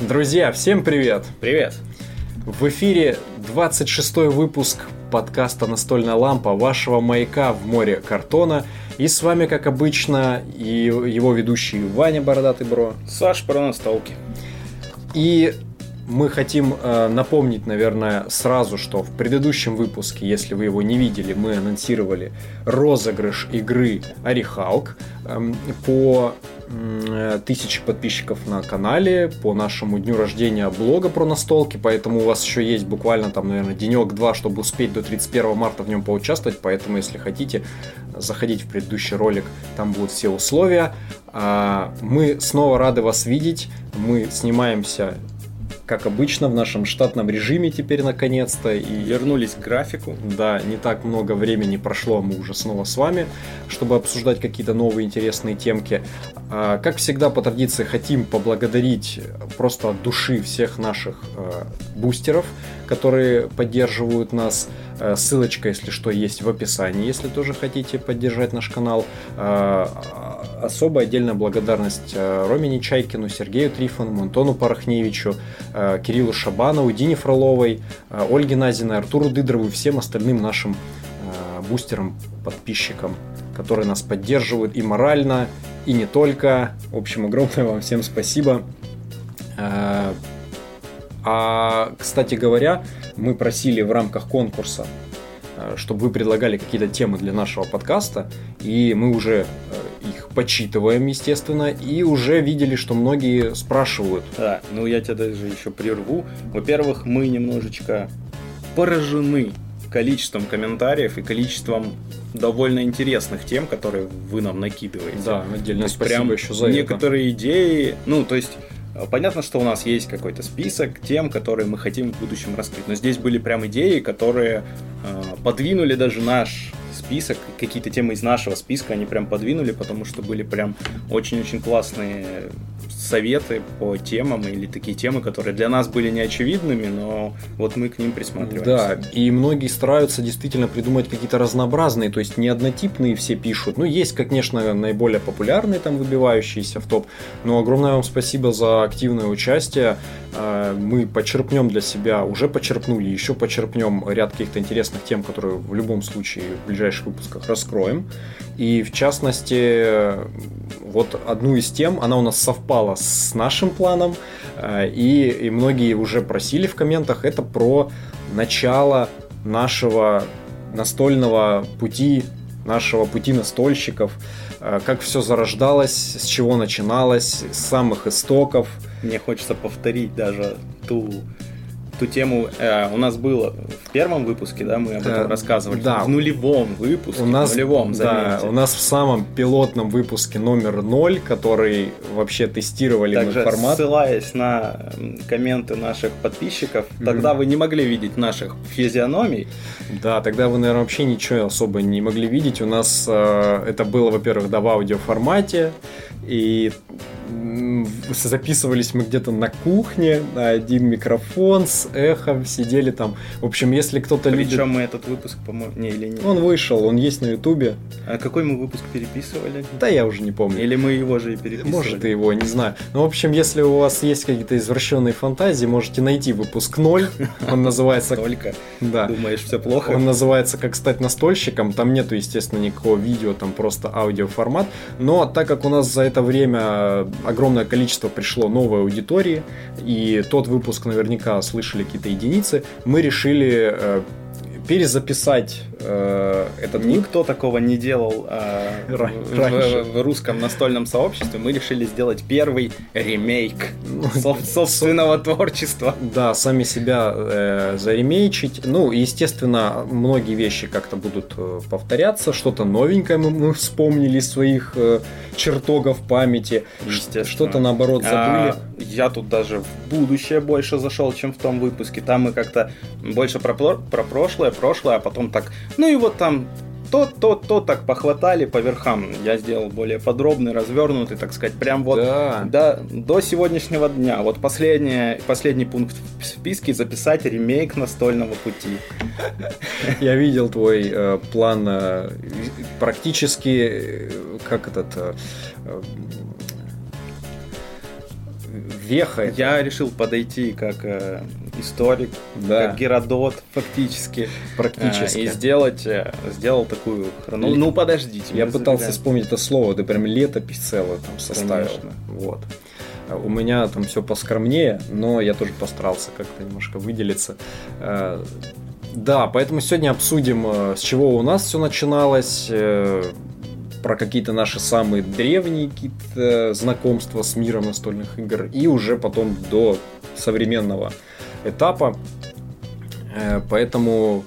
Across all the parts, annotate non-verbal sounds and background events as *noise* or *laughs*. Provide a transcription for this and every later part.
Друзья, всем привет! Привет! В эфире 26 выпуск подкаста «Настольная лампа» вашего маяка в море картона. И с вами, как обычно, и его ведущий Ваня Бородатый Бро. Саш про настолки. И мы хотим э, напомнить, наверное, сразу, что в предыдущем выпуске, если вы его не видели, мы анонсировали розыгрыш игры Орехалк э, по э, тысячи подписчиков на канале, по нашему дню рождения блога про настолки, поэтому у вас еще есть буквально там, наверное, денек-два, чтобы успеть до 31 марта в нем поучаствовать, поэтому, если хотите, заходите в предыдущий ролик, там будут все условия. А, мы снова рады вас видеть, мы снимаемся как обычно, в нашем штатном режиме теперь наконец-то. И вернулись к графику. Да, не так много времени прошло, а мы уже снова с вами, чтобы обсуждать какие-то новые интересные темки. А, как всегда, по традиции, хотим поблагодарить просто от души всех наших э, бустеров, которые поддерживают нас. Э, ссылочка, если что, есть в описании, если тоже хотите поддержать наш канал. Э, особая отдельная благодарность э, Ромине Чайкину, Сергею Трифонову, Антону Порохневичу, Кириллу Шабанову, Дине Фроловой, Ольге Назиной, Артуру Дыдрову и всем остальным нашим бустерам, подписчикам, которые нас поддерживают и морально, и не только. В общем, огромное вам всем спасибо. А, кстати говоря, мы просили в рамках конкурса, э, чтобы вы предлагали какие-то темы для нашего подкаста, и мы уже э, их почитываем, естественно, и уже видели, что многие спрашивают. Да, ну я тебя даже еще прерву. Во-первых, мы немножечко поражены количеством комментариев и количеством довольно интересных тем, которые вы нам накидываете. Да, отдельно спасибо прям еще за некоторые это. идеи, ну, то есть понятно, что у нас есть какой-то список тем, которые мы хотим в будущем раскрыть, но здесь были прям идеи, которые э, подвинули даже наш список, какие-то темы из нашего списка они прям подвинули, потому что были прям очень-очень классные советы по темам или такие темы, которые для нас были неочевидными, но вот мы к ним присматриваемся. Да, и многие стараются действительно придумать какие-то разнообразные, то есть не однотипные все пишут. Ну, есть, конечно, наиболее популярные там выбивающиеся в топ, но огромное вам спасибо за активное участие. А, мы почерпнем для себя, уже почерпнули, еще почерпнем ряд каких-то интересных тем, которые в любом случае в ближайших выпусках раскроем. И в частности, вот одну из тем, она у нас совпала с нашим планом, э, и, и многие уже просили в комментах, это про начало нашего настольного пути, нашего пути настольщиков, э, как все зарождалось, с чего начиналось, с самых истоков. Мне хочется повторить даже ту ту тему э, у нас было в первом выпуске, да, мы об этом рассказывали. Да. В нулевом выпуске. У нас, в нулевом, заметьте. Да, у нас в самом пилотном выпуске номер 0, который вообще тестировали Также, мы формат. ссылаясь на комменты наших подписчиков, mm-hmm. тогда вы не могли видеть наших физиономий. Да, тогда вы, наверное, вообще ничего особо не могли видеть. У нас э, это было, во-первых, да, в аудиоформате, и записывались мы где-то на кухне, на один микрофон с эхом, сидели там. В общем, если кто-то любит... Причем мы этот выпуск, по-моему, не или нет? Он вышел, он есть на ютубе. А какой мы выпуск переписывали? Да я уже не помню. Или мы его же и переписывали? Может, и его, не знаю. Ну, в общем, если у вас есть какие-то извращенные фантазии, можете найти выпуск 0. Он называется... *laughs* Только? Да. Думаешь, все плохо? Он называется «Как стать настольщиком». Там нету, естественно, никакого видео, там просто аудиоформат. Но так как у нас за это время огромное количество пришло новой аудитории, и тот выпуск наверняка слышали какие-то единицы, мы решили э, перезаписать э, этот Никто такого не делал э, в, в, в русском настольном сообществе. Мы решили сделать первый ремейк *laughs* собственного творчества. Да, сами себя э, заремейчить. Ну, естественно, многие вещи как-то будут э, повторяться. Что-то новенькое мы, мы вспомнили из своих э, чертогов памяти. Что-то наоборот забыли. А, я тут даже в будущее больше зашел, чем в том выпуске. Там мы как-то больше про, про прошлое, прошлое, а потом так, ну и вот там то, то, то так похватали по верхам. Я сделал более подробный, развернутый, так сказать, прям вот да. до, до сегодняшнего дня. Вот последний, последний пункт в списке записать ремейк настольного пути. Я видел твой э, план э, практически, э, как этот, э, веха. это. Я решил подойти как э, историк, Да. как Геродот фактически. Практически. э, и сделать, э, сделал такую хронологию. Ну, подождите. Я пытался забегаем. вспомнить это слово, ты прям летопись целую там составил. Конечно. Вот. А У меня там все поскромнее, но я тоже постарался как-то немножко выделиться. Э, Да, поэтому сегодня обсудим, э, с чего у нас все начиналось, э, про какие-то наши самые древние какие-то знакомства с миром настольных игр, и уже потом до современного этапа. Э, Поэтому,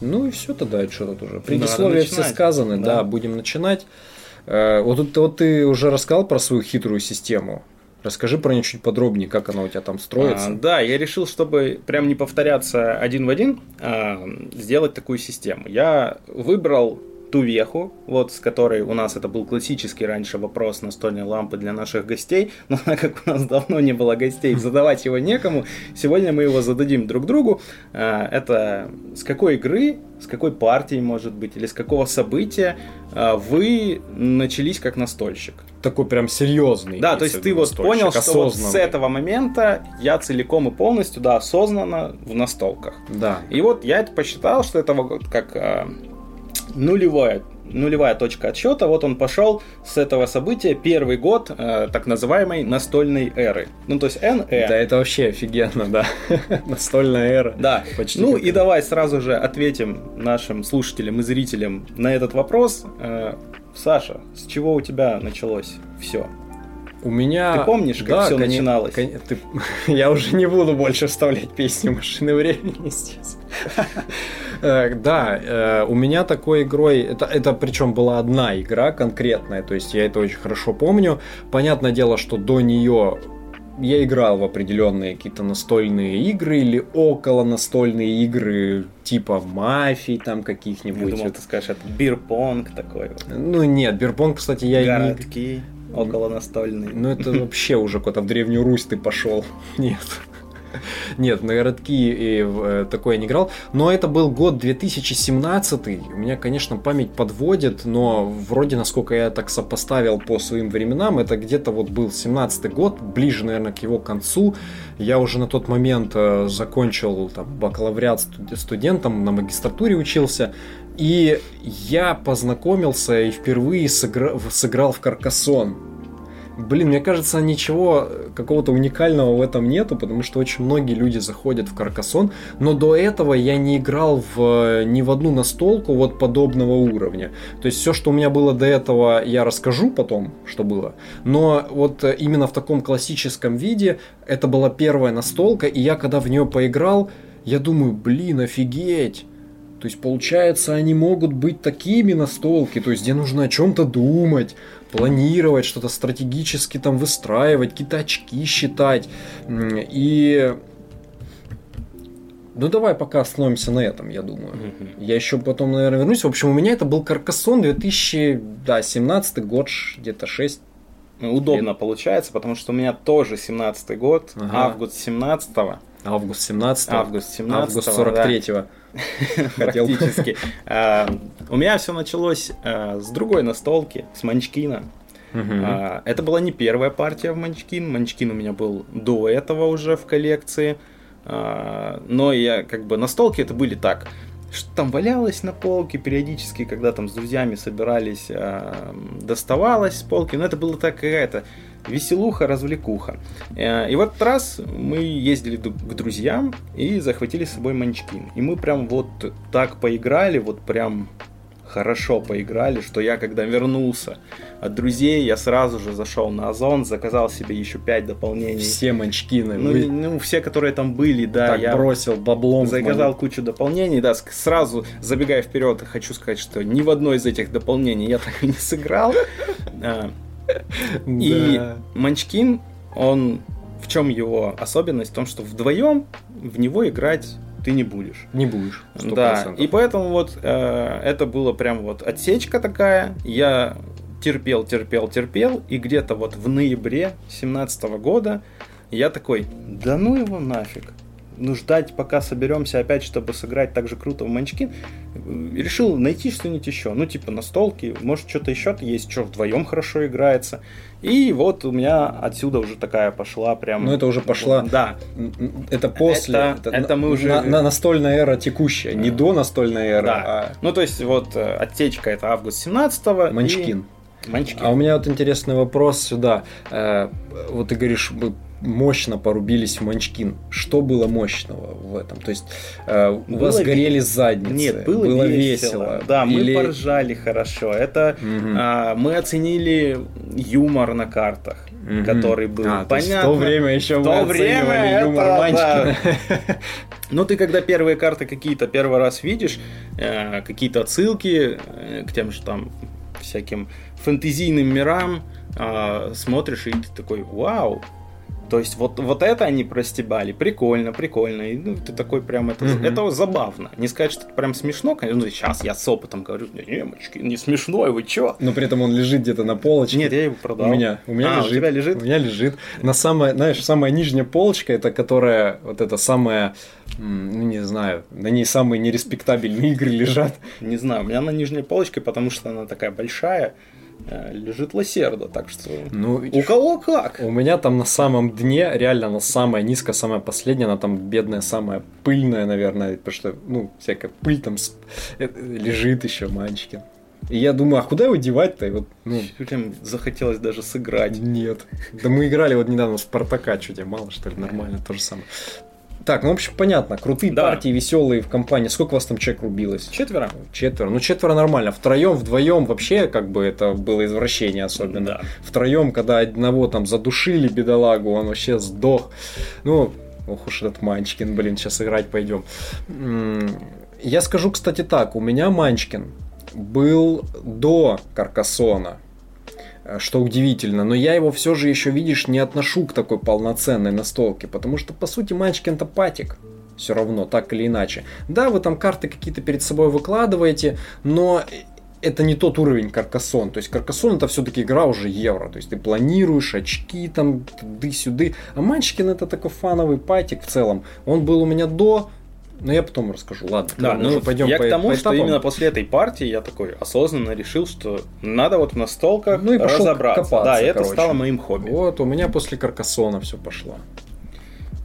ну и все тогда, что тут уже. Предисловия все сказаны, да. Да. будем начинать. Э, Вот тут вот ты уже рассказал про свою хитрую систему. Расскажи про нее чуть подробнее, как она у тебя там строится. А, да, я решил, чтобы прям не повторяться один в один, а, сделать такую систему. Я выбрал ту веху, вот с которой у нас это был классический раньше вопрос настольной лампы для наших гостей, но так как у нас давно не было гостей, *laughs* задавать его некому, сегодня мы его зададим друг другу. А, Это с какой игры, с какой партии, может быть, или с какого события а, вы начались как настольщик? Такой прям серьезный. Да, то есть ты вот понял, что вот с этого момента я целиком и полностью, да, осознанно в настолках. Да. И вот я это посчитал, что это вот как а, нулевая, нулевая точка отсчета. Вот он пошел с этого события первый год а, так называемой настольной эры. Ну, то есть NE. Да, это вообще офигенно, да. *laughs* Настольная эра. Да, Почти ну и давай сразу же ответим нашим слушателям и зрителям на этот вопрос. Э, Саша, с чего у тебя началось все? У меня... Ты помнишь, как Да, всё коне- начиналось? коне- ты- *laughs* Я уже не буду больше вставлять песню машины времени здесь. *laughs* Э, Да, э, у меня такой игрой, это, это причем была одна игра конкретная, то есть я это очень хорошо помню. Понятное дело, что до нее я играл в определенные какие-то настольные игры или около настольные игры типа мафий там Я каких-нибудь. думал, ты скажешь, это бирпонг такой. вот. Ну нет, Бирпонг, кстати, я и не, Городки около настольные. Ну, это вообще уже куда-то в Древнюю Русь ты пошел. *laughs* Нет. Нет, на городки и в, э, такое не играл. Но это был год 2017. У меня, конечно, память подводит, но вроде, насколько я так сопоставил по своим временам, это где-то вот был 17 год, ближе, наверное, к его концу. Я уже на тот момент э, закончил там, бакалавриат студ- студентом, на магистратуре учился. И я познакомился и впервые сыгра- сыграл в Каркасон. Блин, мне кажется, ничего какого-то уникального в этом нету, потому что очень многие люди заходят в Каркасон, но до этого я не играл в, ни в одну настолку вот подобного уровня. То есть все, что у меня было до этого, я расскажу потом, что было. Но вот именно в таком классическом виде это была первая настолка, и я когда в нее поиграл, я думаю, блин, офигеть. То есть, получается, они могут быть такими настолки, то есть, где нужно о чем-то думать, планировать, что-то стратегически там выстраивать, какие-то очки считать. И... Ну, давай пока остановимся на этом, я думаю. Я еще потом, наверное, вернусь. В общем, у меня это был Каркасон 2017 год, где-то 6. Ну, Удобно получается, потому что у меня тоже 17-й год, Ага. август 17-го, Август 17 август 17 август 43-го. *laughs* Хотел. практически. А, У меня все началось а, с другой настолки, с Манчкина. А, Это была не первая партия в Манчкин. Манчкин у меня был до этого уже в коллекции. А, Но я как бы настолки это были так. Что там валялось на полке периодически, когда там с друзьями собирались, а, доставалось с полки. Но это было так какая-то веселуха, развлекуха. Э, И в этот раз мы ездили к друзьям и захватили с собой Манчкин. И мы прям вот так поиграли, вот прям хорошо поиграли, что я когда вернулся от друзей, я сразу же зашел на Озон, заказал себе еще 5 дополнений. Все манчкины. Ну, Вы ну, все, которые там были, да, так я бросил баблом. заказал кучу дополнений, да, сразу забегая вперед, хочу сказать, что ни в одно из этих дополнений я так и не сыграл. И. Манчкин, он в чем его особенность? В том, что вдвоем в него играть ты не будешь. Не будешь. 100%. Да, и поэтому вот э, это было прям вот отсечка такая. Я терпел, терпел, терпел, и где-то вот в ноябре 17 года я такой, да ну его нафиг. Ну, ждать, пока соберемся опять, чтобы сыграть так же круто в Манчкин. решил найти что-нибудь еще. Ну, типа настолки, может, что-то еще есть, что вдвоем хорошо играется. И вот у меня отсюда уже такая пошла прям... Ну, это уже пошла... Да. Это после... Это, это, это мы уже... На, на настольная эра текущая, не до настольной эры, Да. а... Ну, то есть, вот э, отсечка это август 17-го. Манчкин. И... Манчкин. А у меня вот интересный вопрос сюда. Э, вот ты говоришь, мощно порубились в Манчкин. Что было мощного в этом? То есть э, у Было вас ве- горели задницы, Нет, было, весело. Да, Или- мы поржали хорошо. Это Мгм. а, мы оценили юмор на картах, Мгм. который был. А, то Понятно. в то время еще В то время юмор это, Манчкина. *laughs* Ну, ты когда первые карты какие-то первый раз видишь, э, какие-то отсылки э, к тем же там всяким фэнтезийным мирам, э, смотришь, и ты такой, вау. То есть вот, вот это они простебали, прикольно, прикольно. И, ну, ты такой прям, это, Мгм. это забавно. Не сказать, что это прям смешно, конечно, ну, сейчас я с опытом говорю, не, мальчики, не смешно, вы чё? Но при этом он лежит где-то на полочке. Нет, я его У продал. меня, у меня А, у лежит. тебя лежит? У меня лежит. На самая, знаешь, самая нижняя полочка, это которая, вот это самая, ну не знаю, на ней самые нереспектабельные *laughs* игры лежат. Не знаю, у меня на нижней полочке, потому что она такая большая, лежит лосерда, так что... Ну, У кого как? У меня там на самом дне, реально она самая низкая, самая последняя, она там бедная, самая пыльная, наверное, потому что, ну, всякая пыль там э, лежит еще, мальчики. И я думаю, а куда его девать-то? И вот, ну, Прям захотелось даже сыграть. нет. Да мы играли вот недавно в Спартака, что тебе мало, что ли, нормально, то же самое. Так, ну, в общем, понятно, крутые Да. партии, веселые в компании. Сколько вас там человек рубилось? Четверо? Четверо. Ну, четверо нормально. Втроем, вдвоем вообще, как бы, это было извращение особенно. Да. Втроем, когда одного там задушили, бедолагу, он вообще сдох. Ну, ох уж этот Манчкин, блин, сейчас играть пойдем. Я скажу, кстати, так, у меня Манчкин был до Каркасона, что удивительно, но я его все же еще, видишь, не отношу к такой полноценной настолке, потому что, по сути, Манчкин-то патик. Все равно, так или иначе. Да, вы там карты какие-то перед собой выкладываете, но это не тот уровень Каркасон. То есть Каркасон это все-таки игра уже евро. То есть ты планируешь очки там, туда-сюды. А Манчкин это такой фановый патик в целом. Он был у меня до, но я потом расскажу. Ладно, Да, ну уже пойдем я по, к тому, по что именно после этой партии я такой осознанно решил, что надо вот в настолках Ну и пошел разобраться. копаться, да, и это короче. стало моим хобби. Вот, у меня после Каркасона все пошло.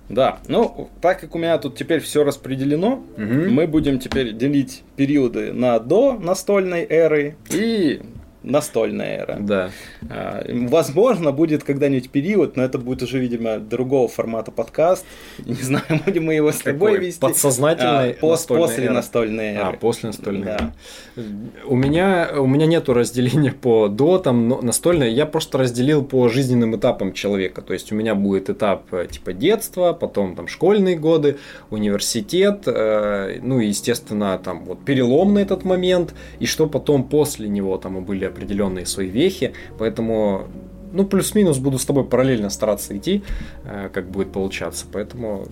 Да, ну, так как у меня тут теперь все распределено, Мгм. мы будем теперь делить периоды на до настольной эры и настольная эра. Да. А, Возможно, будет когда-нибудь период, но это будет уже, видимо, другого формата подкаст. Не знаю, *laughs* будем мы его с тобой Какой? вести. Подсознательной А, пос- настольной после настольной эры. А, после настольной. Да. эры. У меня, у меня нету разделения по до, там, но- настольной. Я просто разделил по жизненным этапам человека. То есть у меня будет этап э, типа детства, потом там школьные годы, университет, э, ну и, естественно, там вот переломный этот момент, и что потом после него там и были определенные свои вехи. Поэтому ну, плюс-минус буду с тобой параллельно стараться идти, э, как будет получаться. Поэтому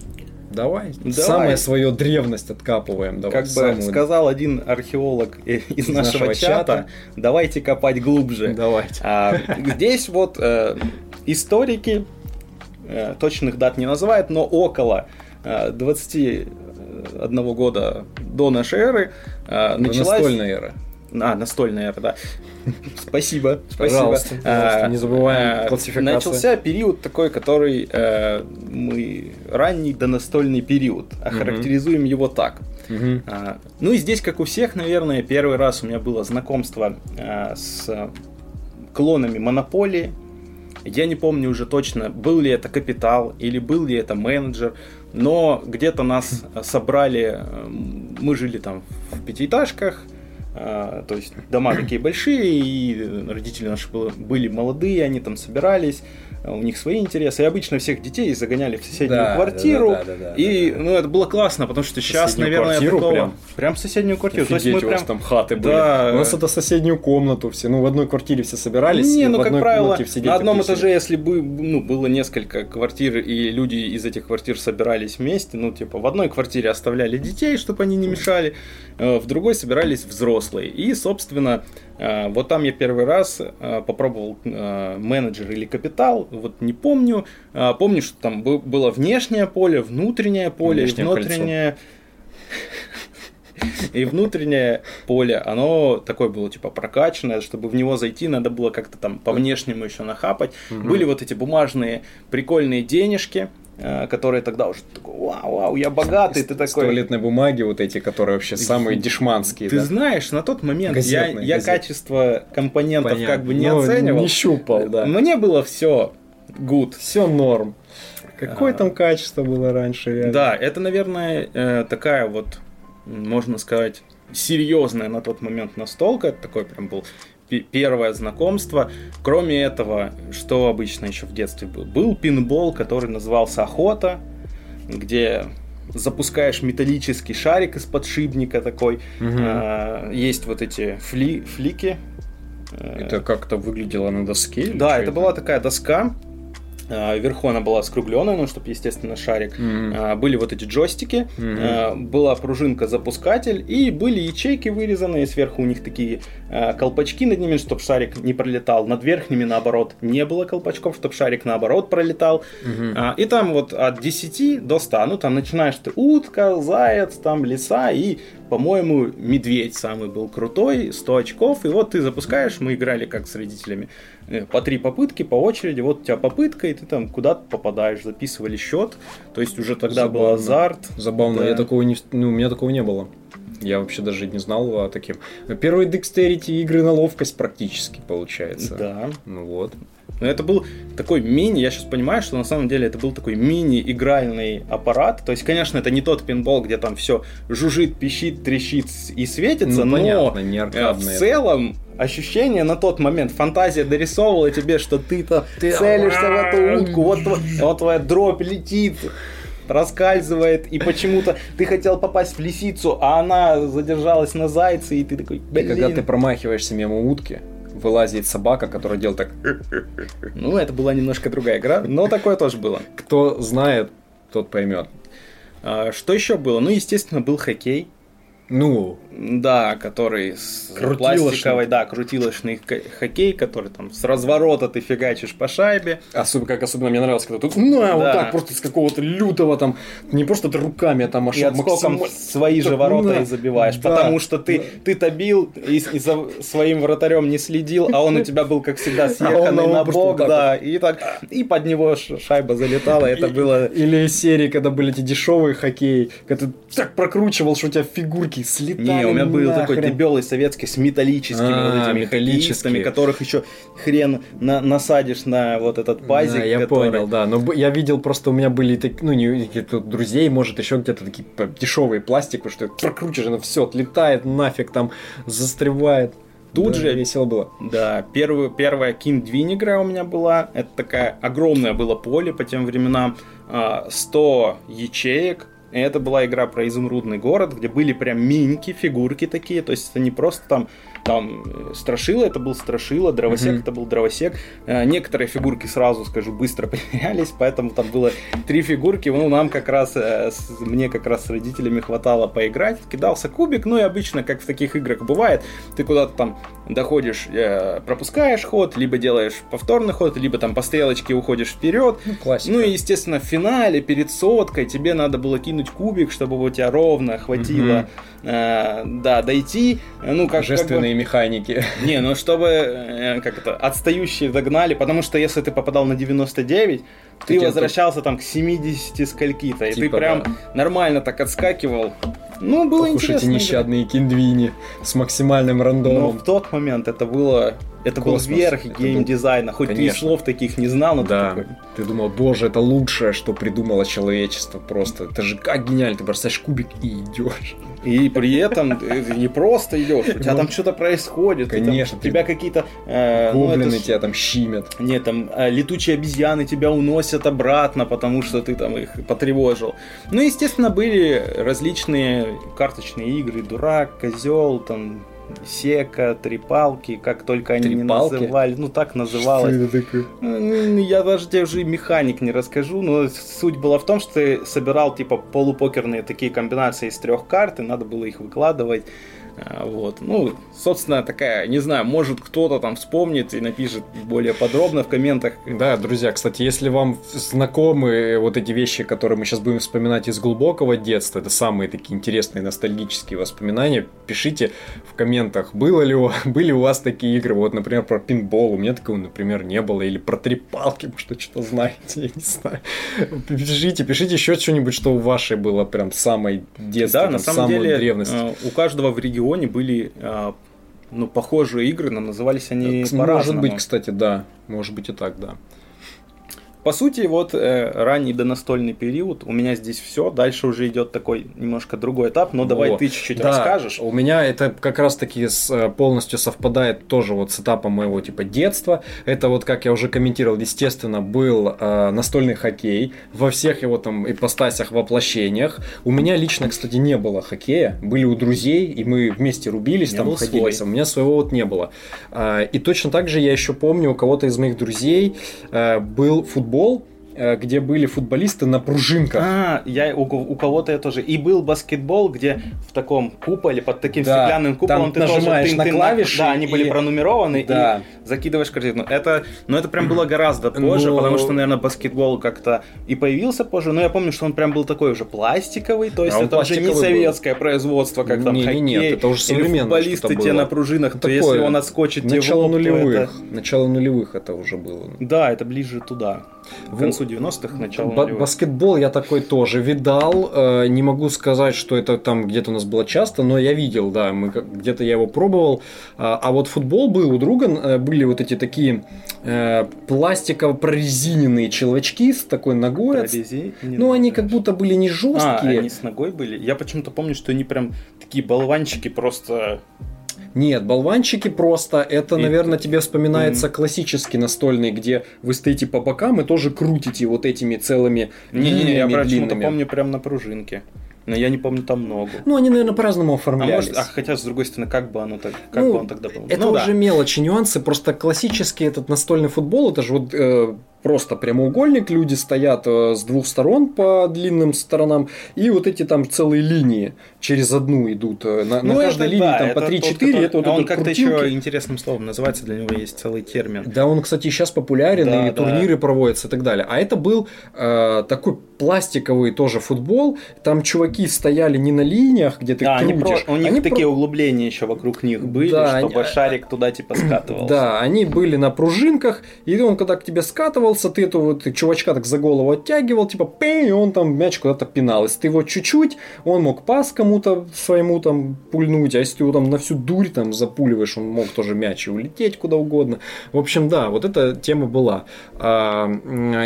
давай, Давай. самое свое древность откапываем. Давай, Как бы самую- сказал один археолог э, из, нашего, нашего чата, чата. давайте копать глубже. Давайте. А, здесь вот э, историки э, точных дат не называют, но около э, 21 года до нашей эры э, началась... Настольная эра. А, настольная эра, да. Спасибо, спасибо. Пожалуйста, пожалуйста, А, не забываем а, классификацию. Начался период такой, который э, мы ранний донастольный период. Охарактеризуем его так. А, Ну и здесь, как у всех, наверное, первый раз у меня было знакомство а, с клонами Монополии. Я не помню уже точно, был ли это капитал или был ли это менеджер, но где-то нас собрали, э, мы жили там в пятиэтажках, то есть дома такие большие, и родители наши были молодые, они там собирались, а у них свои интересы, и обычно всех детей загоняли в соседнюю Да, квартиру, да, да, да, да, и да, ну это было классно, потому что сейчас, Соседнюю наверное, квартиру такого... прям? прям в соседнюю квартиру. То есть Офигеть, мы у вас прям там хаты были. Да. У нас это соседнюю комнату все. Ну, в одной квартире все собирались. Не, ну как правило, все на одном тусили. этаже, если бы ну, было несколько квартир, и люди из этих квартир собирались вместе, ну, типа, в одной квартире оставляли детей, чтобы они не мешали, э, в другой собирались взрослые. И, собственно, вот там я первый раз э, попробовал э, менеджер или капитал, вот не помню. Помню, что там бы- было внешнее поле, внутреннее поле, Внешнее внутреннее... И внутреннее поле, оно такое было, типа, прокачанное, чтобы в него зайти, надо было как-то там по внешнему еще нахапать. Были вот эти бумажные прикольные денежки, которые тогда уже такой, вау, вау, я богатый, ты С такой. туалетной бумаги вот эти, которые вообще самые дешманские. Ты да? знаешь, на тот момент я, Газетные, я газетные. качество компонентов Понятно. как бы не Ну, оценивал. Не щупал, да. Мне было все good. Все норм. Какое А. там качество было раньше, реально? Да, это, наверное, э, такая вот, можно сказать, серьезная на тот момент настолка. Такой прям был первое знакомство. Кроме этого, что обычно еще в детстве был? Был пинбол, который назывался Охота, где запускаешь металлический шарик из подшипника такой. А, есть вот эти фли, флики. Это как-то выглядело на доске? Да, что это была такая доска. А, Вверху она была скругленная, ну, чтобы, естественно, шарик. А, Были вот эти джойстики, а, была пружинка-запускатель, и были ячейки вырезанные, сверху у них такие а, колпачки над ними, чтобы шарик не пролетал. Над верхними, наоборот, не было колпачков, чтобы шарик, наоборот, пролетал. А, И там вот от 10 до 100, ну, там начинаешь ты утка, заяц, там лиса и, по-моему, медведь самый был крутой, 100 очков, и вот ты запускаешь, мы играли как с родителями, э, по три попытки по очереди, вот у тебя попытка, и ты там куда-то попадаешь, записывали счет, то есть уже тогда был Забавно. азарт. Забавно, Да. я такого не... Ну, у меня такого не было. Я вообще даже не знал о таким. Первые Dexterity игры на ловкость практически, получается. Да. Ну вот. Но это был такой мини, я сейчас понимаю, что на самом деле это был такой мини-игральный аппарат. То есть, конечно, это не тот пинбол, где там все жужжит, пищит, трещит и светится, Ну, но понятно, не э, в целом ощущение на тот момент, фантазия дорисовывала тебе, что ты-то целишься в эту утку, вот, вот твоя дробь летит, раскальзывает, и почему-то ты хотел попасть в лисицу, а она задержалась на зайце, и ты такой, И блин. когда ты промахиваешься мимо утки, вылазит собака, которая делает так. Ну, это была немножко другая игра, но такое тоже было. Кто знает, тот поймет. А, Что еще было? Ну, естественно, был хоккей. Ну, Да, который с пластиковой, да, крутилочный хоккей, который там с разворота ты фигачишь по шайбе. особенно, как особенно мне нравилось, когда тут, на, вот Да. так, просто с какого-то лютого там, не просто ты руками, а там аж И максимально- свои же Так, ворота на. и забиваешь. Да. Потому что ты, ты-то бил и, и за своим вратарем не следил, а он у тебя был, как всегда, *laughs* съеханный он на просто бок, вот да, и так, и под него шайба залетала, это было... Или серии, когда были эти дешевые хоккеи, когда ты так прокручивал, что у тебя фигурки слетали Не, у меня был нахрен. такой дебелый советский с металлическими А, вот этими металлические. хоккеистами, которых еще хрен на- насадишь на вот этот пазик. Да, я который- понял, да. Но я видел, просто у меня были, так- ну, не какие-то друзей, может, еще где-то такие дешевые пластик, что прокручиваешь, оно все отлетает нафиг, там застревает. Тут Да, же- весело было. Да, первую, первая King Двин игра у меня была. Это такая огромное было поле по тем временам. а, 100 ячеек. Это была игра про изумрудный город, где были прям миньки, фигурки такие. То есть это не просто там, там э, страшило, это был страшило, дровосек, Мгм. это был дровосек. Э, Некоторые фигурки, сразу скажу, быстро *laughs* потерялись, поэтому там было три фигурки. Ну, нам как раз, э, мне как раз с родителями хватало поиграть. Кидался кубик, ну и обычно, как в таких играх бывает, ты куда-то там доходишь, пропускаешь ход, либо делаешь повторный ход, либо там по стрелочке уходишь вперед. Ну, классика. Ну и, естественно, в финале, перед соткой, тебе надо было кинуть кубик, чтобы у тебя ровно хватило, э, да, дойти. Ну, как, как бы- механики. не, ну чтобы, э, как это, отстающие догнали, потому что если ты попадал на 99, ты тебе возвращался там к 70 скольки-то, и ты Типа, прям да. нормально так отскакивал. Ну, было Ох уж интересно. эти нещадные киндвини с максимальным Но рандомом. в тот момент это было, это Космос. был верх Это геймдизайна. Хоть ты и Конечно. слов таких не знал, но ты Да, такой, ты думал, боже, это лучшее, что придумало человечество просто. Это же как гениально, ты бросаешь кубик и идешь. И при этом ты не просто идешь, у тебя Ну, там что-то происходит. ты конечно, У ты- тебя какие-то... э, ну, Гоблины тебя там щимят. Нет, там э, летучие обезьяны тебя уносят обратно, потому что ты там их потревожил. Ну, естественно, были различные карточные игры, дурак, козел, там сека, три палки, как только они не называли, ну так называлось. Что это такое? М, Я даже тебе уже механик не расскажу, но суть была в том, что ты собирал типа полупокерные такие комбинации из трех карт, и надо было их выкладывать. А, вот. Ну, собственно, такая, не знаю, может кто-то там вспомнит и напишет более подробно в комментах. Да, друзья, кстати, если вам знакомы вот эти вещи, которые мы сейчас будем вспоминать из глубокого детства, это самые такие интересные ностальгические воспоминания, пишите в комментах, было ли у, *laughs* были у вас такие игры, вот, например, про пинбол, у меня такого, например, не было, или про три палки, может, что-то знаете, *laughs* я не знаю. Пишите, пишите еще что-нибудь, что у вашей было прям самой детства, да, там, на самом деле, древности. Э, у каждого в регионе регионе были а, ну, похожие игры, но назывались они по-разному. Может быть, кстати, да. Может быть и так, да. По сути, вот э, ранний донастольный период, у меня здесь все, дальше уже идет такой немножко другой этап, но давай О, ты чуть-чуть да, расскажешь. У меня это как раз-таки э, полностью совпадает тоже вот с этапом моего типа детства. Это вот, как я уже комментировал, естественно, был э, настольный хоккей во всех его там ипостасях, воплощениях. У меня лично, кстати, не было хоккея, были у друзей, и мы вместе рубились, там ходили. У меня своего вот не было. Э, и точно так же я еще помню, у кого-то из моих друзей э, был футбол футбол, Э, где были футболисты на пружинках. А, я у, у кого-то я тоже. И был баскетбол, где в таком куполе, под таким да, стеклянным куполом ты нажимаешь тоже, ты, на клавиши. Да, они и... были пронумерованы да. и закидываешь корзину. Это, но это прям было гораздо позже, но... потому что, наверное, баскетбол как-то и появился позже. Но я помню, что он прям был такой уже пластиковый, то есть а это уже не советское был. производство, как там не, хоккей. Нет, это уже современное. футболисты те на пружинах, то если он отскочит начало нулевых, это... начало нулевых это уже было. Да, это ближе туда. В концу 90-х, начало ба- Баскетбол я такой тоже видал. Э, не могу сказать, что это там где-то у нас было часто, но я видел, да, мы где-то я его пробовал. А, а вот футбол был у друга, э, были вот эти такие э, пластиково прорезиненные челочки с такой ногой. Прорези... Ну, они как будто были не жесткие. А, они с ногой были? Я почему-то помню, что они прям такие болванчики просто нет, болванчики просто, это, и... наверное, тебе вспоминается mm. классический настольный, где вы стоите по бокам и тоже крутите вот этими целыми Не-не-не, я почему-то помню прям на пружинке. Но я не помню там много. Ну, они, наверное, по-разному оформлялись. А, может, а хотя, с другой стороны, как бы оно так, как ну, бы он тогда был? Это ну, уже да. мелочи, нюансы. Просто классический этот настольный футбол, это же вот э, просто прямоугольник, люди стоят э, с двух сторон по длинным сторонам, и вот эти там целые линии через одну идут. Э, на, ну, на каждой линии да, там по 3-4, который... это вот а он как-то еще интересным словом называется, для него есть целый термин. Да, он, кстати, сейчас популярен, да, и да. турниры проводятся и так далее. А это был э, такой пластиковый тоже футбол, там чуваки стояли не на линиях, где ты да, крутишь. Они про... У них они такие про... углубления еще вокруг них были, да, чтобы они... шарик туда типа скатывался. Да, они были на пружинках, и он когда к тебе скатывал, оказывался, ты этого вот, чувачка так за голову оттягивал, типа, пей, и он там мяч куда-то пинал. Если ты его чуть-чуть, он мог пас кому-то своему там пульнуть, а если ты его там на всю дурь там запуливаешь, он мог тоже мяч и улететь куда угодно. В общем, да, вот эта тема была. А,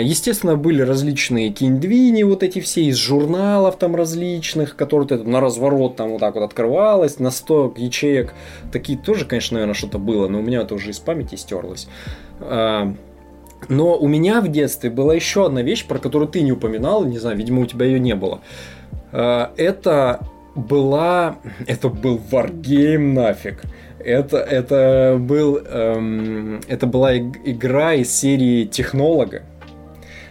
естественно, были различные киндвини, вот эти все из журналов там различных, которые на разворот там вот так вот открывалось, на 100 ячеек. Такие тоже, конечно, наверное, что-то было, но у меня это уже из памяти стерлось. Но у меня в детстве была еще одна вещь, про которую ты не упоминал, не знаю, видимо, у тебя ее не было. Э, это была... Это был Wargame нафиг. Это, это, был, эм, это была игра из серии Технолога.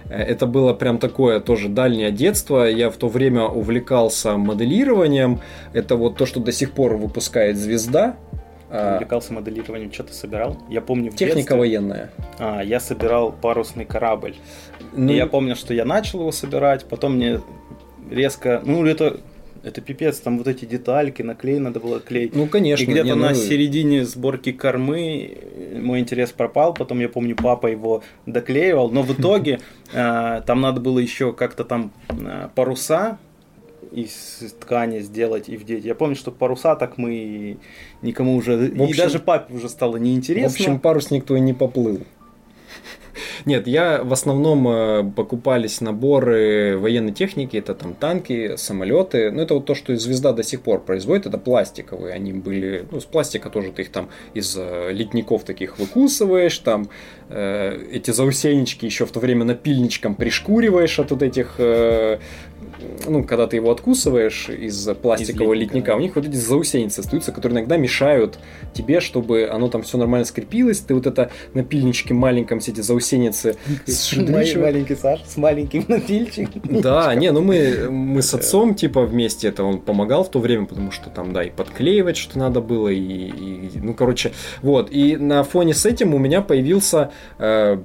Э, это было прям такое тоже дальнее детство. Я в то время увлекался моделированием. Это вот то, что до сих пор выпускает звезда. А, увлекался моделированием, что-то собирал? Я помню в Техника детстве, военная. А, я собирал парусный корабль. Ну... И я помню, что я начал его собирать, потом мне резко... Ну, это это пипец, там вот эти детальки, наклей надо было клеить. Ну, конечно. И где-то на ну... середине сборки кормы мой интерес пропал, потом я помню, папа его доклеивал, но в итоге *laughs* э, там надо было еще как-то там э, паруса из ткани сделать и вдеть. Я помню, что паруса так мы никому уже... В общем, и даже папе уже стало неинтересно. В общем, парус никто и не поплыл. Нет, я в основном э, покупались наборы военной техники, это там танки, самолеты. Ну, это вот то, что звезда до сих пор производит, это пластиковые. Они были, ну, с пластика тоже ты их там из э, литников таких выкусываешь, там э, эти заусенечки еще в то время напильничком пришкуриваешь от вот этих э, ну, когда ты его откусываешь из пластикового из литника, да. у них вот эти заусеницы остаются, которые иногда мешают тебе, чтобы оно там все нормально скрепилось. Ты вот это напильничке маленьком все эти заусеницы Маленький Саш с маленьким *laughs* напильчиком. Да, не, ну мы, мы с отцом типа вместе это он помогал в то время, потому что там, да, и подклеивать что надо было, и, и ну, короче, вот. И на фоне с этим у меня появился э,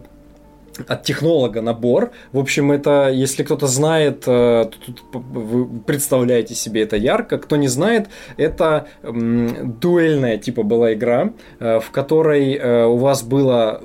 от технолога набор. В общем, это, если кто-то знает, э, то тут вы представляете себе это ярко. Кто не знает, это дуэльная типа была игра, э, в которой э, у вас было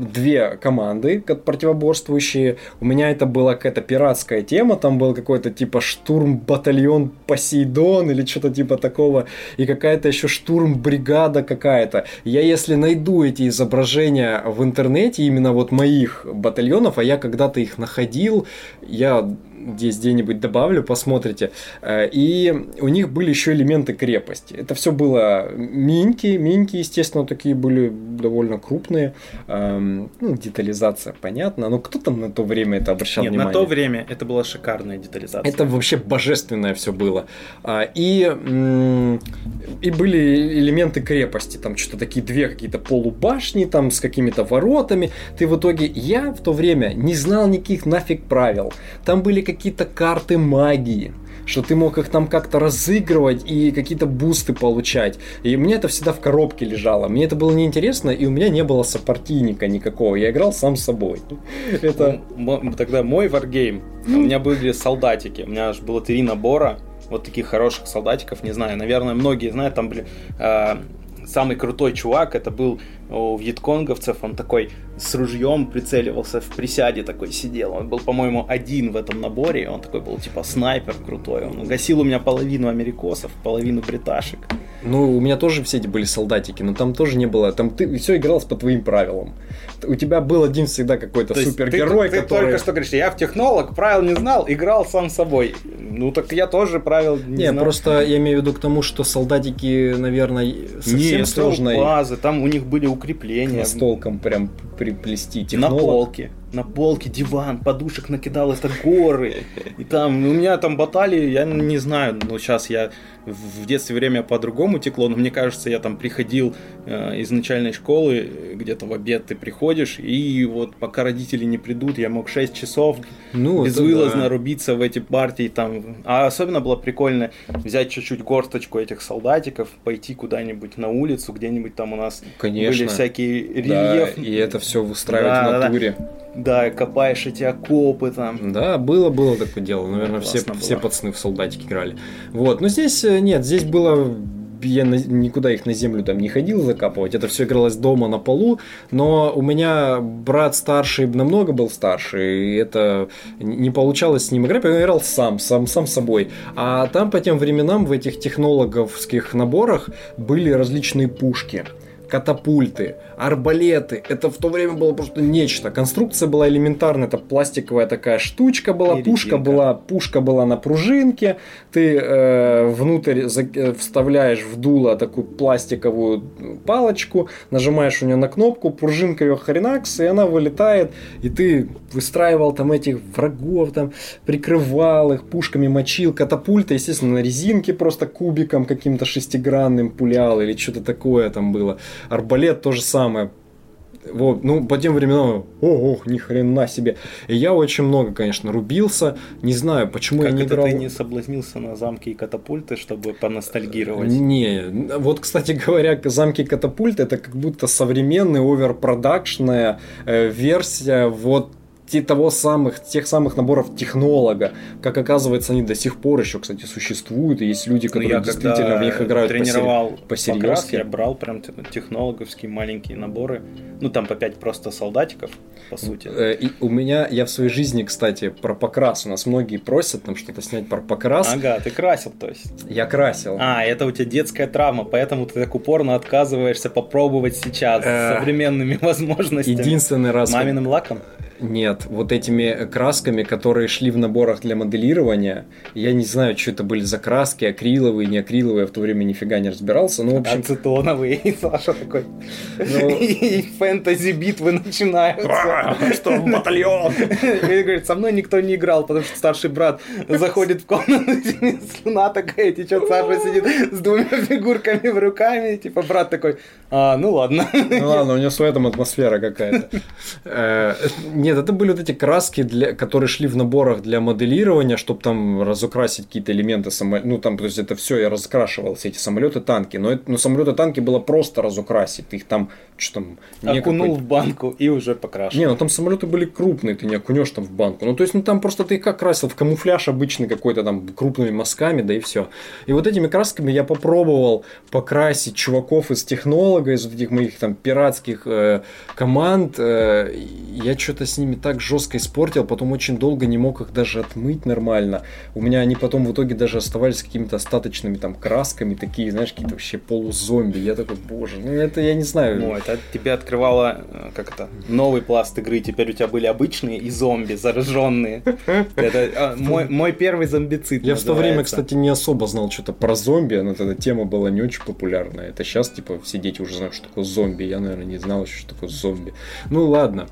две команды противоборствующие. У меня это была какая-то пиратская тема, там был какой-то типа штурм-батальон Посейдон или что-то типа такого, и какая-то еще штурм-бригада какая-то. Я если найду эти изображения в интернете, именно вот моих батальонов, а я когда-то их находил, я где-нибудь добавлю, посмотрите. Э, и у них были еще элементы крепости. Это все было миньки, миньки, естественно, такие были довольно крупные. Эм, ну, детализация, понятно. Но кто там на то время это обращал Нет, внимание? на то время это была шикарная детализация. Это вообще божественное все было. А, и, и были элементы крепости. Там что-то такие две какие-то полубашни там с какими-то воротами. Ты в итоге... Я в то время не знал никаких нафиг правил. Там были какие-то карты магии что ты мог их там как-то разыгрывать и какие-то бусты получать. И мне это всегда в коробке лежало. Мне это было неинтересно, и у меня не было сопартийника никакого. Я играл сам с собой. *laughs* Это... Тогда мой варгейм, у меня были солдатики. У меня аж было три набора вот таких хороших солдатиков, не знаю, наверное, многие знают, там были э, самый крутой чувак, это был у вьетконговцев, он такой с ружьем прицеливался в присяде такой сидел. Он был, по-моему, один в этом наборе, он такой был типа снайпер крутой. Он гасил у меня половину америкосов, половину бриташек. Ну, у меня тоже все эти были солдатики, но там тоже не было. Там ты все игралось по твоим правилам. У тебя был один всегда какой-то супергерой, ты, ты, который... Ты только что говоришь, я в технолог, правил не знал, играл сам собой. Ну, так я тоже правил не, не знал. просто я имею в виду к тому, что солдатики, наверное, совсем сложные. базы, там у них были укрепления. С толком прям приплести. Технолог. На полке на полке диван, подушек накидал, это горы. И там, у меня там баталии, я не знаю, но сейчас я в детстве время по-другому текло, но мне кажется, я там приходил э, из начальной школы, где-то в обед ты приходишь, и вот пока родители не придут, я мог 6 часов ну, безвылазно да. рубиться в эти партии там. А особенно было прикольно взять чуть-чуть горсточку этих солдатиков, пойти куда-нибудь на улицу, где-нибудь там у нас Конечно. были всякие рельефы. Да, и это все выстраивать да, в натуре. Да, да. Да, копаешь эти окопы там. Да, было, было такое дело. Наверное, все, все пацаны в солдатики играли. Вот, но здесь э, нет, здесь было я на, никуда их на землю там не ходил закапывать, это все игралось дома на полу, но у меня брат старший намного был старше, и это не получалось с ним играть, я играл сам, сам, сам собой. А там по тем временам в этих технологовских наборах были различные пушки катапульты, арбалеты. Это в то время было просто нечто. Конструкция была элементарная, это пластиковая такая штучка была, Перединка. пушка была, пушка была на пружинке. Ты э, внутрь за, э, вставляешь в дуло такую пластиковую палочку, нажимаешь у нее на кнопку, пружинка ее хренакс, и она вылетает, и ты выстраивал там этих врагов, там прикрывал их, пушками мочил, катапульта, естественно, на резинке просто кубиком каким-то шестигранным пулял или что-то такое там было. Арбалет то же самое. Вот, ну, по тем временам, ох, ни хрена себе. И я очень много, конечно, рубился. Не знаю, почему как я не это играл. ты не соблазнился на замки и катапульты, чтобы поностальгировать? Не, вот, кстати говоря, замки и катапульты это как будто современная оверпродакшная э, версия вот того самых, тех самых наборов технолога. Как оказывается, они до сих пор еще, кстати, существуют, и есть люди, ну, которые ну, действительно в них играют тренировал посерьезки. Я брал прям технологовские маленькие наборы, ну там по 5 просто солдатиков, по сути. Э, и у меня, я в своей жизни, кстати, про покрас, у нас многие просят там что-то снять про покрас. Ага, ты красил, то есть. Я красил. А, это у тебя детская травма, поэтому ты так упорно отказываешься попробовать сейчас с э, современными возможностями. Единственный раз. Маминым лаком? Нет, вот этими красками, которые шли в наборах для моделирования, я не знаю, что это были за краски, акриловые, не акриловые, я в то время нифига не разбирался, ну, в общем... Ацетоновые, и *laughs* Саша такой... Ну... *laughs* И фэнтези-битвы начинаются. *laughs* Что, батальон? И говорит, со мной никто не играл, потому что старший брат заходит в комнату, слюна такая течет, Саша сидит с двумя фигурками в руками, типа брат такой, а, ну ладно. Ну ладно, у него своя там атмосфера какая-то. Э, нет, это были вот эти краски, для, которые шли в наборах для моделирования, чтобы там разукрасить какие-то элементы самолета. Ну, там, то есть это все, я разукрашивал все эти самолеты, танки. Но, это, но самолеты, танки было просто разукрасить. Ты их там, что там... Окунул в банку и уже покрашивал. Не, ну там самолеты были крупные, ты не окунешь там в банку. Ну, то есть, ну там просто ты как красил в камуфляж обычный какой-то там крупными мазками, да и все. И вот этими красками я попробовал покрасить чуваков из технолога, из вот этих моих там пиратских э, команд. Э, я что-то с ними так жестко испортил, потом очень долго не мог их даже отмыть нормально. У меня они потом в итоге даже оставались какими-то остаточными там красками, такие, знаешь, какие-то вообще полузомби. Я такой, боже, ну это я не знаю. Ну, это тебе открывало, э, как это, новый пласт игры. Теперь у тебя были обычные и зомби, зараженные. Это а, *laughs* мой, мой первый зомбицид. Я в то время, кстати, не особо знал что-то про зомби, но эта тема была не очень популярная. Это сейчас, типа, все дети уже знают, что такое зомби. Я, наверное, не знал еще, что такое зомби. Ну ладно.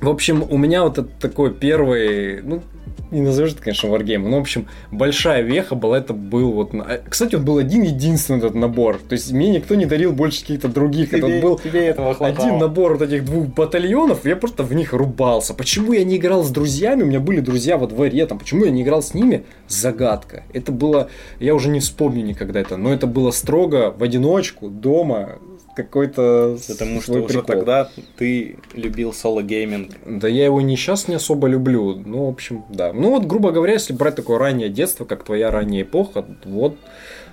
В общем, у меня вот это такой первый, ну, не назовешь это, конечно, варгейм. Но, в общем, большая веха была, это был вот... Кстати, он был один единственный этот набор. То есть, мне никто не дарил больше каких-то других. Тебе, это был тебе этого хватало. один набор вот этих двух батальонов, я просто в них рубался. Почему я не играл с друзьями? У меня были друзья во дворе, там, почему я не играл с ними? Загадка. Это было... Я уже не вспомню никогда это, но это было строго в одиночку, дома, какой-то Потому что уже тогда ты любил соло-гейминг. Да я его не сейчас не особо люблю. Ну, в общем, да. Ну вот, грубо говоря, если брать такое раннее детство, как твоя ранняя эпоха, вот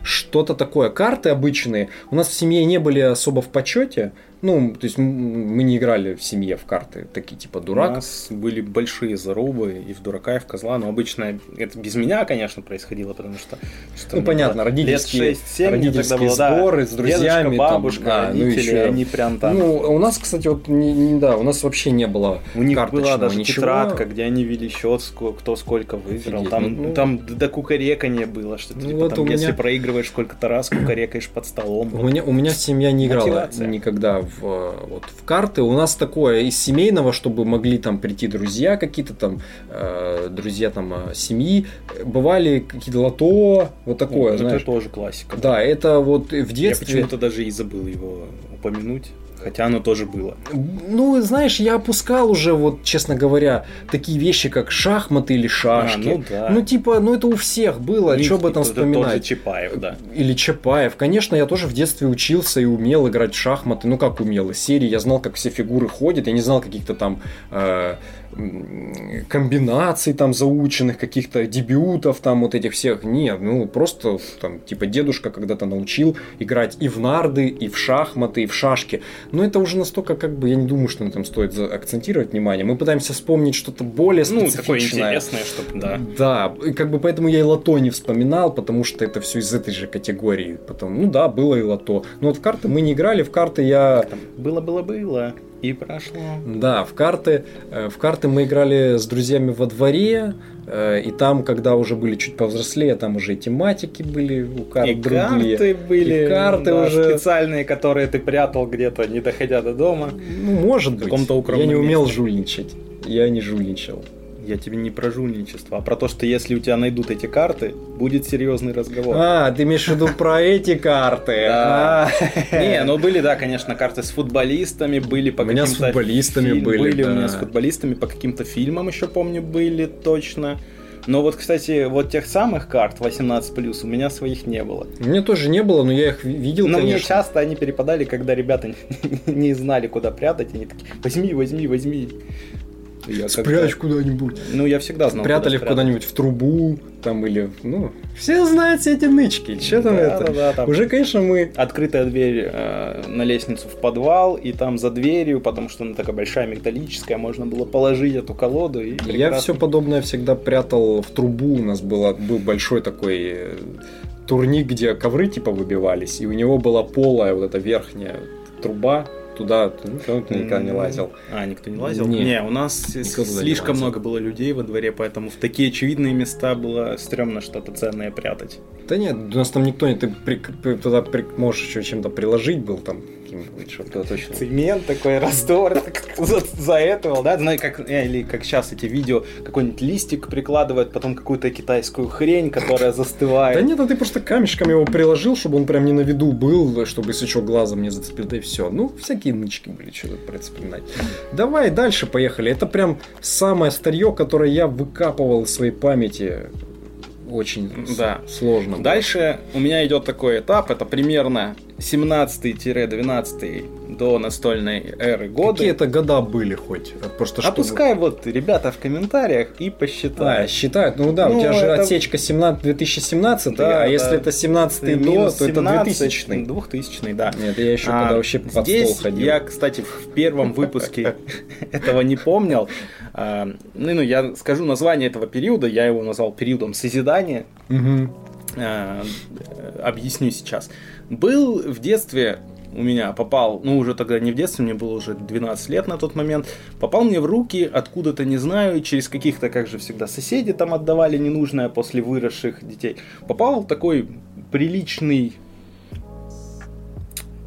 что-то такое. Карты обычные у нас в семье не были особо в почете, ну, то есть мы не играли в семье в карты, такие типа дурак. У нас были большие зарубы и в дурака, и в козла, но обычно это без меня, конечно, происходило, потому что... что ну, понятно, родительские, лет 6-7 родительские было, сборы да, с друзьями. Дедушка, бабушка, там, да, родители, ну, еще... они прям там... Ну, у нас, кстати, вот, не, не, да, у нас вообще не было У них была даже ничего. тетрадка, где они вели счет, кто сколько выиграл. Офигеть, там, ну, там до кукарекания было, что ну, типа, вот там, меня... если проигрываешь сколько-то раз, кукарекаешь под столом. У, вот. меня, у меня семья не играла Мотивация. никогда в, вот, в карты. У нас такое из семейного, чтобы могли там прийти друзья какие-то там, э, друзья там э, семьи. Бывали какие-то лото, вот такое, ну, знаешь. Это тоже классика. Да, это вот в детстве... Я почему-то даже и забыл его упомянуть. Хотя оно тоже было. Ну, знаешь, я опускал уже, вот, честно говоря, такие вещи, как шахматы или шашки. А, ну, да. ну, типа, ну это у всех было, ну, что об этом вспоминать. Тот Чапаев, да. Или Чапаев. Конечно, я тоже в детстве учился и умел играть в шахматы. Ну, как умел? Из серии я знал, как все фигуры ходят. Я не знал каких-то там э, комбинаций там заученных, каких-то дебютов там вот этих всех. Нет, ну просто там типа дедушка когда-то научил играть и в нарды, и в шахматы, и в шашки. Но это уже настолько как бы, я не думаю, что на этом стоит акцентировать внимание. Мы пытаемся вспомнить что-то более специфичное. Ну, такое интересное, чтобы, да. Да, и как бы поэтому я и лото не вспоминал, потому что это все из этой же категории. Потом, ну да, было и лото. Но вот в карты мы не играли, в карты я... Было-было-было. И прошло. Да, в карты, э, в карты мы играли с друзьями во дворе, э, и там, когда уже были чуть повзрослее, там уже и тематики были у карт и другие. карты были, и карты да, уже специальные, которые ты прятал где-то, не доходя до дома. Ну, может в каком-то быть. Я не умел месте. жульничать. Я не жульничал. Я тебе не про жульничество, а про то, что если у тебя найдут эти карты, будет серьезный разговор. А, ты имеешь в виду про эти карты? А. Не, ну были, да, конечно, карты с футболистами, были по каким-то... У меня с футболистами были, Были у меня с футболистами, по каким-то фильмам еще, помню, были точно. Но вот, кстати, вот тех самых карт 18+, у меня своих не было. У меня тоже не было, но я их видел, Но конечно. мне часто они перепадали, когда ребята *laughs* не знали, куда прятать, они такие, возьми, возьми, возьми. Я Спрячь куда-нибудь. Ну, я всегда знал. Прятали куда куда-нибудь в трубу, там или, ну, все знают все эти нычки. Что там да, это? Да, да, там Уже, конечно, мы... Открытая дверь э, на лестницу в подвал, и там за дверью, потому что она такая большая металлическая, можно было положить эту колоду. И прекрасно... Я все подобное всегда прятал в трубу. У нас было, был большой такой э, турник, где ковры типа выбивались, и у него была полая вот эта верхняя труба, туда ну, никогда не лазил. А, никто не лазил? Не. Не, у нас Никто не слишком лазил. много было людей во дворе, поэтому в такие очевидные места было стрёмно что-то ценное прятать. Да нет, у нас там никто не... Ты при- ты туда при- можешь еще чем-то приложить был там, каким-нибудь, что-то точно. Цемент такой раствор, за, за этого, да, знаешь, как, э, или как сейчас эти видео, какой-нибудь листик прикладывают, потом какую-то китайскую хрень, которая застывает. Да нет, а ты просто камешком его приложил, чтобы он прям не на виду был, чтобы если что, глазом не зацепил, да и все. Ну, всякие нычки были, что тут про вспоминать. Давай дальше поехали. Это прям самое старье, которое я выкапывал из своей памяти. Очень Да. сложно. было. Дальше у меня идет такой этап, это примерно 17-12 до настольной эры годы. Какие это года были хоть? А Просто А чтобы- пускай вот ребята в комментариях и А, посчитают. считают, ну да, Ну, у тебя же это- отсечка 17 2017, Да, а если да. это 17 до, то это 17, 2000 2000 да. Нет, я еще А, когда вообще под Здесь стол ходил. я, кстати, в первом выпуске *laughs* этого не помнил. А, Ну, ну, я скажу название этого периода, я его назвал периодом созидания. А, Объясню сейчас. Был в детстве у меня попал, ну уже тогда не в детстве, мне было уже 12 лет на тот момент, попал мне в руки откуда-то, не знаю, через каких-то, как же всегда, соседи там отдавали ненужное после выросших детей. Попал такой приличный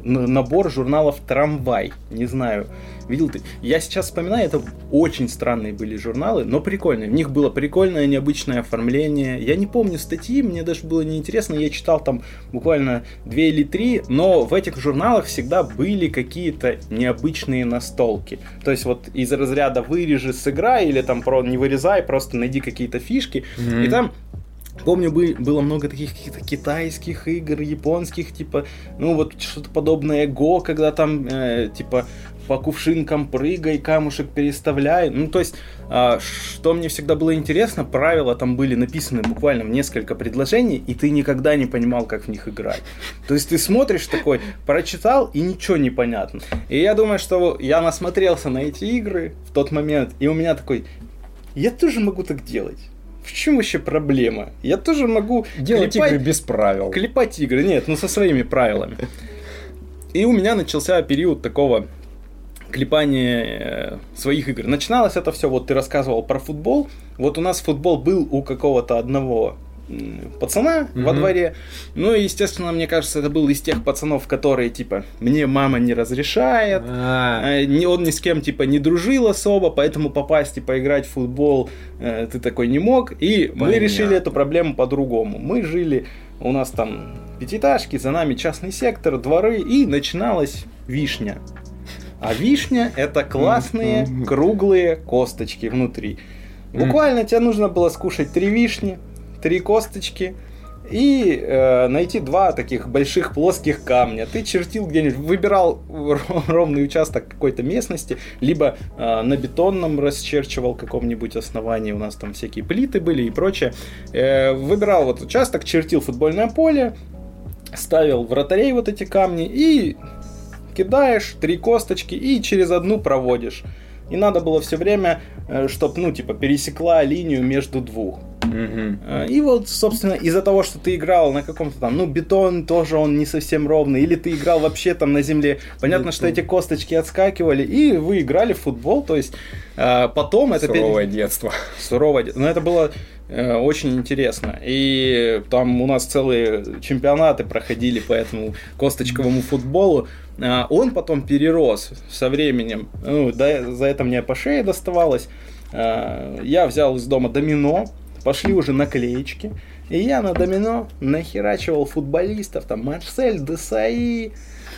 набор журналов «Трамвай». Не знаю, видел ты? Я сейчас вспоминаю, это очень странные были журналы, но прикольные. В них было прикольное, необычное оформление. Я не помню статьи, мне даже было неинтересно. Я читал там буквально две или три, но в этих журналах всегда были какие-то необычные настолки. То есть вот из разряда «вырежи, сыграй» или там про «не вырезай», просто найди какие-то фишки. Мгм. И там Помню, бы- было много таких каких-то китайских игр, японских, типа, ну вот что-то подобное Го, когда там, э, типа, по кувшинкам прыгай, камушек переставляй. Ну, то есть, а, что мне всегда было интересно, правила там были написаны буквально в несколько предложений, и ты никогда не понимал, как в них играть. То есть, ты смотришь такой, прочитал, и ничего не понятно. И я думаю, что я насмотрелся на эти игры в тот момент, и у меня такой, я тоже могу так делать. В чем вообще проблема? Я тоже могу Делать клепать- игры без правил. Клепать игры, нет, ну со своими правилами. И у меня начался период такого клепания э, своих игр. Начиналось это все, вот ты рассказывал про футбол. Вот у нас футбол был у какого-то одного пацана во Мгм. дворе. Ну и, естественно, мне кажется, это был из тех пацанов, которые, типа, мне мама не разрешает, ни- он ни с кем типа не дружил особо, поэтому попасть и поиграть в футбол э, ты такой не мог. И мы Понятно. решили эту проблему по-другому. Мы жили, у нас там пятиэтажки, за нами частный сектор, дворы, и начиналась вишня. А вишня это классные круглые косточки внутри. Буквально тебе нужно было скушать три вишни, три косточки и э, найти два таких больших плоских камня. Ты чертил где-нибудь, выбирал ро- ровный участок какой-то местности, либо э, на бетонном расчерчивал каком-нибудь основании, у нас там всякие плиты были и прочее. Э, выбирал вот участок, чертил футбольное поле, ставил вратарей вот эти камни и кидаешь три косточки и через одну проводишь. И надо было все время, чтобы, ну, типа, пересекла линию между двух. Э, И вот, собственно, из-за того, что ты играл на каком-то там, ну, бетон тоже он не совсем ровный, или ты играл вообще там на земле, понятно, что эти косточки отскакивали, и вы играли в футбол, то есть э, потом это... пере- Суровое детство. Суровое. де- Но это было э, очень интересно. И там у нас целые чемпионаты проходили по этому косточковому футболу. А, Он потом перерос со временем. Ну, да, за это мне по шее доставалось. А, Я взял из дома домино, пошли уже наклеечки. И я на домино нахерачивал футболистов, там Марсель, Десаи,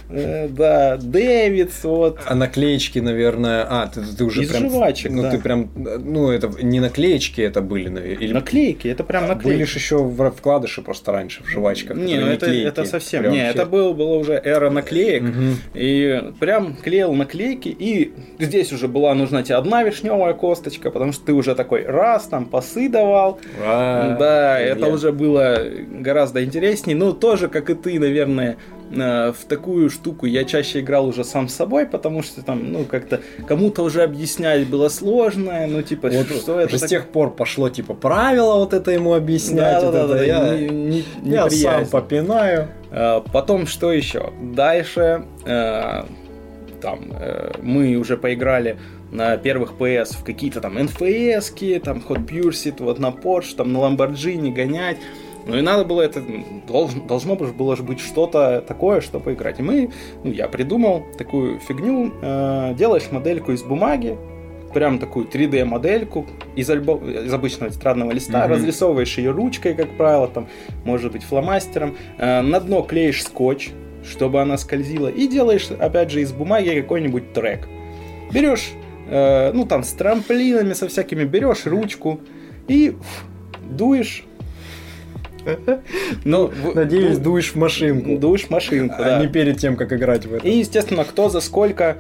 да, Дэвидс, вот. А наклеечки, наверное... А, ты, ты уже Из прям... жвачек, Ну, да. ты прям... Ну, это не наклеечки это были, наверное, или... Наклейки, это прям наклейки. Были же еще вкладыши просто раньше, в жвачках. Не, ну это, это совсем. Прям не, вообще. это был, была уже эра наклеек. Мгм. И прям клеил наклейки. И здесь уже была нужна тебе одна вишневая косточка, потому что ты уже такой раз там пасы давал. А, да, это уже было гораздо интереснее. Ну, тоже, как и ты, наверное, э, в такую штуку я чаще играл уже сам с собой, потому что там, ну, как-то кому-то уже объяснять было сложно. Ну, типа, Вот что это с так- тех пор пошло, типа, правила вот это ему объяснять. вот Да-да-да, это я не- не- я сам попинаю. Э, Потом что еще? Дальше э, там э, мы уже поиграли на первых PS в какие-то там NFS, там Hot Pursuit, вот на Porsche, там на Lamborghini гонять. Ну и надо было это, должно, должно было же быть что-то такое, что поиграть. И мы, ну, я придумал такую фигню, э, делаешь модельку из бумаги, прям такую 3D-модельку из, альбо... из обычного тетрадного листа, mm-hmm. разрисовываешь ее ручкой, как правило, там, может быть, фломастером, э, на дно клеишь скотч, чтобы она скользила, и делаешь, опять же, из бумаги какой-нибудь трек. Берешь, э, ну, там, с трамплинами, со всякими, берешь ручку и дуешь *laughs* ну, Надеюсь, дуешь в машинку. Дуешь в машинку, а не перед тем, как играть в это. И, естественно, кто за сколько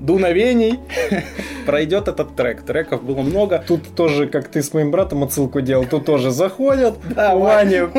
дуновений *laughs* пройдет этот трек. Треков было много. Тут тоже, как ты с моим братом отсылку делал, тут тоже заходят. Да, Ваня,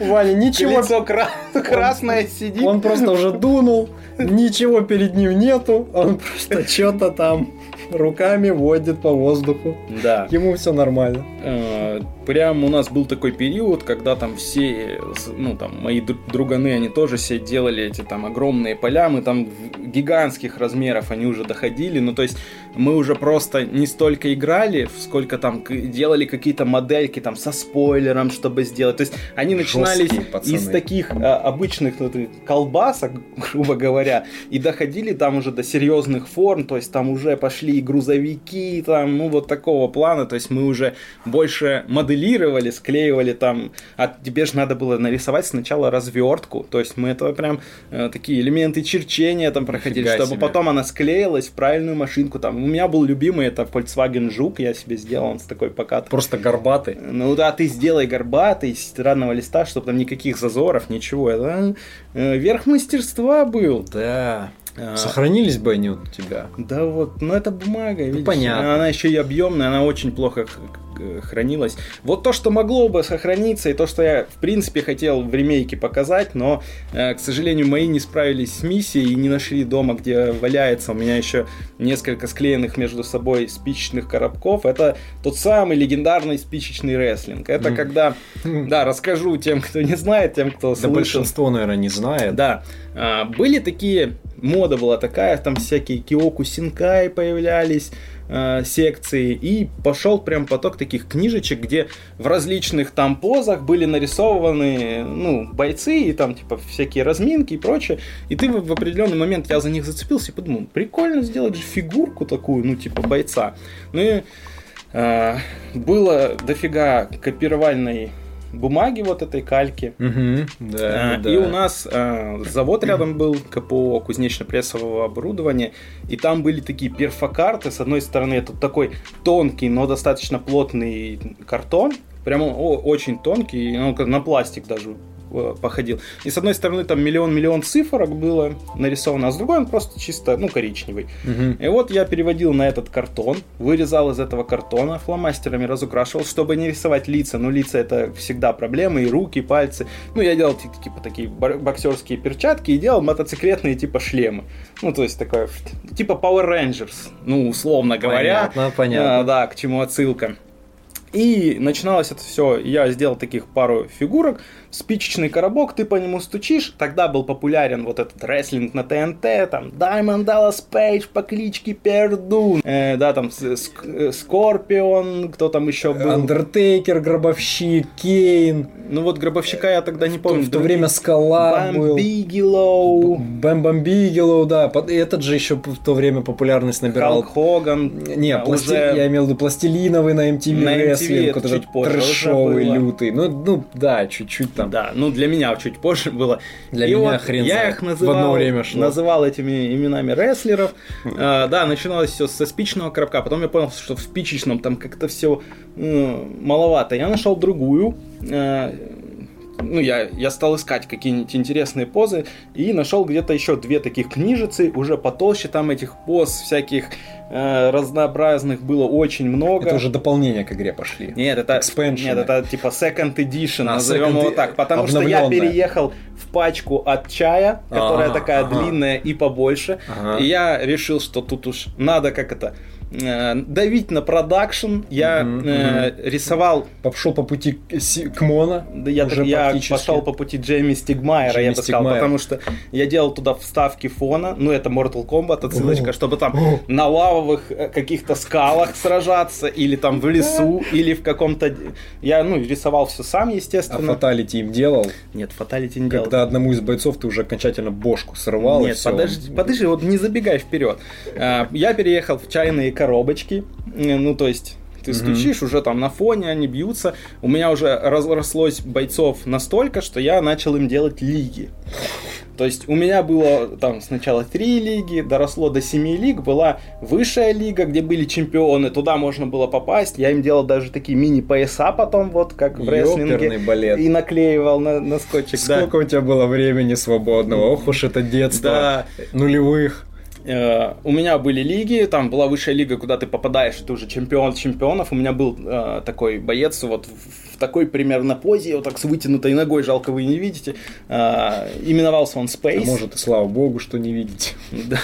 Ваня ничего. Лицо красное сидит. Он просто уже дунул, ничего перед ним нету, он просто *laughs* что-то там руками водит по воздуху. Да. Ему все нормально. Э, прям у нас был такой период, когда там все, ну там мои друганы, они тоже все делали эти там огромные поля, мы там гигантских размеров они уже доходили, ну то есть мы уже просто не столько играли, сколько там делали какие-то модельки там со спойлером, чтобы сделать. То есть они начинались из таких а, обычных ну, колбасок, *laughs* грубо говоря, и доходили там уже до серьезных форм, то есть там уже пошли и грузовики, там, ну вот такого плана, то есть мы уже больше моделировали, склеивали там, а тебе же надо было нарисовать сначала развертку, то есть мы это прям э, такие элементы черчения там проходили, Нифига чтобы себе. потом она склеилась в правильную машинку там меня был любимый, это Volkswagen Жук, я себе сделал, он с такой покат. Просто горбатый. Ну да, ты сделай горбатый из тетрадного листа, чтобы там никаких зазоров, ничего. Это э, верх мастерства был. Да. А, Сохранились бы они вот у тебя? Да вот, но это бумага, ну, видишь, понятно. она еще и объемная, она очень плохо хранилось. Вот то, что могло бы сохраниться, и то, что я, в принципе, хотел в ремейке показать, но, э, к сожалению, мои не справились с миссией и не нашли дома, где валяется. У меня еще несколько склеенных между собой спичечных коробков. Это тот самый легендарный спичечный рестлинг. Это mm. когда, да, расскажу тем, кто не знает, тем, кто слышал. Да большинство, наверное, не знает. Да. А, были такие, мода была такая, там всякие Киоку Синкай появлялись, э, секции, и пошел прям поток таких книжечек, где в различных там позах были нарисованы, ну, бойцы, и там, типа, всякие разминки и прочее, и ты в, определенный момент, я за них зацепился и подумал, прикольно сделать же фигурку такую, ну, типа, бойца. Ну и э, было дофига копировальной бумаги вот этой кальки. Угу, да, а, да. И у нас а, завод рядом был, КПО кузнечно-прессового оборудования, и там были такие перфокарты. С одной стороны, это такой тонкий, но достаточно плотный картон, прямо очень тонкий, ну, на пластик даже походил. И с одной стороны там миллион-миллион цифрок было нарисовано, а с другой он просто чисто, ну, коричневый. Угу. И вот я переводил на этот картон, вырезал из этого картона, фломастерами разукрашивал, чтобы не рисовать лица. Ну, лица это всегда проблемы, и руки, и пальцы. Ну, я делал типа такие боксерские перчатки и делал мотоциклетные типа шлемы. Ну, то есть такое, типа Power Rangers, ну, условно говоря. Понятно, понятно. А, да, к чему отсылка. И начиналось это все, я сделал таких пару фигурок, спичечный коробок, ты по нему стучишь, тогда был популярен вот этот рестлинг на ТНТ, там, Diamond Dallas Page по кличке Пердун, э, да, там, Скорпион, кто там еще был? Андертейкер, Гробовщик, Кейн. Ну вот Гробовщика я тогда не помню. В то время Скала был. Бигелоу. Бэм Бэм Бигелоу, да, этот же еще в то время популярность набирал. Халк Хоган. Не, да, пласти... уже... я имел в виду пластилиновый на MTV, на Wrestling, позже трэшовый, лютый. Ну, ну, да, чуть-чуть там. Да, ну для меня чуть позже было. Для и меня вот хрен Я их называл, в одно время шло. называл этими именами рестлеров. а, да, начиналось все со спичного коробка. Потом я понял, что в спичечном там как-то все э, маловато. Я нашел другую. Э, ну, я, я стал искать какие-нибудь интересные позы и нашел где-то еще две таких книжицы, уже потолще там этих поз всяких разнообразных было очень много. Это уже дополнения к игре пошли. Нет, это, Expansion. нет, это типа second edition, а, назовем second... его так, потому что я переехал в пачку от чая, которая ага, такая ага. длинная и побольше, ага. и я решил, что тут уж надо как это э, давить на продакшн. Я Мгм, э, рисовал Пошел по пути к Моно. да я, уже я пошел по пути Джейми Стигмайера, Джейми я бы сказал, Стигмайер. потому что я делал туда вставки фона, ну это Mortal Kombat отсылочка, О. чтобы там О. на лавовых э, каких-то скалах сражаться, или там в лесу, или в каком-то... Я, ну, рисовал все сам, А естественно. фаталити им делал, Нет, фаталити не делал. когда одному из бойцов ты уже окончательно бошку срывал. Нет, подожди, подожди, вот не забегай вперед. А, Я переехал в чайные коробочки, э, ну то есть ты стучишь, уже там на фоне они бьются. У меня уже разрослось бойцов настолько, что я начал им делать лиги. То есть у меня было там сначала три лиги, доросло до семи лиг, была высшая лига, где были чемпионы, туда можно было попасть. Я им делал даже такие мини-пояса потом, вот как в Ёперный рестлинге. балет. И наклеивал на, на скотчик. да. Сколько у тебя было времени свободного? Ох уж это детство. Да. Нулевых. Э, у меня были лиги, там была высшая лига, куда ты попадаешь, ты уже чемпион чемпионов. У меня был э, такой боец вот в такой примерно позе, вот так с вытянутой ногой, жалко вы не видите. Э, именовался он Space. А может и слава богу, что не видите. Да,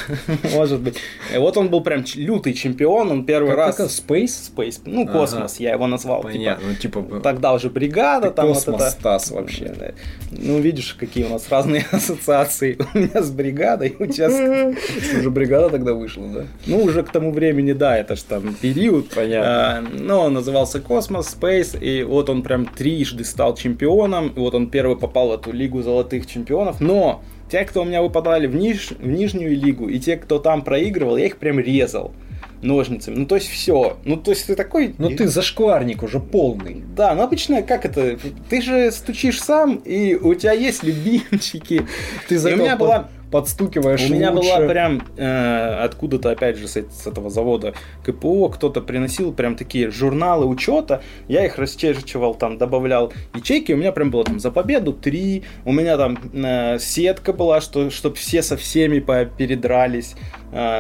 может быть. И вот он был прям лютый чемпион, он первый Как раз... это? Space? Space, ну, Ага. космос, я его назвал. типа. Понятно, ну типа... Тогда уже бригада, там космос вот это... Стас вообще. Да. Ну, видишь, какие у нас разные *laughs* ассоциации. У меня с бригадой, у тебя Уже бригада тогда вышла, да? Ну, уже к тому времени, да, это ж там период. Понятно. А, но он назывался Космос, Space, и вот он прям трижды стал чемпионом, и вот он первый попал в эту лигу золотых чемпионов. Но те, кто у меня выпадали в, ниж- в нижнюю лигу, и те, кто там проигрывал, я их прям резал ножницами. Ну, то есть все. Ну, то есть ты такой... Ну ты зашкварник уже полный. Да, ну обычно как это? Ты же стучишь сам, и у тебя есть любимчики. Ты И у меня была подстукиваешь у меня лучше. была прям э, откуда-то, опять же, с, с этого завода КПО, кто-то приносил прям такие журналы учета, я их расчерчивал, там, добавлял ячейки, у меня прям было там за победу три, у меня там э, сетка была, что, чтобы все со всеми передрались,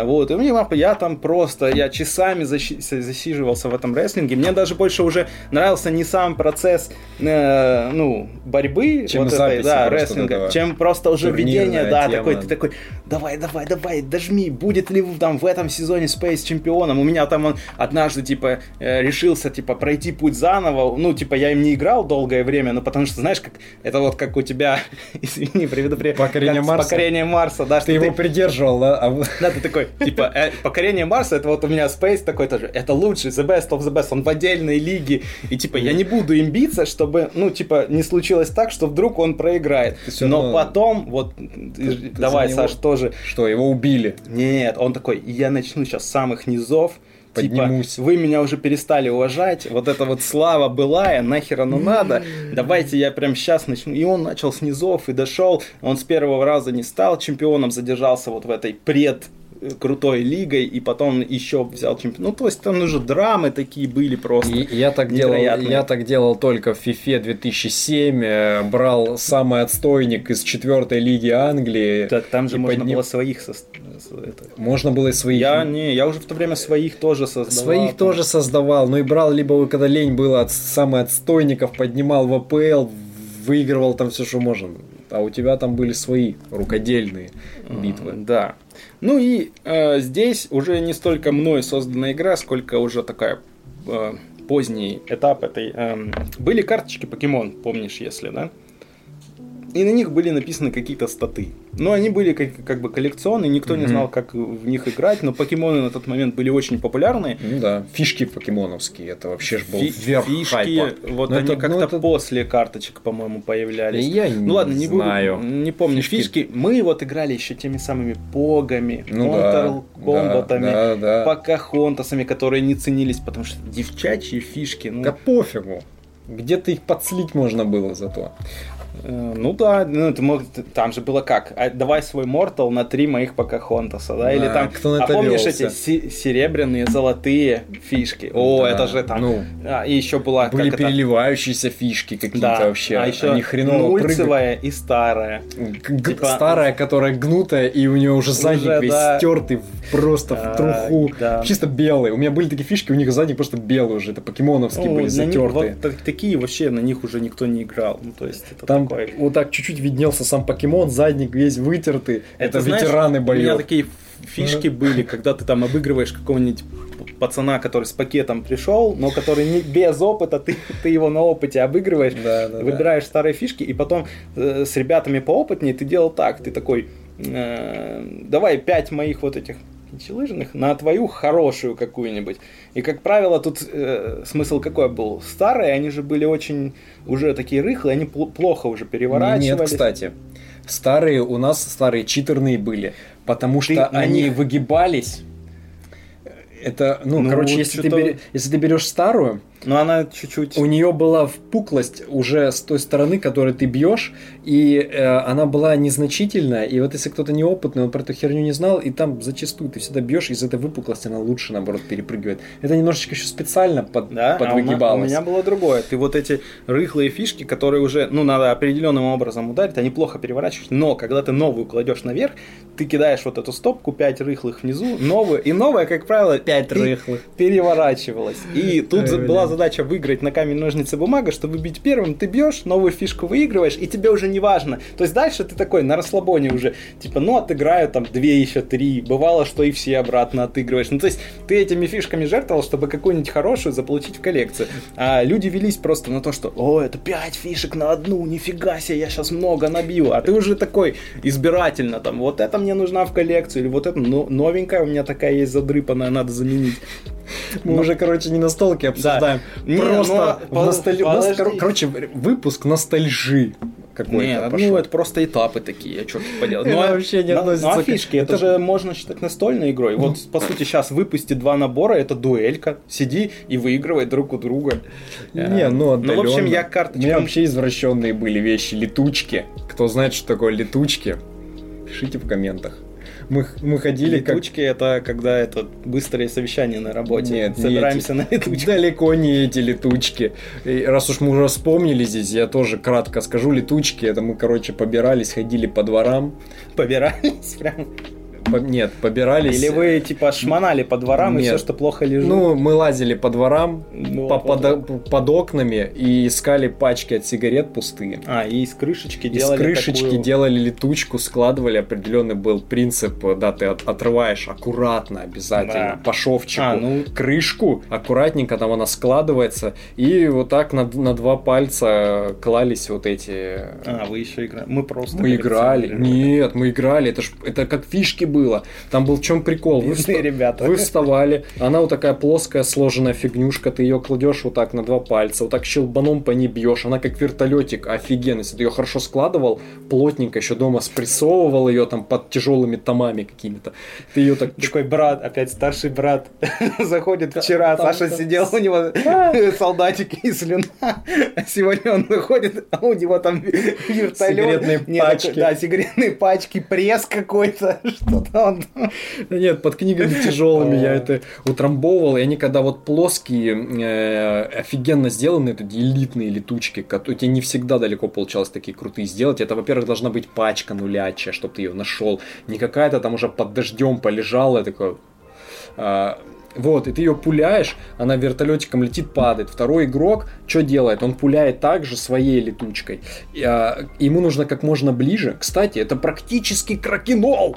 вот, и у меня, я там просто, я часами защи- засиживался в этом рестлинге, мне даже больше уже нравился не сам процесс, э, ну, борьбы, Чем вот этой, да, рестлинга, этого. чем просто уже Турнирная ведение, да, тема. такой, ты такой, давай, давай, давай, дожми, будет ли там в этом сезоне Space чемпионом? У меня там он однажды, типа, э, решился, типа, пройти путь заново, ну, типа, я им не играл долгое время, но потому что, знаешь, как, это вот как у тебя, *laughs* извини, приведу пример, Покорение Марса? Покорение Марса, да, что Ты его придерживал, да? А да, ты такой, типа, э, покорение Марса, это вот у меня Space такой тоже, это лучший, the best of the best, он в отдельной лиге, и типа, я не буду им биться, чтобы, ну, типа, не случилось так, что вдруг он проиграет. Но равно- потом, вот, ты давай, за него- Саш, тоже, Что, его убили? нет, он такой, я начну сейчас с самых низов, Поднимусь. Типа, вы меня уже перестали уважать, вот эта вот слава былая, нахер оно надо, давайте я прям сейчас начну. И он начал с низов и дошел, он с первого раза не стал чемпионом, задержался вот в этой пред крутой лигой, и потом еще взял чемпион. Ну, то есть там уже драмы такие были просто. И я так делал, я так делал только в FIFA 2007, э, брал самый отстойник из четвертой лиги Англии. Да, там же можно подним- было своих со- со- это. Можно было и своих. Я не, я уже в то время своих тоже создавал. Своих там. тоже создавал, но и брал либо когда лень было от самых отстойников, поднимал в АПЛ, выигрывал там все, что можно. А у тебя там были свои рукодельные битвы. М, Да. Ну и э, здесь уже не столько мной созданная игра, сколько уже такая э, поздний этап этой. эм, были карточки покемон, помнишь, если, да? И на них были написаны какие-то статы. Но они были как, как бы коллекционные, никто не Мгм. знал, как в них играть, но покемоны на тот момент были очень популярны. Ну да, фишки покемоновские, это вообще ж был Фи- верх фишки, хайпа. вот Ну они это- ну как-то это- после карточек, по-моему, появлялись. Я Ну ладно, не знаю. буду, не помню Фишки. фишки. Мы вот играли еще теми самыми погами, Ну да, комбатами, да, да, да. покахонтасами, которые не ценились, потому что девчачьи фишки. Ну, Да пофигу. Где-то их подслить можно было зато. Э, ну да, ну, ты мог, там же было как? А, давай свой Мортал на три моих покахонтаса, да? Или там, кто а это помнишь эти се- серебряные, золотые фишки? О, Да, это же там. ну, А, и еще была Были как это? переливающиеся фишки какие-то Да, вообще. а еще Они хреново нульцевая и старая. Г- Типа- Старая, которая гнутая, и у нее уже задник Уже, весь да. стертый просто А, в труху. да. Чисто белый. У меня были такие фишки, у них задник просто белый уже. Это покемоновские Ну, были на них затертые. вот так- такие вообще на них уже никто не играл. Ну, то есть это Там такое. вот так чуть-чуть виднелся сам покемон, задник весь вытертый. Это, знаешь, ветераны У меня боев. такие фишки были, когда ты там обыгрываешь какого-нибудь пацана, который с пакетом пришел, но который не без опыта, ты, ты его на опыте обыгрываешь, Да, да, выбираешь старые фишки, и потом э, с ребятами поопытнее ты делал так, ты такой, э, давай пять моих вот этих лыжных на твою хорошую какую-нибудь. И, как правило, тут э, смысл какой был? Старые, они же были очень уже такие рыхлые, они пл- плохо уже переворачивались. Нет, кстати. Старые у нас старые читерные были, потому Ты что они них- выгибались. Это, ну, ну короче, вот если, ты бер... если ты берешь старую, ну она чуть-чуть. У нее была впуклость уже с той стороны, которой ты бьешь, и э, она была незначительная. И вот если кто-то неопытный, он про эту херню не знал, и там зачастую ты всегда бьешь, из этой выпуклости она лучше, наоборот, перепрыгивает. Это немножечко еще специально под, да? подвыгибалось. А у, меня, у меня было другое. Ты вот эти рыхлые фишки, которые уже, ну, надо определенным образом ударить, они плохо переворачиваются. но когда ты новую кладешь наверх, ты кидаешь вот эту стопку, 5 рыхлых внизу, новую, и новая, как правило, 5 Опять рыхлых. Переворачивалась. И тут была задача выиграть на камень, ножницы, бумага, чтобы бить первым. Ты бьешь, новую фишку выигрываешь, и тебе уже не важно. То есть дальше ты такой на расслабоне уже. Типа, ну отыграю там две еще три. Бывало, что и все обратно отыгрываешь. Ну то есть ты этими фишками жертвовал, чтобы какую-нибудь хорошую заполучить в коллекцию. А люди велись просто на то, что о, это пять фишек на одну, нифига себе, я сейчас много набью. А ты уже такой избирательно там, вот это мне нужна в коллекцию, или вот это ну, новенькая у меня такая есть задрыпанная, надо заменить. Мы Ну, уже, короче, не настолки обсуждаем. Не, Просто ну, в носталь- у нас, короче, выпуск ностальжи какой-то Нет, пошел. ну это просто этапы такие, а что тут поделать. Ну, вообще не ну, относится Ну, а фишки, это, же можно считать настольной игрой. Вот, по сути, сейчас выпусти два набора, это дуэлька. Сиди и выигрывай друг у друга. Не, ну, Ну, в общем, я У меня вообще извращенные были вещи, летучки. Кто знает, что такое летучки, пишите в комментах. Мы, мы ходили как... Летучки это когда это быстрое совещание на работе. Нет, не Собираемся эти. на летучках. Далеко не эти летучки. И раз уж мы уже вспомнили здесь, я тоже кратко скажу. Летучки, это мы, короче, побирались, ходили по дворам. Побирались прям. По- нет, побирались. Или вы типа шмонали по дворам и Нет. все, что плохо лежит. Ну, мы лазили по дворам, Ну, по- под, под окнами и искали пачки от сигарет пустые. А, и из крышечки Из делали крышечки такую- делали летучку, складывали. Определенный был принцип, да, ты от- отрываешь аккуратно обязательно Да. по шовчику А, ну- крышку, аккуратненько там она складывается, и вот так на, на два пальца клались вот эти. А, вы еще играли. Мы просто Мы играли. Нет, мы играли. Это ж это как фишки было. Там был в чем прикол. Вы, вста- ребята. вы вставали, она вот такая плоская, сложенная фигнюшка, ты ее кладешь вот так на два пальца, вот так щелбаном по ней бьешь, она как вертолетик, офигенно. Если ты ее хорошо складывал, плотненько еще дома спрессовывал ее там под тяжелыми томами какими-то. Ты ее так Такой брат, опять старший брат, *laughs* заходит вчера, там- Саша там- сидел, у него *laughs* солдатики и слюна, а сегодня он выходит, а у него там вертолет. Сигаретные пачки. Да, сигаретные пачки, пресс какой-то, *laughs* что-то там. Да Нет, под книгами тяжелыми я это утрамбовывал, и они когда вот плоские, э, офигенно сделаны, это элитные летучки, которые не всегда далеко получалось такие крутые сделать. Это, во-первых, должна быть пачка нулячая, чтобы ты ее нашел. Не какая-то там уже под дождем полежала, такое. а, вот, и ты ее пуляешь, она вертолетиком летит, падает. Второй игрок что делает? Он пуляет также своей летучкой. И, а, ему нужно как можно ближе. Кстати, это практически кракенол.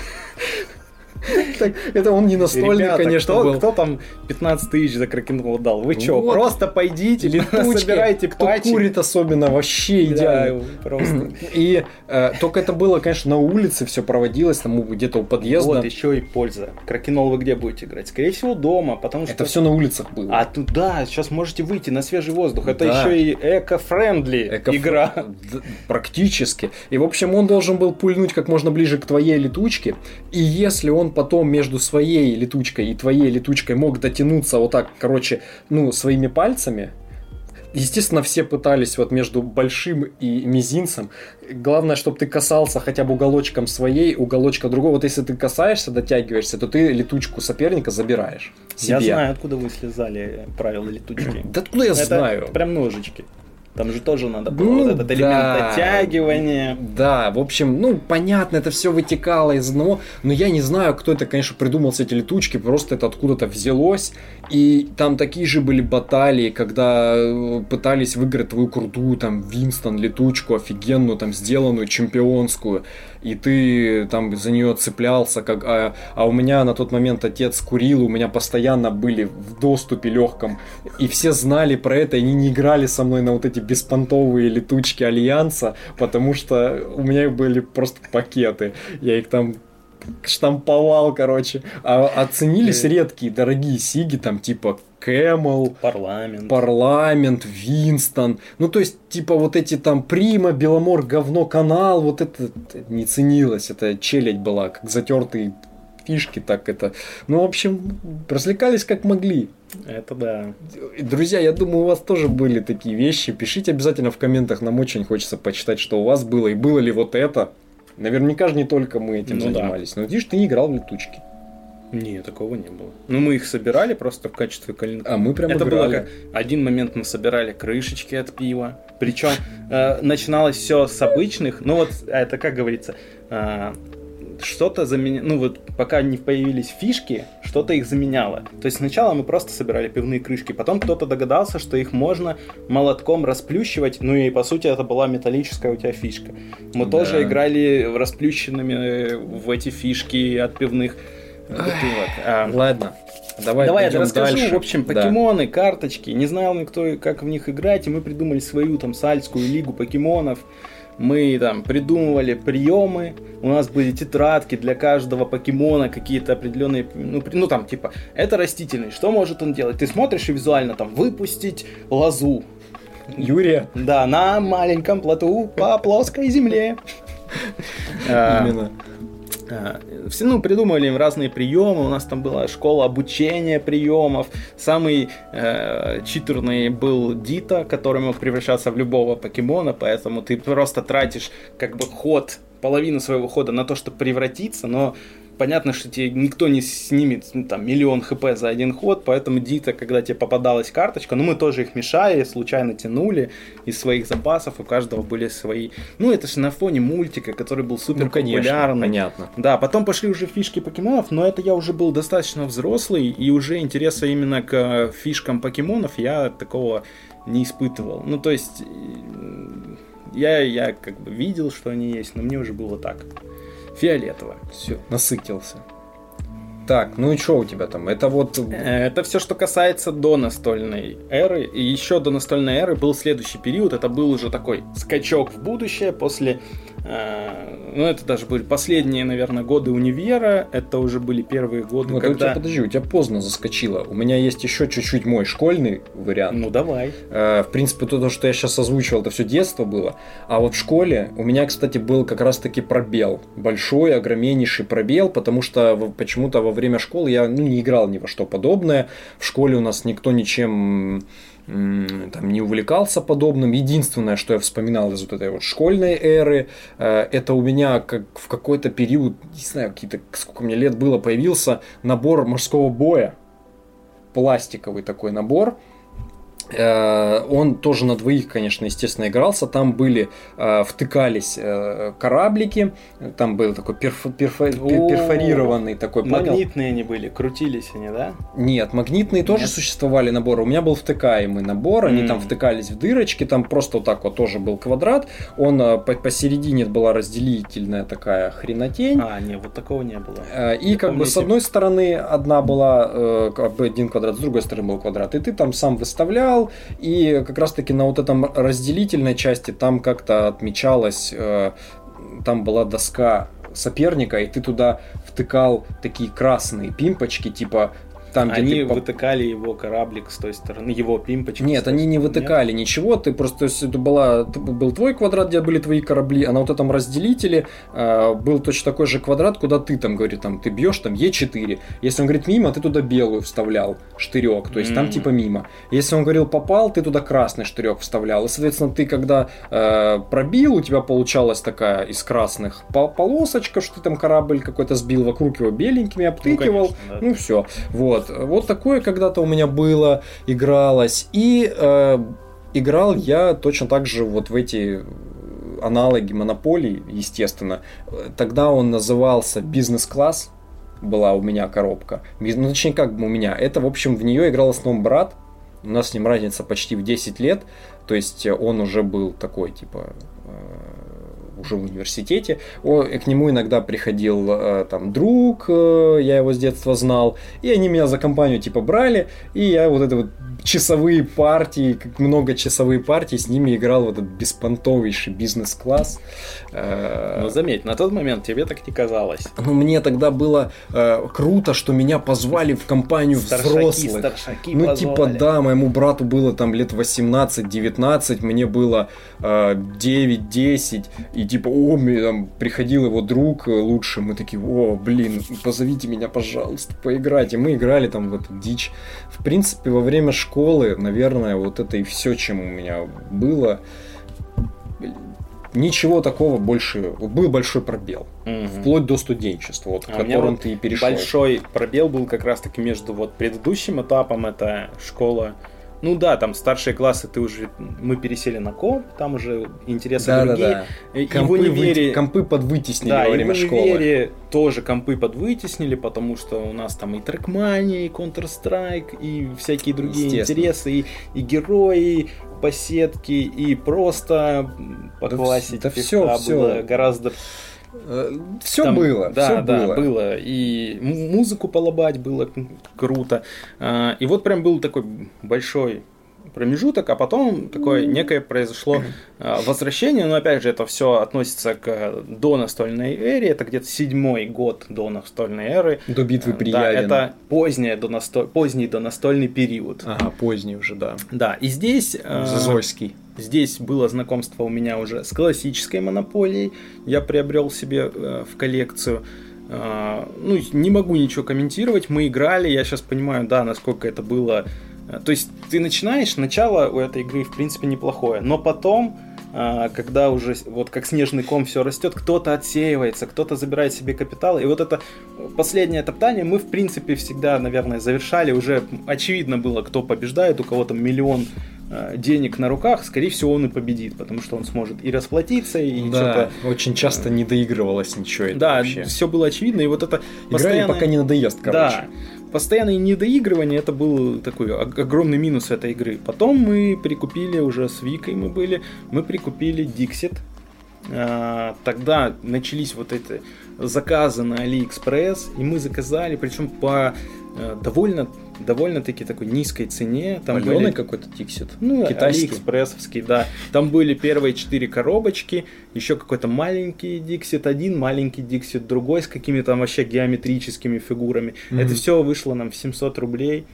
*laughs* Так, это он не настольный, Ребята, конечно, кто, был. кто там 15 тысяч за кракенол дал? Вы что, Вот. просто пойдите, Летучки, собирайте кто пачки. курит особенно, вообще Да, идеально. просто. *clears throat* И э, только это было, конечно, на улице все проводилось, там где-то у подъезда. Вот еще и польза. Кракенол вы где будете играть? Скорее всего, дома, потому что... это все на улицах было. А тут, да, сейчас можете выйти на свежий воздух. Это Да. еще и эко-френдли Эко- игра. Практически. И, в общем, он должен был пульнуть как можно ближе к твоей летучке. И если он потом между своей летучкой и твоей летучкой мог дотянуться вот так, короче, ну, своими пальцами, Естественно, все пытались вот между большим и мизинцем. Главное, чтобы ты касался хотя бы уголочком своей, уголочка другого. Вот если ты касаешься, дотягиваешься, то ты летучку соперника забираешь. Я себе. знаю, откуда вы слезали правила летучки. Да откуда я Это знаю? прям ножички. Там же тоже надо было ну, вот этот да, элемент оттягивания. Да, в общем, ну, понятно, это все вытекало из одного, но я не знаю, кто это, конечно, придумал с эти летучки, просто это откуда-то взялось, и там такие же были баталии, когда э, пытались выиграть твою крутую, там, Винстон, летучку, офигенную, там, сделанную, чемпионскую, и ты там за нее цеплялся, как, а, а у меня на тот момент отец курил, у меня постоянно были в доступе легком, и все знали про это, и они не играли со мной на вот эти беспонтовые летучки Альянса, потому что у меня были просто пакеты, я их там штамповал, короче. А оценились редкие, дорогие сиги, там типа Кэмл, Парламент. Парламент, Винстон. Ну, то есть, типа, вот эти там Прима, Беломор, говно, канал, вот это, это не ценилось. Это челядь была, как затертые фишки, так это. Ну, в общем, развлекались как могли. Это да. Друзья, я думаю, у вас тоже были такие вещи. Пишите обязательно в комментах, нам очень хочется почитать, что у вас было, и было ли вот это. Наверняка же не только мы этим ну, занимались. Да. Но видишь, ты играл в летучки. Не, такого не было. Ну, мы их собирали просто в качестве календаря. А мы прям Это играли. было как... Один момент мы собирали крышечки от пива. Причем э, начиналось все с обычных. Ну, вот это, как говорится, э, что-то заменяло, ну вот пока не появились фишки, что-то их заменяло. То есть сначала мы просто собирали пивные крышки, потом кто-то догадался, что их можно молотком расплющивать, ну и по сути это была металлическая у тебя фишка. Мы да. тоже играли расплющенными э, в эти фишки от пивных бутылок. А, Ладно. Давай, Давай я расскажу. Дальше. В общем, покемоны, да. карточки. Не знал никто, как в них играть, и мы придумали свою там сальскую лигу покемонов мы там придумывали приемы, у нас были тетрадки для каждого покемона, какие-то определенные, ну, ну там типа, это растительный, что может он делать? Ты смотришь и визуально там выпустить лозу. Юрия? Да, на маленьком плоту по плоской земле. Именно. Все, ну, придумывали им разные приемы. У нас там была школа обучения приемов. Самый э, читерный был Дита, который мог превращаться в любого покемона, поэтому ты просто тратишь как бы ход половину своего хода на то, чтобы превратиться, но понятно, что тебе никто не снимет ну, там миллион хп за один ход, поэтому Дита, когда тебе попадалась карточка, ну мы тоже их мешали, случайно тянули из своих запасов, у каждого были свои. Ну это же на фоне мультика, который был супер ну, конечно, популярный. Понятно. Да, потом пошли уже фишки покемонов, но это я уже был достаточно взрослый, и уже интереса именно к фишкам покемонов я такого не испытывал. Ну то есть я, я как бы видел, что они есть, но мне уже было так фиолетово. Все, насытился. Так, ну и что у тебя там? Это вот... Э, это все, что касается до настольной эры. И еще до настольной эры был следующий период. Это был уже такой скачок в будущее после ну, это даже были последние, наверное, годы универа. Это уже были первые годы, ну, когда... У тебя, подожди, у тебя поздно заскочило. У меня есть еще чуть-чуть мой школьный вариант. Ну, давай. Э, в принципе, то, что я сейчас озвучивал, это все детство было. А вот в школе у меня, кстати, был как раз-таки пробел. Большой, огромнейший пробел, потому что почему-то во время школы я ну, не играл ни во что подобное. В школе у нас никто ничем там не увлекался подобным. Единственное, что я вспоминал из вот этой вот школьной эры, э, это у меня как в какой-то период, не знаю, какие-то, сколько мне лет было, появился набор морского боя. Пластиковый такой набор – он тоже на двоих, конечно, естественно, игрался. Там были, э, втыкались э, кораблики, там был такой перф, перф, перфорированный такой, Магнитные понял? они были, крутились они, да? Нет, магнитные Нет. тоже существовали наборы. У меня был втыкаемый набор, они mm. там втыкались в дырочки, там просто вот так вот тоже был квадрат. Он по посередине была разделительная такая хренотень. А, нет, вот такого не было. И Я как помните... бы с одной стороны одна была как бы один квадрат, с другой стороны был квадрат. И ты там сам выставлял, играл, и как раз-таки на вот этом разделительной части там как-то отмечалось, э, там была доска соперника, и ты туда втыкал такие красные пимпочки, типа там, где они ты... вытыкали его кораблик с той стороны, его пимпочку. Нет, они не вытыкали Нет? ничего. Ты просто, то есть это была, был твой квадрат, где были твои корабли, а на вот этом разделителе э, был точно такой же квадрат, куда ты там, говорит, там, ты бьешь там Е4. Если он говорит мимо, ты туда белую вставлял штырек, то есть mm. там типа мимо. Если он говорил попал, ты туда красный штырек вставлял. И, соответственно, ты когда э, пробил, у тебя получалась такая из красных полосочка, что ты там корабль какой-то сбил, вокруг его беленькими обтыкивал. Ну, конечно, да. ну все. Вот. Вот. Вот такое когда-то у меня было, игралось. И э, играл я точно так же вот в эти аналоги монополии, естественно. Тогда он назывался бизнес-класс, была у меня коробка. Ну, точнее, как бы у меня. Это, в общем, в нее играл в основном брат. У нас с ним разница почти в 10 лет. То есть он уже был такой, типа, уже в университете. О, к нему иногда приходил э, там друг, э, я его с детства знал, и они меня за компанию типа брали, и я вот это вот часовые партии, как много часовые партии, с ними играл в этот беспонтовейший бизнес-класс. Ну, заметь, на тот момент тебе так не казалось. Ну, мне тогда было э, круто, что меня позвали в компанию старшаки, взрослых. Старшаки ну, типа, позвали. типа, да, моему брату было там лет 18-19, мне было э, 9-10, и типа, о, мне, там, приходил его друг лучше, мы такие, о, блин, позовите меня, пожалуйста, поиграть. И мы играли там в эту дичь. В принципе, во время школы школы, наверное, вот это и все, чем у меня было. Ничего такого больше. Был большой пробел. Угу. Вплоть до студенчества, вот, а которым ты и перешел. Большой пробел был как раз-таки между вот предыдущим этапом, это школа ну да, там старшие классы ты уже мы пересели на комп, там уже интересы да, другие. Да, да. И компы, в универе вы, компы подвытеснили да, во время и в универе школы. тоже компы подвытеснили, потому что у нас там и трекмания, и Counter-Strike, и всякие другие интересы, и, и герои, по сетке, и просто по да, классике да все, все. было гораздо все Там, было, да, все да, было. было. И музыку полобать было круто. А, и вот прям был такой большой промежуток, а потом такое некое произошло а, возвращение, но опять же это все относится к до настольной эре, это где-то седьмой год до настольной эры. До битвы при Да, это поздний до насто... поздний до настольный период. Ага, поздний уже, да. Да, и здесь... Зазойский. Здесь было знакомство у меня уже с классической монополией. Я приобрел себе э, в коллекцию. Э, ну, не могу ничего комментировать. Мы играли, я сейчас понимаю, да, насколько это было. Э, то есть ты начинаешь, начало у этой игры в принципе неплохое, но потом э, когда уже вот как снежный ком все растет, кто-то отсеивается, кто-то забирает себе капитал, и вот это последнее топтание мы в принципе всегда, наверное, завершали, уже очевидно было, кто побеждает, у кого там миллион денег на руках, скорее всего, он и победит, потому что он сможет и расплатиться, и да, что-то... очень часто не доигрывалось ничего это Да, вообще. все было очевидно, и вот это Играли, постоянное... пока не надоест, короче. Да, постоянное недоигрывание, это был такой огромный минус этой игры. Потом мы прикупили, уже с Викой мы были, мы прикупили Dixit, а, тогда начались вот эти заказы на AliExpress, и мы заказали, причем по э, довольно довольно-таки такой низкой цене. Там Паленый были... какой-то тиксит. Ну, китайский. Алиэкспрессовский, да. *laughs* Там были первые четыре коробочки, еще какой-то маленький Диксит один, маленький Диксит другой с какими-то там вообще геометрическими фигурами. Mm-hmm. Это все вышло нам в 700 рублей.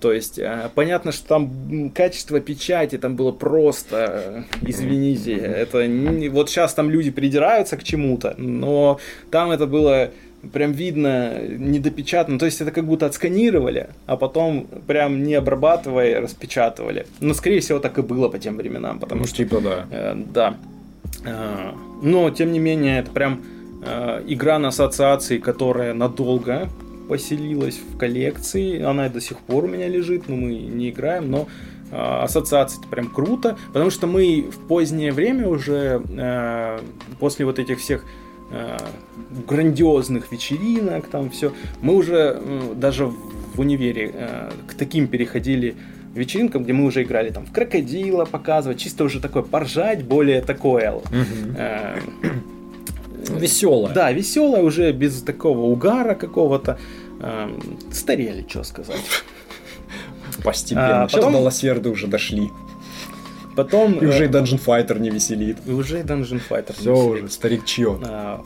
То есть, э, понятно, что там качество печати там было просто, э, извините, это не, вот сейчас там люди придираются к чему-то, но там это было прям видно недопечатано. То есть это как будто отсканировали, а потом прям не обрабатывая распечатывали. Но скорее всего так и было по тем временам, потому ну, что типа да. Э, да. Э, но тем не менее это прям э, игра на ассоциации, которая надолго поселилась в коллекции. Она до сих пор у меня лежит, но мы не играем, но э, ассоциация это прям круто, потому что мы в позднее время уже э, после вот этих всех грандиозных вечеринок, там все. Мы уже э, даже в универе э, к таким переходили вечеринкам, где мы уже играли там в крокодила показывать, чисто уже такое поржать, более такое. Веселое. Да, веселое, уже без такого угара какого-то. Старели, что сказать. Постепенно. А, Сейчас потом... до Лосверды уже дошли. Потом... И уже и Dungeon Fighter не веселит. И уже и Dungeon Fighter Все не веселит. уже, старик чье. А,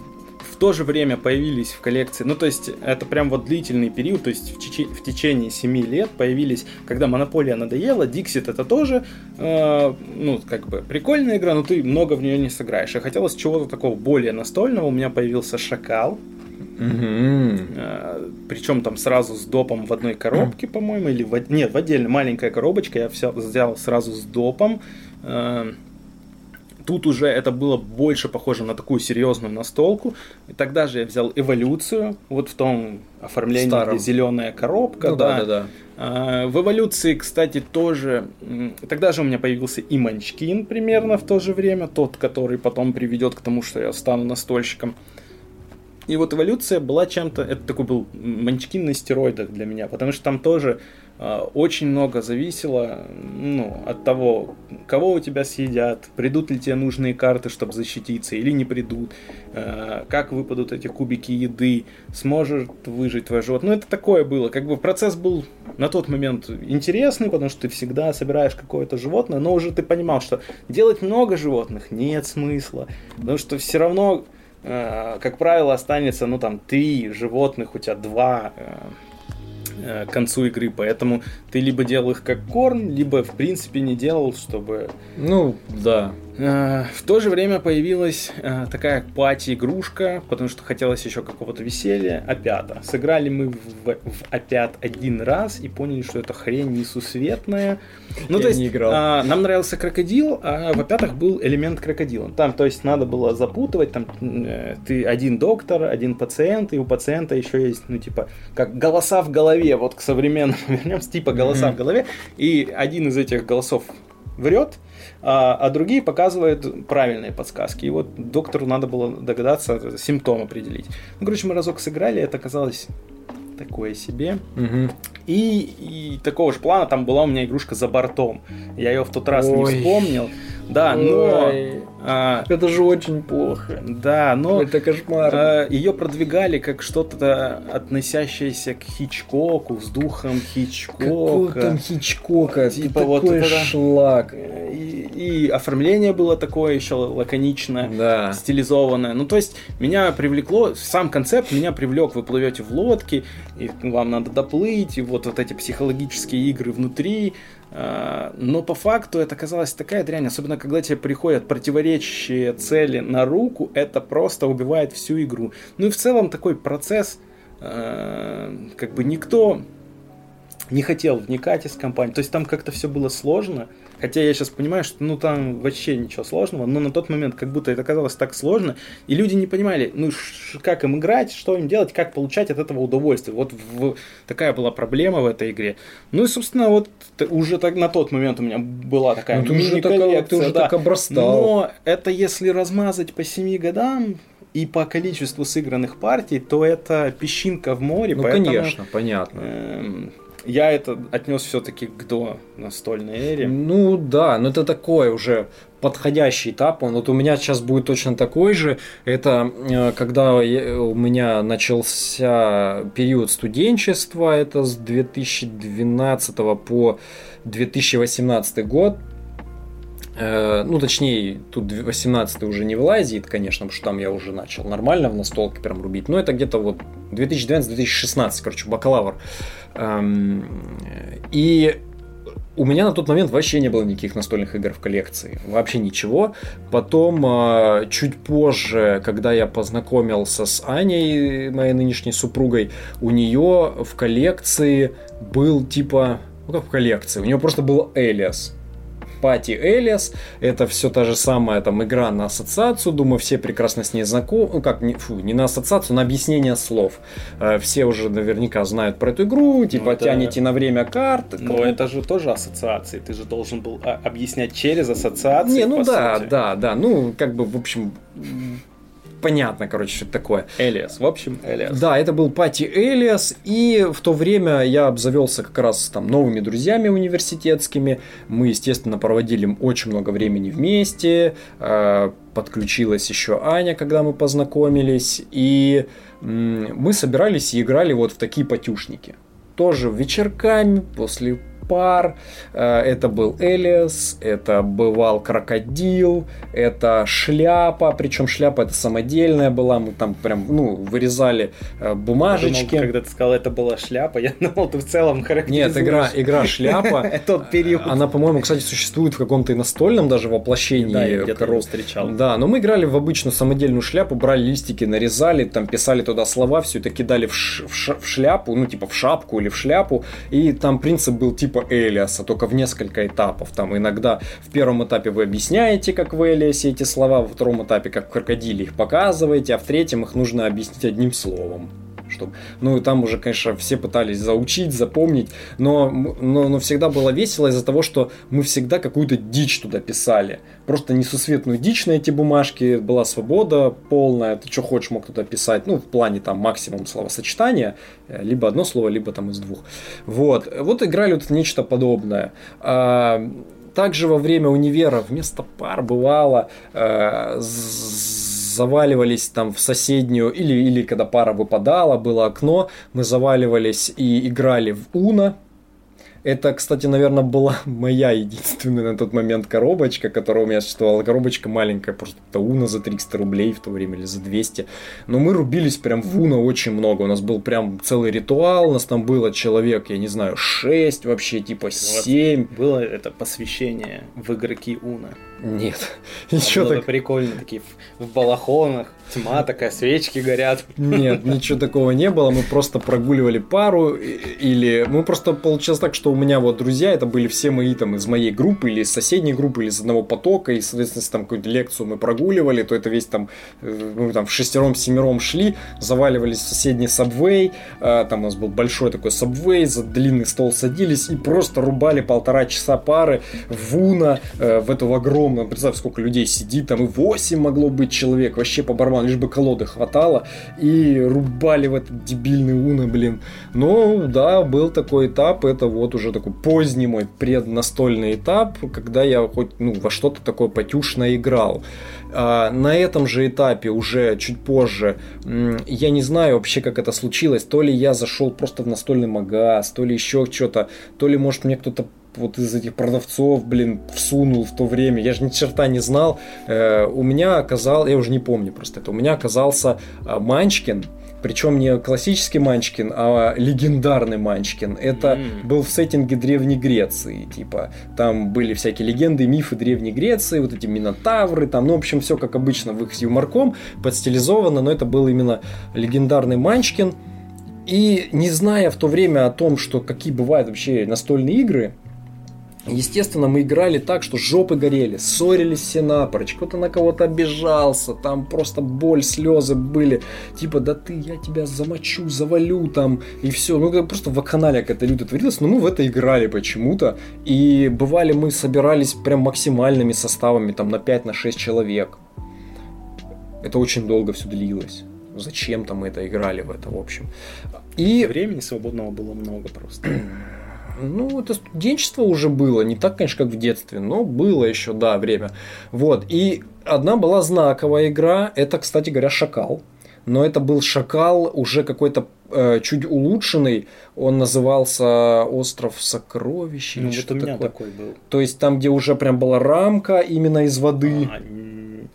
в то же время появились в коллекции, ну то есть это прям вот длительный период, то есть в, теч- в течение 7 лет появились, когда Монополия надоела, Dixit это тоже, э, ну как бы прикольная игра, но ты много в нее не сыграешь. И хотелось чего-то такого более настольного, у меня появился Шакал, Угу. Причем там сразу с допом в одной коробке, по-моему, или в, нет, в отдельной маленькая коробочка. Я все взял сразу с допом. Э, Тут уже это было больше похоже на такую серьезную настолку. И тогда же я взял эволюцию, вот в том оформлении, Старом. где зеленая коробка. Ну да, да, да. А, В эволюции, кстати, тоже... Тогда же у меня появился и Манчкин примерно в то же время, тот, который потом приведет к тому, что я стану настольщиком. И вот эволюция была чем-то... Это такой был Манчкин на стероидах для меня, потому что там тоже а, очень много зависело ну, от того, кого у тебя съедят, придут ли тебе нужные карты, чтобы защититься, или не придут, э, как выпадут эти кубики еды, сможет выжить твое животное. Ну, это такое было. Как бы процесс был на тот момент интересный, потому что ты всегда собираешь какое-то животное, но уже ты понимал, что делать много животных нет смысла, потому что все равно, как правило, останется, ну, там, три животных, у тебя два э, э, к концу игры, поэтому ты либо делал их как корм, либо в принципе не делал, чтобы... Ну, да. Э, В то же время появилась э, такая пати-игрушка, потому что хотелось еще какого-то веселья, опята. Сыграли мы в, в опят один раз и поняли, что это хрень несусветная. Ну, Я то есть, не играл. а, нам нравился крокодил, а в опятах был элемент крокодила. Там, то есть, надо было запутывать, там, э, ты один доктор, один пациент, и у пациента еще есть, ну, типа, как голоса в голове, вот к современному *laughs* вернемся, типа голоса Мгм. в голове, и один из этих голосов врет, а, а другие показывают правильные подсказки. И вот доктору надо было догадаться, симптом определить. Ну, короче, мы разок сыграли, это оказалось такое себе. Мгм. И, и такого же плана там была у меня игрушка за бортом. Я ее в тот раз Ой. не вспомнил. Да, но... Ой, а, Это же очень плохо. да, но... Это кошмар. ее продвигали как что-то относящееся к Хичкоку, с духом Хичкока. Какого там Хичкока? Типа Типа вот такой это- шлак. И, и оформление было такое еще лаконичное. Да. стилизованное. Ну, то есть, меня привлекло, сам концепт меня привлек. Вы плывете в лодке, и вам надо доплыть, и вот, вот эти психологические игры внутри. А, Но по факту это оказалась такая дрянь, особенно когда тебе приходят противоречащие цели на руку, это просто убивает всю игру. Ну и в целом такой процесс, а, как бы никто не хотел вникать из компании. То есть там как-то все было сложно. Хотя я сейчас понимаю, что ну там вообще ничего сложного, но на тот момент как будто это казалось так сложно, и люди не понимали, ну как им играть, что им делать, как получать от этого удовольствие. Вот в- такая была проблема в этой игре. Ну и, собственно, вот уже так на тот момент у меня была такая Ну, ты уже так- ты уже да. так обрастал. Но это если размазать по семи годам и по количеству сыгранных партий, то это песчинка в море. Ну, поэтому, конечно, понятно. эм, я это отнес все-таки к до настольной эре. Ну да, но это такой уже подходящий этап. Он, вот у меня сейчас будет точно такой же. Это э, когда я- у меня начался период студенчества, это с 2012 по 2018 год. Э, Ну, точнее, тут 18 уже не влазит, конечно, потому что там я уже начал нормально в настолке прям рубить. Но это где-то вот 2012-2016, короче, бакалавр. Эм, И у меня на тот момент вообще не было никаких настольных игр в коллекции. Вообще ничего. Потом, э, чуть позже, когда я познакомился с Аней, моей нынешней супругой, у нее в коллекции был типа... Ну как в коллекции? У нее просто был Элиас. Пати Элиас, это все та же самая там игра на ассоциацию, думаю, все прекрасно с ней знакомы, ну как, не, фу, не на ассоциацию, на объяснение слов. Э, Все уже наверняка знают про эту игру, типа это- тянете на время карт. Но это же тоже ассоциации. Ты же должен был а, объяснять через ассоциации. Не, ну да, сути. да, да, ну как бы, в общем, понятно, короче, что это такое. Элиас. В общем, Элиас. Да, это был Пати Элиас, и в то время я обзавелся как раз там новыми друзьями университетскими. Мы, естественно, проводили очень много времени вместе. Э, Подключилась еще Аня, когда мы познакомились, и мы собирались и играли вот в такие потюшники. Тоже вечерками, после пар. Э, Это был Элиас, это бывал крокодил, это шляпа, причем шляпа это самодельная была, мы там прям, ну, вырезали э, бумажечки. Думал, когда ты сказал, это была шляпа, *laughs* я думал, ты в целом характеризуешь Нет, игра, игра шляпа. *laughs* тот период. Она, по-моему, кстати, существует в каком-то и настольном даже воплощении. Да, я где-то его встречал. Да, но мы играли в обычную самодельную шляпу, брали листики, нарезали, там писали туда слова, все это кидали в шляпу, ну типа в шапку или в шляпу, и там принцип был типа типа Элиаса, только в несколько этапов. Там иногда в первом этапе вы объясняете, как в Элиасе эти слова, во втором этапе, как в крокодиле их показываете, а в третьем их нужно объяснить одним словом чтобы... Ну, и там уже, конечно, все пытались заучить, запомнить, но, но, но всегда было весело из-за того, что мы всегда какую-то дичь туда писали. Просто несусветную дичь на эти бумажки, была свобода полная, ты что хочешь мог туда писать, ну, в плане там максимум словосочетания, э, либо одно слово, либо там из двух. Вот, вот играли вот нечто подобное. А, также во время универа вместо пар бывало э, заваливались там в соседнюю, или, или когда пара выпадала, было окно, мы заваливались и играли в Уна, это, кстати, наверное, была *laughs* моя единственная на тот момент коробочка, которая у меня существовала. Коробочка маленькая, просто Уна за 300 рублей в то время или за 200. Но мы рубились прям в Уна очень много. У нас был прям целый ритуал. У нас там было человек, я не знаю, 6 вообще, типа 7. Вот было это посвящение в игроки Уна. Нет. *laughs* Ничего так... прикольно, такие в, балахонах, тьма такая, свечки горят. Нет, *laughs* ничего такого не было. Мы просто прогуливали пару или... Мы просто получилось так, что у меня вот друзья, это были все мои там из моей группы или из соседней группы, или из одного потока, и, соответственно, если там какую-то лекцию мы прогуливали, то это весь там, э, мы там в шестером-семером шли, заваливались в соседний сабвей, а, там у нас был большой такой сабвей, за длинный стол садились и просто рубали полтора часа пары в Уна, э, в эту огромную, представь, сколько людей сидит, там и 8 могло быть человек, вообще по барабану, лишь бы колоды хватало, и рубали в этот дебильный Уна, блин. Ну, да, был такой этап, это вот уже такой поздний мой преднастольный этап, когда я хоть ну, во что-то такое потюшно играл. А, на этом же этапе, уже чуть позже, я не знаю вообще, как это случилось. То ли я зашел просто в настольный магаз, то ли еще что-то, то ли, может, мне кто-то вот из этих продавцов, блин, всунул в то время. Я же ни черта не знал. Э, у меня оказал, я уже не помню просто это, у меня оказался э, Манчкин, причем не классический Манчкин, а легендарный Манчкин. Это mm. был в сеттинге Древней Греции. Типа, там были всякие легенды, мифы Древней Греции, вот эти минотавры, там, ну, в общем, все как обычно в их с юморком, подстилизовано, но это был именно легендарный Манчкин. И не зная в то время о том, что какие бывают вообще настольные игры, Естественно, мы играли так, что жопы горели, ссорились все напрочь, кто-то на кого-то обижался, там просто боль, слезы были, типа, да ты, я тебя замочу, завалю там, и все. Ну, просто в канале какая-то люто творилось, но мы в это играли почему-то, и бывали мы собирались прям максимальными составами, там, на 5 на 6 человек. Это очень долго все длилось. Зачем там мы это играли в это, в общем. И... Времени свободного было много просто. Ну, это студенчество уже было, не так, конечно, как в детстве, но было еще, да, время. Вот, и одна была знаковая игра, это, кстати говоря, «Шакал». Но это был «Шакал» уже какой-то э, чуть улучшенный, он назывался «Остров сокровищ». Ну, вот у меня такое. такой был. То есть там, где уже прям была рамка именно из воды. А,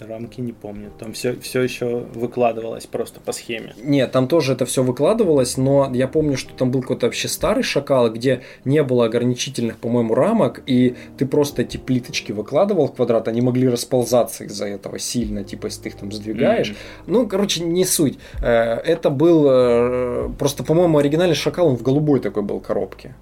рамки не помню. Там все, все еще выкладывалось просто по схеме. Нет, там тоже это все выкладывалось, но я помню, что там был какой-то вообще старый шакал, где не было ограничительных, по-моему, рамок, и ты просто эти плиточки выкладывал в квадрат, они могли расползаться из-за этого сильно, типа, если ты их там сдвигаешь. Mm-hmm. Ну, короче, не суть. Э, это был э, просто, по-моему, оригинальный шакал, он в голубой такой был коробке.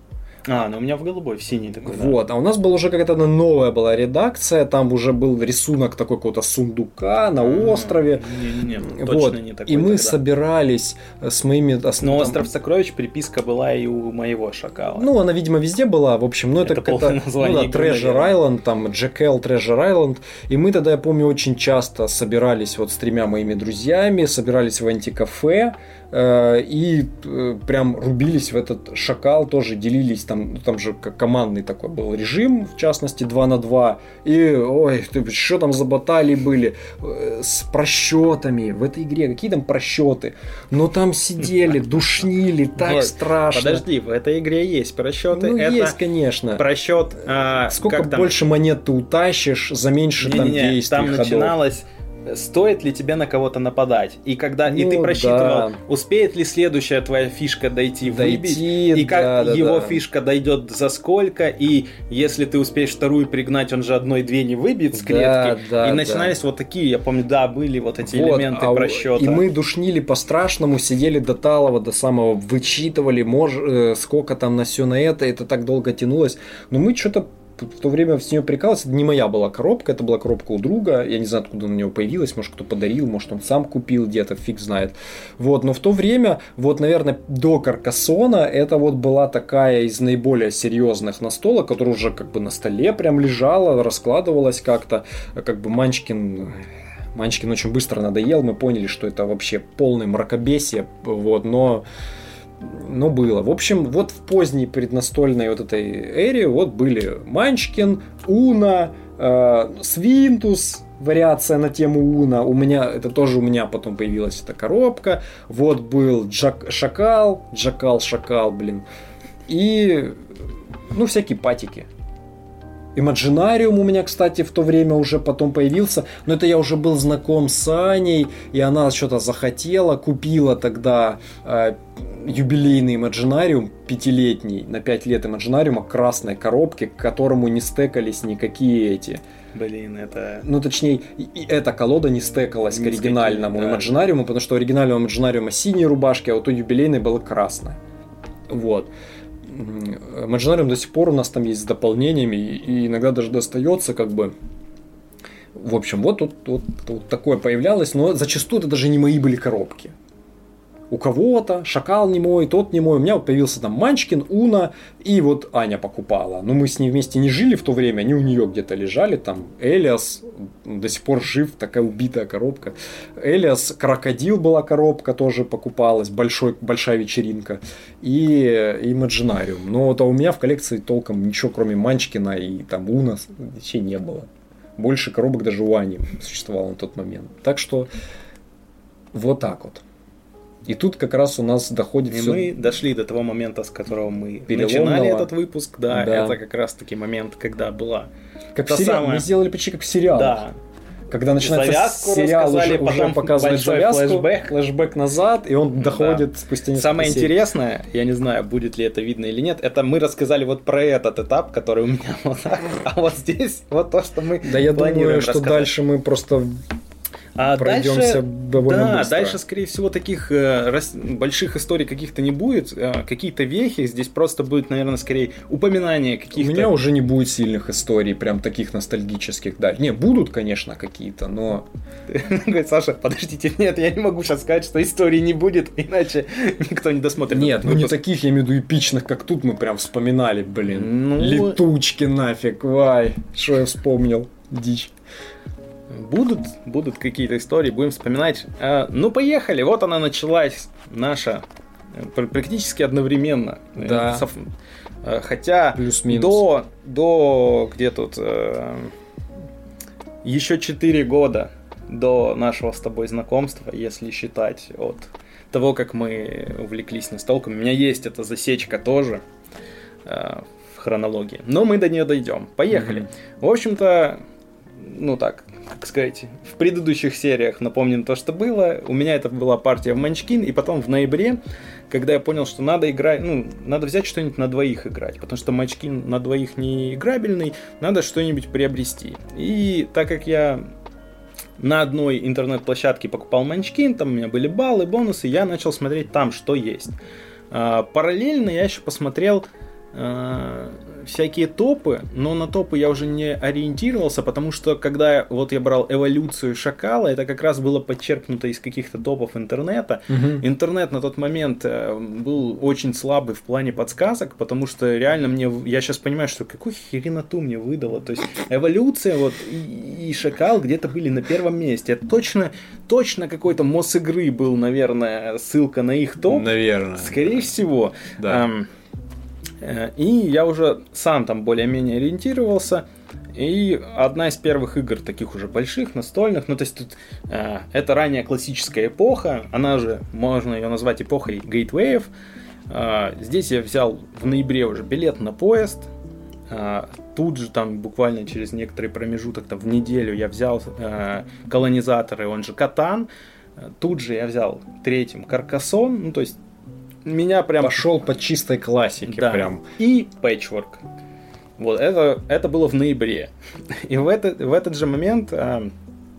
А, ну у меня в голубой, в синий такой. Вот, да. а у нас была уже какая-то новая была редакция, там уже был рисунок такой какого-то сундука на острове. Не, не, точно вот. не такой. И мы тогда. собирались с моими основными. Но остров сокровищ приписка была и у моего шакала. Ну, она, видимо, везде была. В общем, ну это, это какое-то ну, да, Treasure Island, там Джекел Treasure Island. И мы тогда, я помню, очень часто собирались вот с тремя моими друзьями, собирались в антикафе и э, прям рубились в этот шакал, тоже делились, там, ну, там же как командный такой был режим, в частности 2 на 2, и, ой, что там за баталии были, э, с просчетами в этой игре, какие там просчеты, но там сидели, *laughs* душнили, так страшно. Подожди, в этой игре есть просчеты. Ну, есть, конечно. Просчет... А, Сколько больше монет ты утащишь, за меньше там действий, Там начиналось стоит ли тебе на кого-то нападать. И когда ну, и ты ну просчитывал, да. успеет ли следующая твоя фишка дойти, дойти выбить, и как да, да, его да. фишка дойдет за сколько, и если ты успеешь вторую пригнать, он же одной-две не выбьет с клетки. Да, да, и начинались да. вот такие, я помню, да, были вот эти вот, элементы а, просчета. И мы душнили по-страшному, сидели до талого, до самого, вычитывали, мож, э, сколько там на все на это, это так долго тянулось. Но мы что-то в то время с нее прикалывался, это не моя была коробка, это была коробка у друга, я не знаю, откуда она у него появилась, может, кто подарил, может, он сам купил где-то, фиг знает. Вот, но в то время, вот, наверное, до Каркасона, это вот была такая из наиболее серьезных настолок, которая уже как бы на столе прям лежала, раскладывалась как-то, как бы Манчкин Манчкин очень быстро надоел, мы поняли, что это вообще полное мракобесие, вот, но но было. В общем, вот в поздней преднастольной вот этой эре вот были Манчкин, Уна, э, Свинтус, вариация на тему Уна. У меня, это тоже у меня потом появилась эта коробка. Вот был Джак, Шакал, Джакал, Шакал, блин. И, ну, всякие патики. Имаджинариум у меня, кстати, в то время уже потом появился, но это я уже был знаком с Аней, и она что-то захотела, купила тогда э, юбилейный Имаджинариум, пятилетний, на пять лет Имаджинариума, красной коробке, к которому не стекались никакие эти... Блин, это... Ну, точнее, и эта колода не стекалась не к оригинальному да. Имаджинариуму, потому что у оригинального Имаджинариума синие рубашки, а вот у юбилейной было красное. Вот. Imaginarium до сих пор у нас там есть с дополнениями, и иногда даже достается как бы. В общем, вот тут вот, вот, вот такое появлялось, но зачастую это даже не мои были коробки у кого-то, шакал не мой, тот не мой. У меня вот появился там Манчкин, Уна, и вот Аня покупала. Но мы с ней вместе не жили в то время, они у нее где-то лежали, там Элиас до сих пор жив, такая убитая коробка. Элиас, Крокодил была коробка, тоже покупалась, большой, большая вечеринка. И Имаджинариум. Но вот а у меня в коллекции толком ничего, кроме Манчкина и там Уна, вообще не было. Больше коробок даже у Ани существовало на тот момент. Так что вот так вот. И тут как раз у нас доходит и все... мы дошли до того момента, с которого мы начинали этот выпуск, да, да. это как раз таки момент, когда была как в сериал, самая... мы сделали почти как в сериалах. Да. Когда начинается завязку сериал, уже, уже показывает завязку, флешбэк. флешбэк назад, и он доходит да. спустя несколько Самое серий. интересное, я не знаю, будет ли это видно или нет, это мы рассказали вот про этот этап, который у меня *laughs* вот так, а вот здесь вот то, что мы Да я думаю, что рассказать. дальше мы просто а Пройдемся дальше, довольно да, быстро. дальше, скорее всего, таких э, рас, больших историй каких-то не будет. Э, какие-то вехи. Здесь просто будет, наверное, скорее упоминание каких-то... У меня уже не будет сильных историй, прям таких ностальгических. Да, не, будут, конечно, какие-то, но... *laughs* Говорит, Саша, подождите, нет, я не могу сейчас сказать, что истории не будет, *laughs* иначе никто не досмотрит. Нет, ну не таких, я имею в виду, эпичных, как тут мы прям вспоминали, блин. Ну... Летучки нафиг, вай. Что я вспомнил? Дичь. Будут, будут какие-то истории, будем вспоминать. А, ну, поехали. Вот она началась, наша, э, практически одновременно. Э, да. Э, хотя до, до где тут еще 4 года до нашего с тобой знакомства, если считать от того, как мы увлеклись настолками. У меня есть эта засечка тоже в хронологии. Но мы до нее дойдем. Поехали. Mm-hmm. В общем-то, ну так, как сказать, в предыдущих сериях напомним то, что было. У меня это была партия в Манчкин, и потом в ноябре, когда я понял, что надо играть, ну, надо взять что-нибудь на двоих играть, потому что Манчкин на двоих не играбельный, надо что-нибудь приобрести. И так как я на одной интернет-площадке покупал Манчкин, там у меня были баллы, бонусы, я начал смотреть там, что есть. А, параллельно я еще посмотрел а, всякие топы, но на топы я уже не ориентировался, потому что когда вот я брал эволюцию шакала, это как раз было подчеркнуто из каких-то топов интернета. Угу. Интернет на тот момент э, был очень слабый в плане подсказок, потому что реально мне, я сейчас понимаю, что какую хереноту мне выдало. То есть эволюция вот и, и шакал где-то были на первом месте. Это точно, точно какой-то мосс игры был, наверное, ссылка на их топ. Наверное. Скорее всего. Да. Эм, и я уже сам там более-менее ориентировался. И одна из первых игр, таких уже больших, настольных, ну то есть тут э, это ранняя классическая эпоха, она же, можно ее назвать эпохой гейтвеев. Э, здесь я взял в ноябре уже билет на поезд, А, тут же там буквально через некоторый промежуток, там в неделю я взял э, колонизаторы, он же Катан. Тут же я взял третьим Каркасон, ну то есть меня прям... Пошел по чистой классике Да. прям. И Patchwork. Вот это, это было в ноябре. И в, это, в этот же момент, а,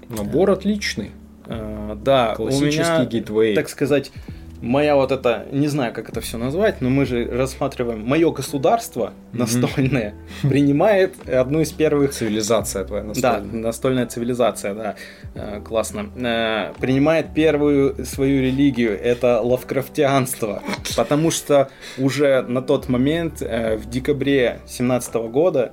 Набор отличный. а, да, у Классический меня, гейтвей. так сказать, моя вот это, не знаю, как это все назвать, но мы же рассматриваем, мое государство настольное принимает одну из первых Цивилизация твоя Да, настольная. настольная цивилизация, да, Э, классно. Э, Принимает первую свою религию, это лавкрафтианство, потому что уже на тот момент, э, в декабре 2017 года,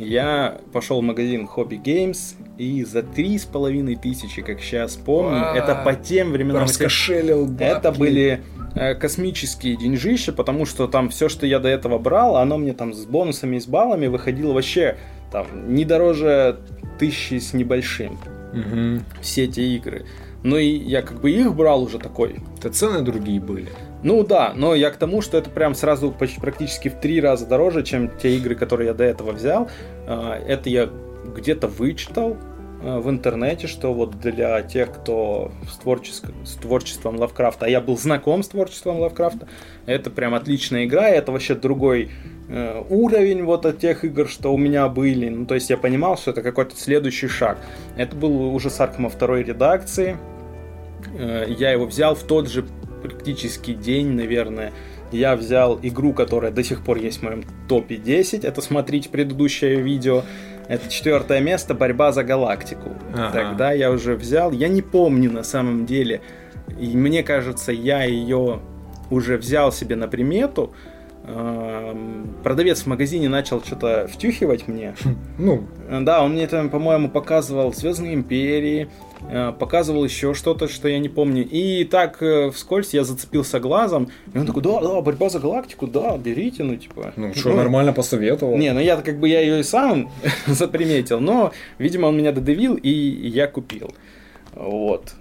я пошел в магазин Hobby Games и за три с половиной тысячи, как сейчас помню, Вау. это по тем временам, Раскошелил это бабки. были э, космические деньжища, потому что там все, что я до этого брал, оно мне там с бонусами и с баллами выходило вообще там не дороже тысячи с небольшим. Мгм. Все эти игры. Ну и я как бы их брал уже такой. Это цены другие были. Ну да, но я к тому, что это прям сразу почти практически в три раза дороже, чем те игры, которые я до этого взял. А, Это я где-то вычитал а, в интернете, что вот для тех, кто с, творческ- с творчеством Лавкрафта, а я был знаком с творчеством Лавкрафта, это прям отличная игра, и это вообще другой э, уровень вот от тех игр, что у меня были. Ну, то есть я понимал, что это какой-то следующий шаг. Это был уже с Аркома второй редакции. Э, Я его взял в тот же практически день, наверное. Я взял игру, которая до сих пор есть в моем топе 10. Это смотрите предыдущее видео. Это четвертое место «Борьба за галактику». Ага. Тогда я уже взял. Я не помню на самом деле. И мне кажется, я ее уже взял себе на примету. Эм, Продавец в магазине начал что-то втюхивать мне. *laughs* Ну, Да, он мне там, по-моему, показывал Звездные империи, э, показывал еще что-то, что я не помню. И так э, вскользь я зацепился глазом. И он такой, да, да, борьба за галактику, да, берите, ну типа. ну что, нормально посоветовал. Не, ну я как бы я ее и сам *laughs* заприметил, но, видимо, он меня додавил, и я купил. Вот.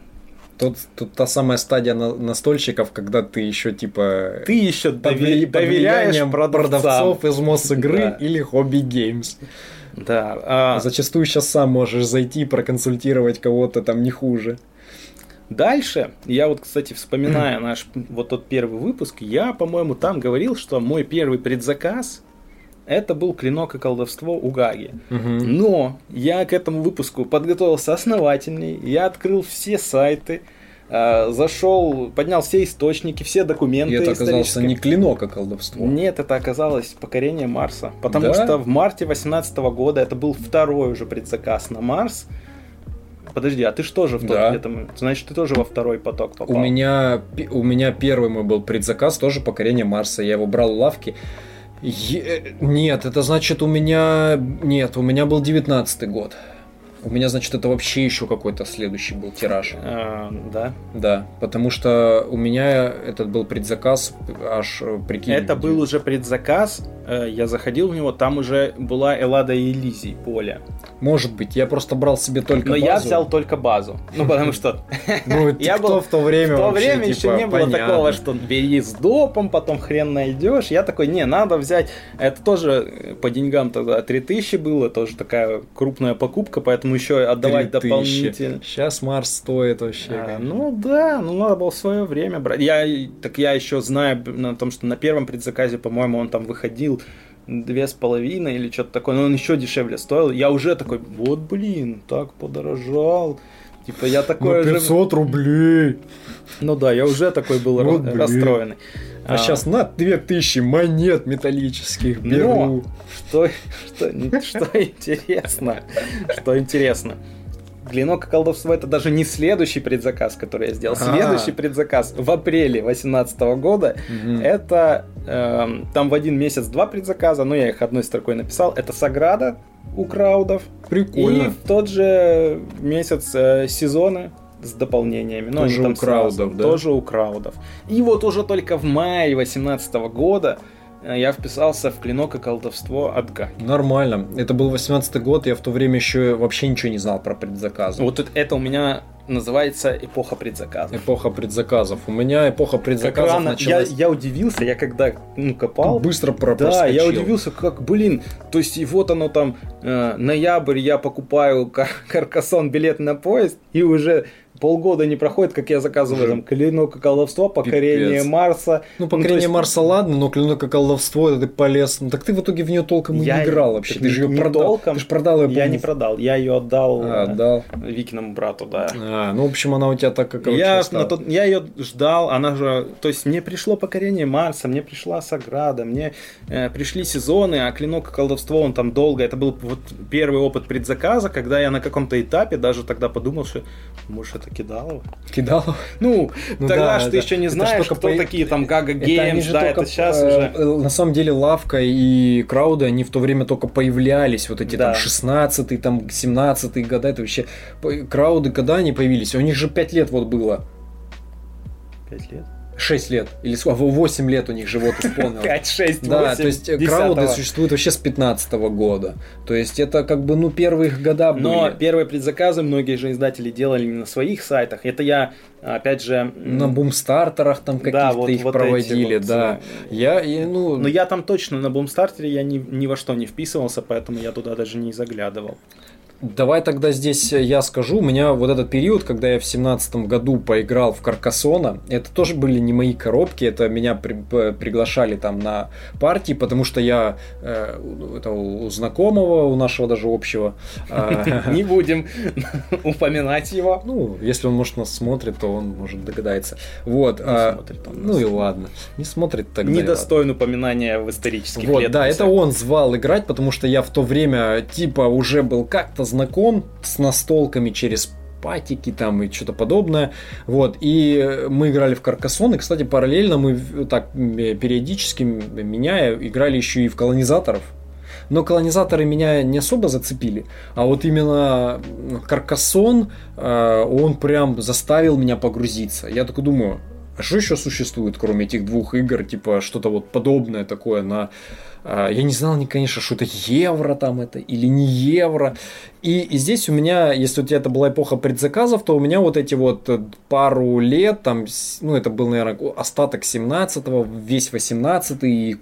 Тут, тут та самая стадия на- настольщиков, когда ты еще типа Ты еще под под доверяешь продавцам. продавцов из Мосигры или Hobby Games. Да. а, Зачастую сейчас сам можешь зайти и проконсультировать кого-то там не хуже. Дальше, я вот, кстати, вспоминая наш вот тот первый выпуск, я, по-моему, там говорил, что мой первый предзаказ это был клинок и колдовство у Гаги. Но я к этому выпуску подготовился основательней, я открыл все сайты, э, зашел, поднял все источники, все документы. И это исторические. не клинок, а колдовство. Нет, это оказалось покорение Марса. Потому Да? что в марте 2018 года это был второй уже предзаказ на Марс. Подожди, а ты что же в тот Да. где-то Значит, ты тоже во второй поток попал. У меня, у меня первый мой был предзаказ, тоже покорение Марса. Я его брал у лавки. Е- Нет, это значит у меня... Нет, у меня был 19 год. У меня, значит, это вообще еще какой-то следующий был тираж. А, да. Да, потому что у меня этот был предзаказ, аж э, прикинь. Это был уже предзаказ. э, Я заходил в него, там уже была Эллада и Элизий поле. Может быть, я просто брал себе только Но я базу. взял только базу. Ну, потому что *laughs* Ну, Я был- в то время в то время типа, еще не было такого, что бери с допом, потом хрен найдешь. Я такой, не, надо взять. Это тоже э, по деньгам тогда 3000 было, тоже такая крупная покупка, поэтому еще отдавать 3000. дополнительно. Сейчас Марс стоит вообще. А, ну да, ну надо было в свое время брать. Я, так я еще знаю на том, что на первом предзаказе, по-моему, он там выходил две с половиной или что-то такое, но он еще дешевле стоил. Я уже такой, вот блин, так подорожал. Типа я такой На же... 500 рублей. Ну да, я уже такой был Вот ра- расстроенный. А, сейчас на 2000 монет металлических беру. Но что, что, что интересно, что интересно. Клинок и колдовство это даже не следующий предзаказ, который я сделал. А. Следующий предзаказ в апреле 2018 года. Это эм, там в один месяц два предзаказа, но я их одной строкой написал. Это Саграда у краудов. И Прикольно. в тот же месяц э, сезоны с дополнениями. Но Тоже у краудов, сразу, да? Тоже у краудов. И вот уже только в мае 2018 года э, я вписался в клинок и колдовство от Гаги. Нормально. Это был 18 год, я в то время еще вообще ничего не знал про предзаказы. Вот это- у меня называется эпоха предзаказов. Эпоха предзаказов. У меня эпоха предзаказов рано, началась... я, я удивился, я когда ну, копал. Быстро про Да, я удивился, как, блин, то есть и вот оно там, э, ноябрь, я покупаю Кар- *laughs* Каркасон билет на поезд, и уже полгода не проходит, как я заказываю Уже там клинок и колдовство, покорение Пипец. Марса. Ну, то покорение есть Марса ладно, но клинок и колдовство, это ты полез. Ну, так ты в итоге в нее толком и Я не играл вообще. так Ты же ее продал. толком. Ты же продал ее, Я не продал, я ее отдал А, э, да. Викиному брату, да. А, ну, в общем, она у тебя так как Я, на тот, я ее ждал, она же, то есть мне пришло покорение Марса, мне пришла Саграда, мне э, пришли сезоны, а клинок и колдовство он там долго. Это был вот первый опыт предзаказа, когда я на каком-то этапе даже тогда подумал, что может это кидалово. Кидал. Ну, Ну тогда да, ж ты это- еще не это знаешь, кто по- такие там Гага Это Геймс, же да, только, это сейчас э, уже. э, На самом деле Лавка и Крауды, они в то время только появлялись, вот эти Да. там 16-й, там 17-й года, это вообще... Крауды когда они появились? У них же 5 лет вот было. Пять лет. 6 лет. Или сколько? 8 лет у них живот исполнилось. 5, 6, 8, Да, то есть э, крауды существуют вообще с 15 года. То есть это как бы, ну, первые их года были. Но первые предзаказы многие же издатели делали не на своих сайтах. Это я, опять же... На бумстартерах там каких-то Да, вот- их вот проводили, вот, да. э, Я, и, ну, Но я там точно на бумстартере я ни, ни во что не вписывался, поэтому я туда даже не заглядывал. Давай тогда здесь я скажу. У меня вот этот период, когда я в семнадцатом году поиграл в Каркасона, это тоже были не мои коробки, это меня при- приглашали там на партии, потому что я э, это у знакомого, у нашего даже общего, э, *laughs* Не будем *laughs* упоминать его. ну, если он, может, нас смотрит, то он может догадается. Вот. а, ну и ладно. Не смотрит тогда. Недостоин упоминания в исторических Вот, да, это он звал играть, потому что я в то время типа уже был как-то знаком с настолками через патики там и что-то подобное. Вот, и мы играли в Каркасон, и, кстати, параллельно мы так м, периодически меняя играли еще и в колонизаторов. Но колонизаторы меня не особо зацепили, а вот именно Каркасон, э, он прям заставил меня погрузиться. Я такой думаю, а что еще существует, кроме этих двух игр, типа что-то вот подобное такое на... а, Я не знал, конечно, что это евро там это или не евро. И, и здесь у меня, если у тебя это была эпоха предзаказов, то у меня вот эти вот э, пару лет, там, ну, это был, наверное, остаток 17-го, весь 18-й, и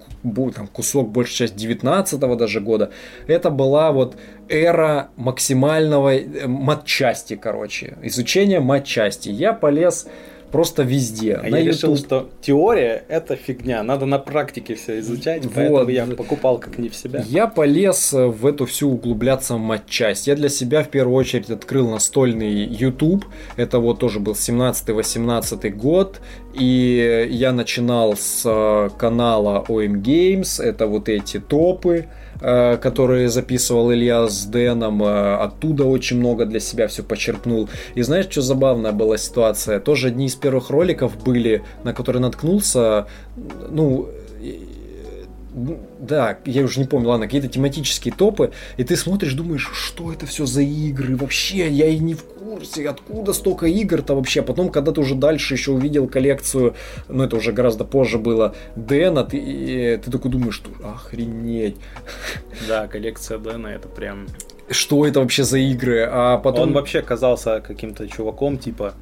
там, кусок, большая часть 19-го даже года. Это была вот эра максимального э, матчасти, короче, изучения матчасти. Я полез просто везде. А На я решил, YouTube. что теория это фигня, надо на практике все изучать, Вот. поэтому я покупал как не в себя. Я полез э, в эту всю углубляться матчасть. Я для себя в первую очередь открыл настольный YouTube. Это вот тоже был 17-18 год. И я начинал с э, канала OM Games. Это вот эти топы которые записывал Илья с Дэном, э, оттуда очень много для себя все почерпнул. И знаешь, что забавная была ситуация? Тоже одни из первых роликов были, на которые наткнулся, ну, да, я уже не помню, ладно, какие-то тематические топы, и ты смотришь, думаешь, что это все за игры? Вообще, я и не в курсе, откуда столько игр-то вообще, потом, когда ты уже дальше еще увидел коллекцию, ну это уже гораздо позже было, Дэна, ты, и ты такой думаешь, что охренеть, Да, коллекция Дэна это прям... что это вообще за игры, а потом... Он вообще казался каким-то чуваком, типа,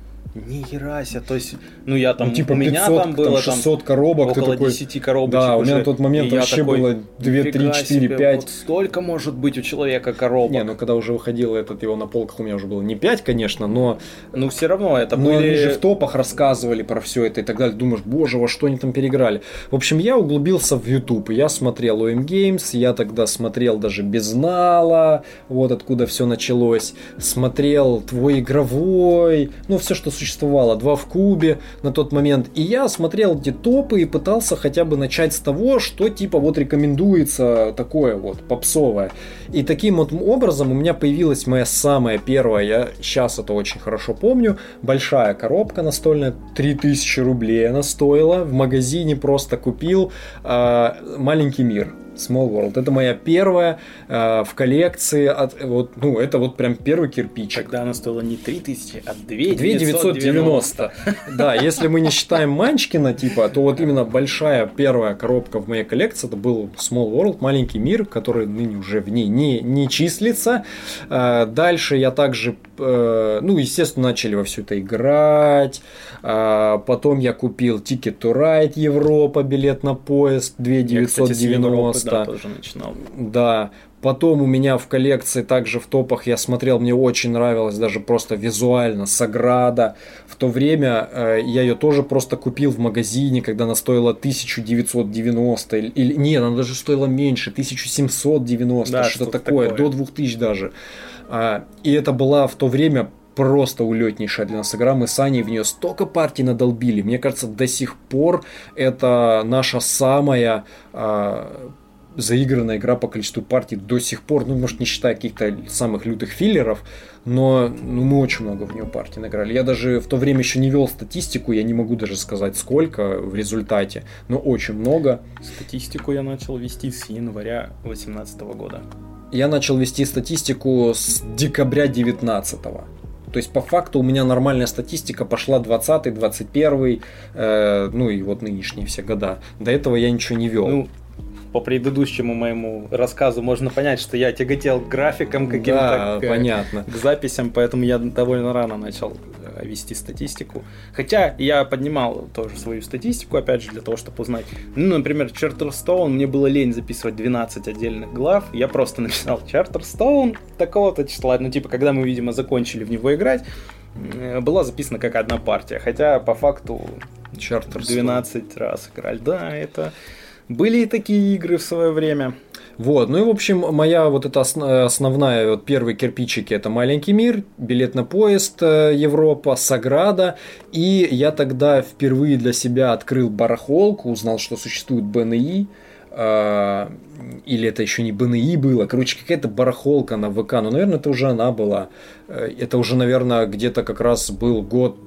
не ерася, то есть, ну я там, ну, типа у меня 500, там было там 600 коробок, ты около такой... 10 коробочек Да, у меня на тот момент вообще такой, было 2, 3, «Нифига 4, себе, 5. Вот столько может быть у человека коробок. Не, ну когда уже выходил этот его на полках, у меня уже было не 5, конечно, но Ну все равно это Но были... они же в топах рассказывали про все это и так далее. Думаешь, боже, во что они там переиграли. В общем, я углубился в YouTube. Я смотрел OM Games, я тогда смотрел даже Безнала, вот откуда все началось. Смотрел Твой игровой, ну все, что существовало. Два в кубе на тот момент. И я смотрел эти топы и пытался хотя бы начать с того, что типа вот рекомендуется такое вот попсовое. И таким вот образом у меня появилась моя самая первая, я сейчас это очень хорошо помню, большая коробка настольная, 3000 рублей она стоила, в магазине просто купил э, «Маленький мир». Small World. Это моя первая э, в коллекции. От, вот, ну, это вот прям первый кирпичик. Тогда она стоила не 3000, а 2990. Да, если мы не *laughs* считаем Манчкина, типа, то вот именно большая первая коробка в моей коллекции, это был Small World, маленький мир, который ныне уже в ней не, не числится. Э, дальше я также, э, ну, естественно, начали во все это играть. Э, потом я купил Ticket to Ride Европа, билет на поезд 2990 да, тоже начинал. Да. Потом у меня в коллекции также в топах я смотрел, мне очень нравилось даже просто визуально Саграда. В то время э, я ее тоже просто купил в магазине, когда она стоила 1990 или, или нет, она даже стоила меньше, 1790, да, что-то такое, такое, до 2000 даже. А, и это была в то время просто улетнейшая для нас игра. Мы с Аней в нее столько партий надолбили. Мне кажется, до сих пор это наша самая а, заигранная игра по количеству партий до сих пор, ну, может, не считая каких-то самых лютых филлеров, но ну, мы очень много в нее партий награли. Я даже в то время еще не вел статистику, я не могу даже сказать, сколько в результате, но очень много. Статистику я начал вести с января 2018 года. Я начал вести статистику с декабря 2019 то есть, по факту, у меня нормальная статистика пошла 20 21 э, ну и вот нынешние все года. До этого я ничего не вел. Ну, по предыдущему моему рассказу можно понять, что я тяготел к графикам каким-то, да, к, понятно. к записям, поэтому я довольно рано начал э, вести статистику. Хотя я поднимал тоже свою статистику, опять же, для того, чтобы узнать. Ну, например, Charterstone, мне было лень записывать 12 отдельных глав, я просто написал Charterstone такого-то числа, ну, типа, когда мы, видимо, закончили в него играть, э, была записана как одна партия, хотя по факту Charterstone. 12 раз играли. Да, это были и такие игры в свое время. Вот, ну и в общем, моя вот эта основная, вот первые кирпичики это маленький мир, билет на поезд э, Европа, Саграда, и я тогда впервые для себя открыл барахолку, узнал, что существует БНИ, э, или это еще не БНИ было, короче, какая-то барахолка на ВК, ну, наверное, это уже она была, э, это уже, наверное, где-то как раз был год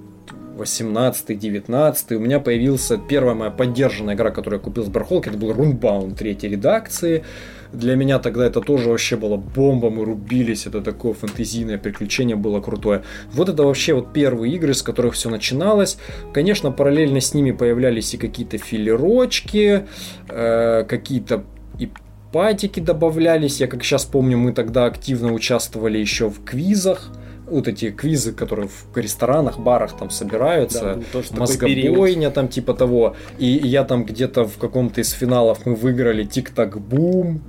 18-19, у меня появился первая моя поддержанная игра, которую я купил с барахолки, это был Runbound третьей редакции. Для меня тогда это тоже вообще было бомба, мы рубились, это такое фэнтезийное приключение было крутое. Вот это вообще вот первые игры, с которых все начиналось. Конечно, параллельно с ними появлялись и какие-то филерочки, э, какие-то и патики добавлялись. Я как сейчас помню, мы тогда активно участвовали еще в квизах вот эти квизы, которые в ресторанах, барах там собираются, да, мозгобойня там типа того. И я там где-то в каком-то из финалов мы выиграли тик-так-бум,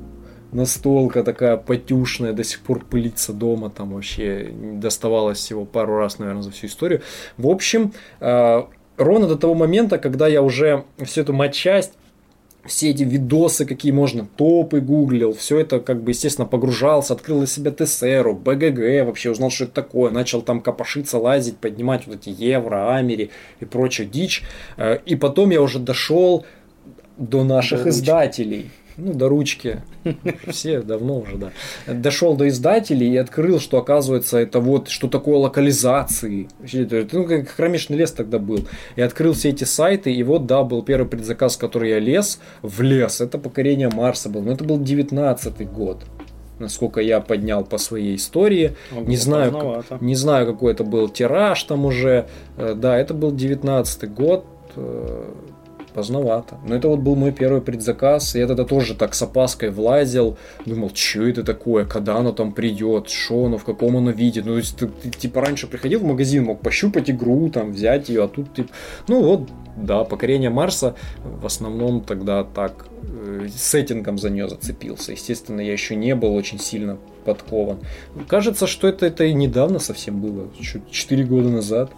настолка такая потюшная, до сих пор пылится дома, там вообще доставалось всего пару раз, наверное, за всю историю. В общем, э, ровно до того момента, когда я уже всю эту матчасть все эти видосы, какие можно, топы гуглил, все это, как бы, естественно, погружался, открыл для себя ТСРу, БГГ, вообще узнал, что это такое, начал там копошиться, лазить, поднимать вот эти евро, амери и прочую дичь. Э, и потом я уже дошел до наших до издателей ну, до ручки. Все давно уже, да. Дошел до издателей и открыл, что оказывается это вот, что такое локализации. Ну, как хромешный лес тогда был. И открыл все эти сайты, и вот, да, был первый предзаказ, который я лез, в лес. Это покорение Марса был. Но это был 19 год насколько я поднял по своей истории. Ого, не, знаю, как, не знаю, какой это был тираж там уже. Э, да, это был 19 год. Поздновато. Но это вот был мой первый предзаказ, и я тогда тоже так с опаской влазил, думал, что это такое, когда оно там придет, что оно, в каком оно виде. Ну, то есть ты, ты типа раньше приходил в магазин, мог пощупать игру, там, взять ее, а тут типа, ну вот, да, покорение Марса в основном тогда так э, сеттингом за нее зацепился. Естественно, я еще не был очень сильно подкован. Кажется, что это, это и недавно совсем было, 4 года назад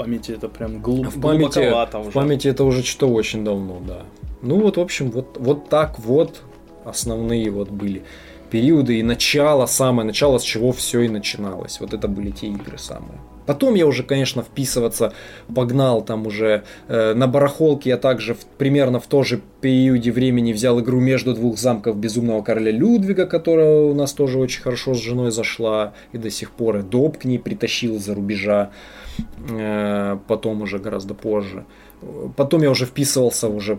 памяти это прям глуб... в памяти, уже. В памяти это уже что-то очень давно, да. Ну вот, в общем, вот, вот так вот основные вот были периоды и начало, самое начало, с чего все и начиналось. Вот это были те игры самые. Потом я уже, конечно, вписываться погнал там уже э, на барахолке. Я также в, примерно в то же периоде времени взял игру между двух замков Безумного Короля Людвига, которая у нас тоже очень хорошо с женой зашла и до сих пор и доп к ней притащил из-за рубежа. Э, потом уже гораздо позже. Потом я уже вписывался уже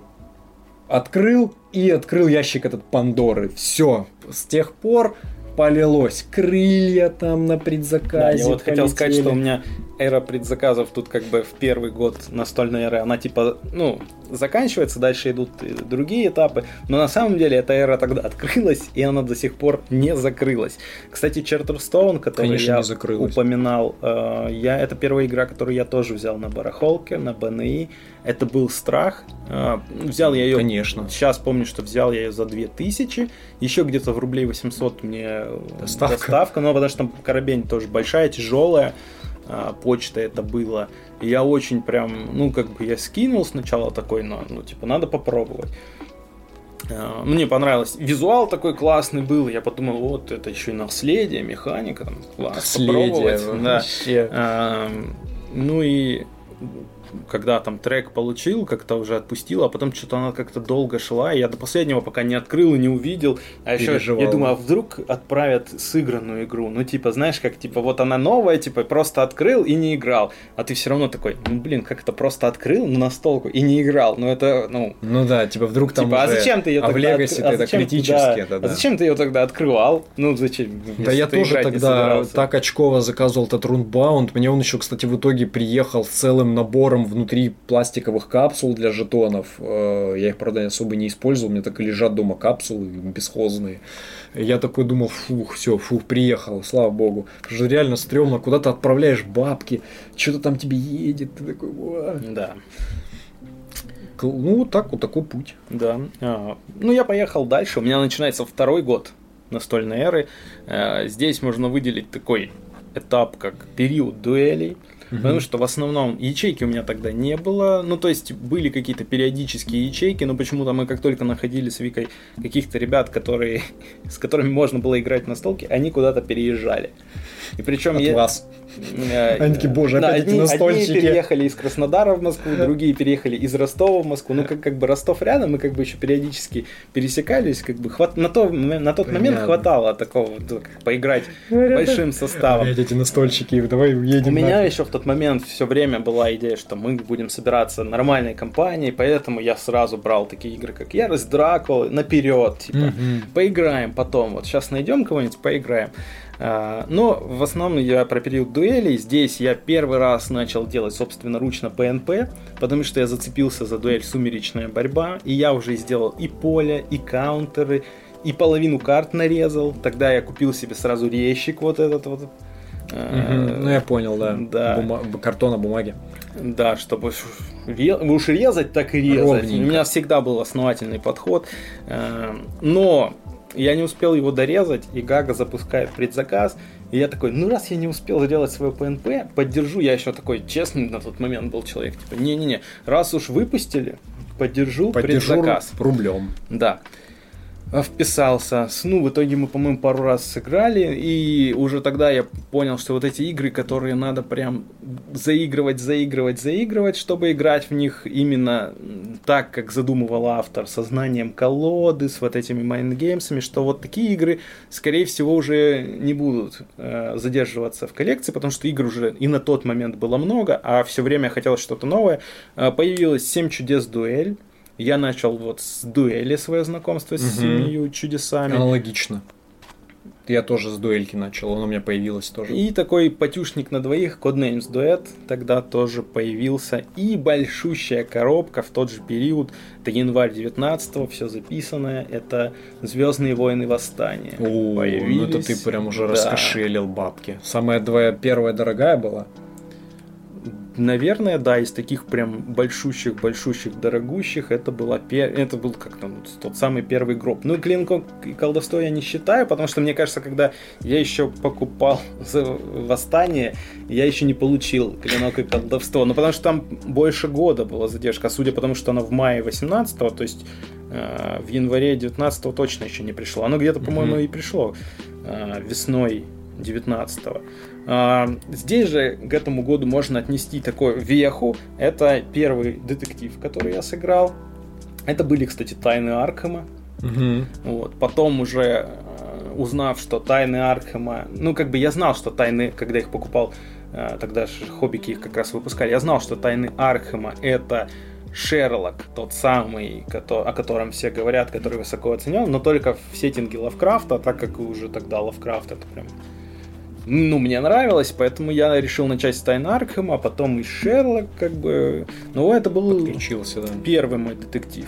Открыл и открыл ящик этот Пандоры. Все. С тех пор полилось. Крылья там на предзаказе. Да, я вот хотел сказать, что у меня эра предзаказов тут как бы в первый год настольной эры, она типа, ну, заканчивается, дальше идут другие этапы, но на самом деле эта эра тогда открылась, и она до сих пор не закрылась. Кстати, Charterstone, который Конечно, я упоминал, э, я, это первая игра, которую я тоже взял на барахолке, на БНИ, это был страх, э, взял я ее, Конечно. сейчас помню, что взял я ее за 2000, еще где-то в рублей 800 мне доставка, доставка но потому что там коробень тоже большая, тяжелая, а, почта это было. И я очень прям, ну, как бы я скинул сначала такой, ну, ну типа, надо попробовать. А, мне понравилось. Визуал такой классный был. Я подумал, вот это еще и наследие, механика, там, класс, наследие, попробовать. Да. А, ну и когда там трек получил, как-то уже отпустил, а потом что-то она как-то долго шла, и я до последнего пока не открыл и не увидел. А еще я думаю, а вдруг отправят сыгранную игру? Ну, типа, знаешь, как, типа, вот она новая, типа, просто открыл и не играл. А ты все равно такой, ну, блин, как это просто открыл на настолку и не играл? Ну, это, ну... Ну да, типа, вдруг там типа, а уже... а зачем ты ее а тогда... в Legacy а это критически, да. это, да. А зачем ты ее тогда открывал? Ну, зачем? Да я тоже тогда так очково заказывал этот Runbound. Мне он еще, кстати, в итоге приехал с целым набором внутри пластиковых капсул для жетонов. Э, я их, правда, особо не использовал. У меня так и лежат дома капсулы бесхозные. Я такой думал, фух, все, фух, приехал, слава богу. Потому что реально стрёмно, куда ты отправляешь бабки, что-то там тебе едет, ты такой, Ва". Да. Ну, так, вот такой путь. Да. А, ну, я поехал дальше. У меня начинается второй год настольной эры. А, здесь можно выделить такой этап, как период дуэлей. Угу. Потому что в основном ячейки у меня тогда не было. Ну, то есть были какие-то периодические ячейки, но почему-то мы как только находили с Викой каких-то ребят, которые, *laughs* с которыми можно было играть на столке, они куда-то переезжали. И причем От я... вас. Они такие, боже, опять одни, эти настольщики. Одни переехали из Краснодара в Москву, другие переехали из Ростова в Москву. Ну, как, как бы Ростов рядом, мы как бы еще периодически пересекались. Как бы хват... на, то, на тот момент хватало такого, как, поиграть большим составом. Опять эти настольщики, давай уедем. У меня еще в тот момент все время была идея, что мы будем собираться нормальной компанией, поэтому я сразу брал такие игры, как Ярость Дракула, наперед, типа, поиграем потом. Вот сейчас найдем кого-нибудь, поиграем. А, но в основном я про период дуэлей. Здесь я первый раз начал делать собственно ручно ПНП, потому что я зацепился за дуэль «Сумеречная борьба», и я уже сделал и поле, и каунтеры, и половину карт нарезал. Тогда я купил себе сразу резчик вот этот вот. Угу, ну я понял, да. да. Бума- картона, бумаги. Да, чтобы уж резать, так и резать. Ровненько. У меня всегда был основательный подход. Э, но я не успел его дорезать, и Гага запускает предзаказ. И я такой, ну раз я не успел сделать свое ПНП, поддержу. Я еще такой честный на тот момент был человек. Типа, не-не-не, раз уж выпустили, поддержу, поддержу предзаказ. рублем. Да вписался. Ну, в итоге мы, по-моему, пару раз сыграли, и уже тогда я понял, что вот эти игры, которые надо прям заигрывать, заигрывать, заигрывать, чтобы играть в них именно так, как задумывал автор, со знанием колоды, с вот этими майнгеймсами, что вот такие игры, скорее всего, уже не будут э, задерживаться в коллекции, потому что игр уже и на тот момент было много, а все время хотелось что-то новое. Э, появилось 7 чудес дуэль, я начал вот с дуэли свое знакомство с угу. семью чудесами. Аналогично. Я тоже с дуэльки начал, он у меня появилось тоже. И такой патюшник на двоих, Codenames Duet, тогда тоже появился. И большущая коробка в тот же период, это январь 19 все записанное, это Звездные войны восстания. О, появились. ну это ты прям уже да. раскошелил бабки. Самая твоя первая дорогая была? Наверное, да, из таких прям большущих, большущих, дорогущих, это была пер... это был как там тот самый первый гроб. Ну, клинок и колдовство я не считаю, потому что мне кажется, когда я еще покупал *laughs* за восстание, я еще не получил клинок и колдовство. Ну, потому что там больше года была задержка, судя по тому, что она в мае 18 то есть э, в январе 19 точно еще не пришло. Оно где-то, по-моему, mm-hmm. и пришло э, весной 19 -го. А, здесь же к этому году можно отнести такой веху. Это первый детектив, который я сыграл. Это были, кстати, тайны Аркхема. Угу. Вот. Потом уже э, узнав, что тайны Аркхема, ну как бы я знал, что тайны, когда их покупал, э, тогда же хоббики их как раз выпускали, я знал, что тайны Аркхема это Шерлок, тот самый, о котором все говорят, который высоко оценен, но только в сеттинге Лавкрафта, так как уже тогда Лавкрафт это прям ну, мне нравилось, поэтому я решил начать с Тайн Аркхема, а потом и Шерлок, как бы. Ну, это был Подключился, да. первый мой детектив.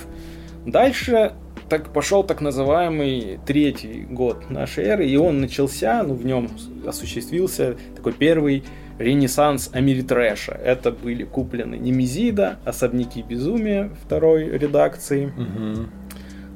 Дальше так пошел так называемый третий год нашей эры, и он начался, ну, в нем осуществился такой первый ренессанс Америтрэша. Это были куплены Немезида, Особняки Безумия второй редакции. Угу.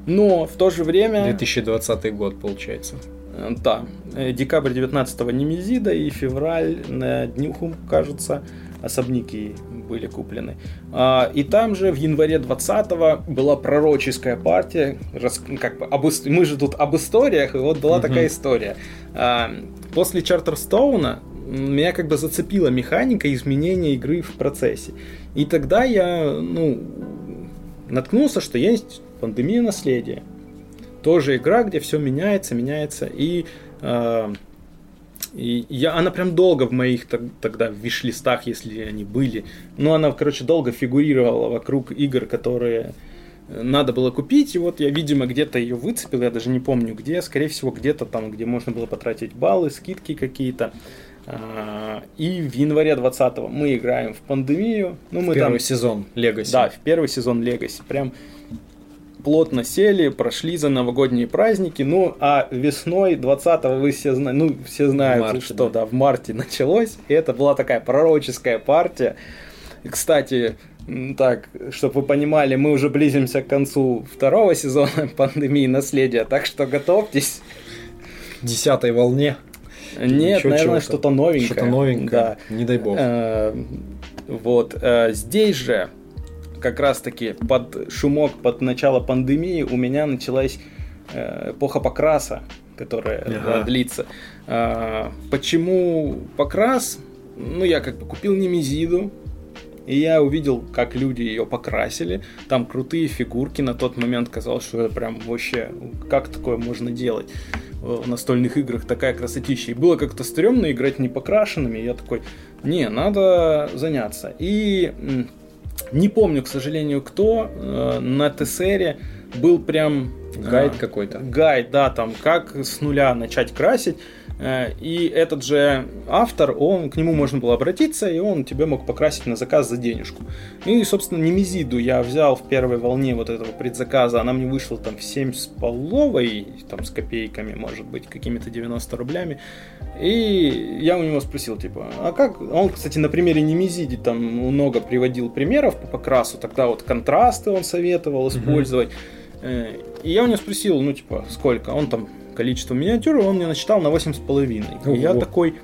Но в то же время... 2020 год, получается. Э, да, э, декабрь 19-го Немезида и февраль на Днюху, кажется, особняки были куплены. А, и там же в январе 20-го была пророческая партия, как бы об, мы же тут об историях, и вот была угу. такая история. А, после Чартерстоуна меня как бы зацепила механика изменения игры в процессе. И тогда я, ну, наткнулся, что есть пандемия наследия тоже игра, где все меняется, меняется. И, э, и я, она прям долго в моих тогда виш-листах, если они были. Но она, короче, долго фигурировала вокруг игр, которые надо было купить, и вот я, видимо, где-то ее выцепил, я даже не помню где, скорее всего, где-то там, где можно было потратить баллы, скидки какие-то. А, и в январе 20 мы играем в пандемию. Ну, мы в первый там... сезон Legacy. Да, в первый сезон Legacy. Прям плотно сели, прошли за новогодние праздники. Ну, а весной 20-го вы все знаете, ну, все знают, марте, что да. да, в марте началось. И это была такая пророческая партия. И, кстати, так, чтобы вы понимали, мы уже близимся к концу второго сезона *laughs* пандемии наследия, так что готовьтесь. Десятой волне. Нет, Еще наверное, что-то новенькое. Что-то новенькое. Да. Не дай бог. Э, вот. Э, здесь же как раз-таки под шумок, под начало пандемии у меня началась э, эпоха покраса, которая ага. да, длится. А, почему покрас? Ну, я как бы купил Немезиду, и я увидел, как люди ее покрасили. Там крутые фигурки. На тот момент казалось, что это прям вообще... Как такое можно делать? В настольных играх такая красотища. И было как-то стрёмно играть не покрашенными. И я такой, не, надо заняться. И не помню, к сожалению, кто э, на ТСРе был прям гайд а, какой-то. Гайд, да, там как с нуля начать красить. Э, и этот же автор, он, к нему можно было обратиться, и он тебе мог покрасить на заказ за денежку. И, собственно, Немезиду я взял в первой волне вот этого предзаказа, она мне вышла там в 7 с половой, там с копейками, может быть, какими-то 90 рублями. И я у него спросил, типа, а как... Он, кстати, на примере Немезиди там много приводил примеров по покрасу, тогда вот контрасты он советовал использовать. Mm-hmm. И я у него спросил, ну, типа, сколько? Он там количество миниатюр, он мне насчитал на 8,5. И я такой,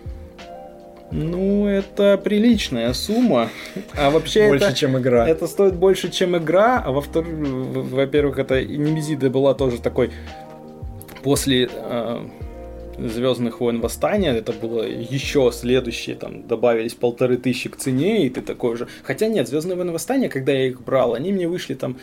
ну, это приличная сумма. *laughs* А вообще больше, это, чем игра. Это стоит больше, чем игра. А во-вторых, во-первых, это Немезида была тоже такой после э, Звездных войн Восстания, это было еще следующее, там добавились полторы тысячи к цене, и ты такой же. Хотя нет, Звездные войны Восстания, когда я их брал, они мне вышли там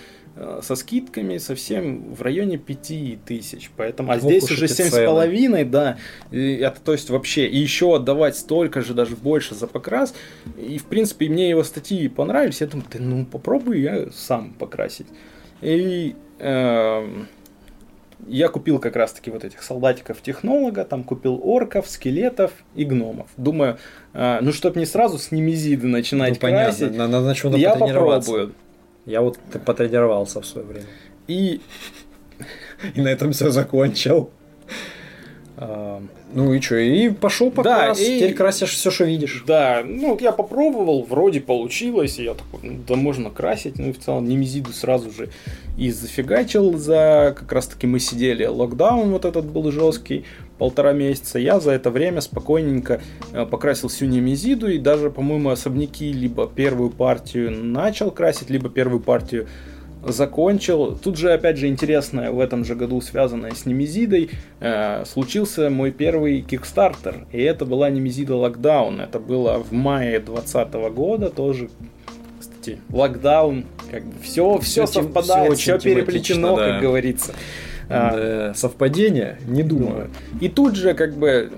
со скидками совсем в районе пяти тысяч. Поэтому, а Ох здесь уже семь с половиной, да. И это то есть вообще и еще отдавать столько же, даже больше за покрас. И в принципе мне его статьи понравились. Я думаю, ты ну попробуй я сам покрасить. И э, я купил как раз-таки вот этих солдатиков технолога, там купил орков, скелетов и гномов. Думаю, э, ну чтоб не сразу с немезиды начинать ну, красить, понятно. Надо, надо я попробую. Я вот потренировался в свое время. И... *laughs* И на этом все закончил. Ну и что, и пошел покрас, да, и... теперь красишь все, что видишь. Да, ну я попробовал, вроде получилось, и я такой, ну, да можно красить, ну и в целом Немезиду сразу же и зафигачил за, как раз таки мы сидели, локдаун вот этот был жесткий, полтора месяца, я за это время спокойненько э, покрасил всю Немезиду, и даже, по-моему, особняки либо первую партию начал красить, либо первую партию закончил. Тут же, опять же, интересное в этом же году, связанное с Немезидой, э, случился мой первый кикстартер. И это была Немезида Локдаун. Это было в мае 2020 года тоже. Кстати, локдаун, как бы все, все, все совпадает, все, все переплетено, да. как говорится. А, совпадение? Не думаю. И тут же, как бы,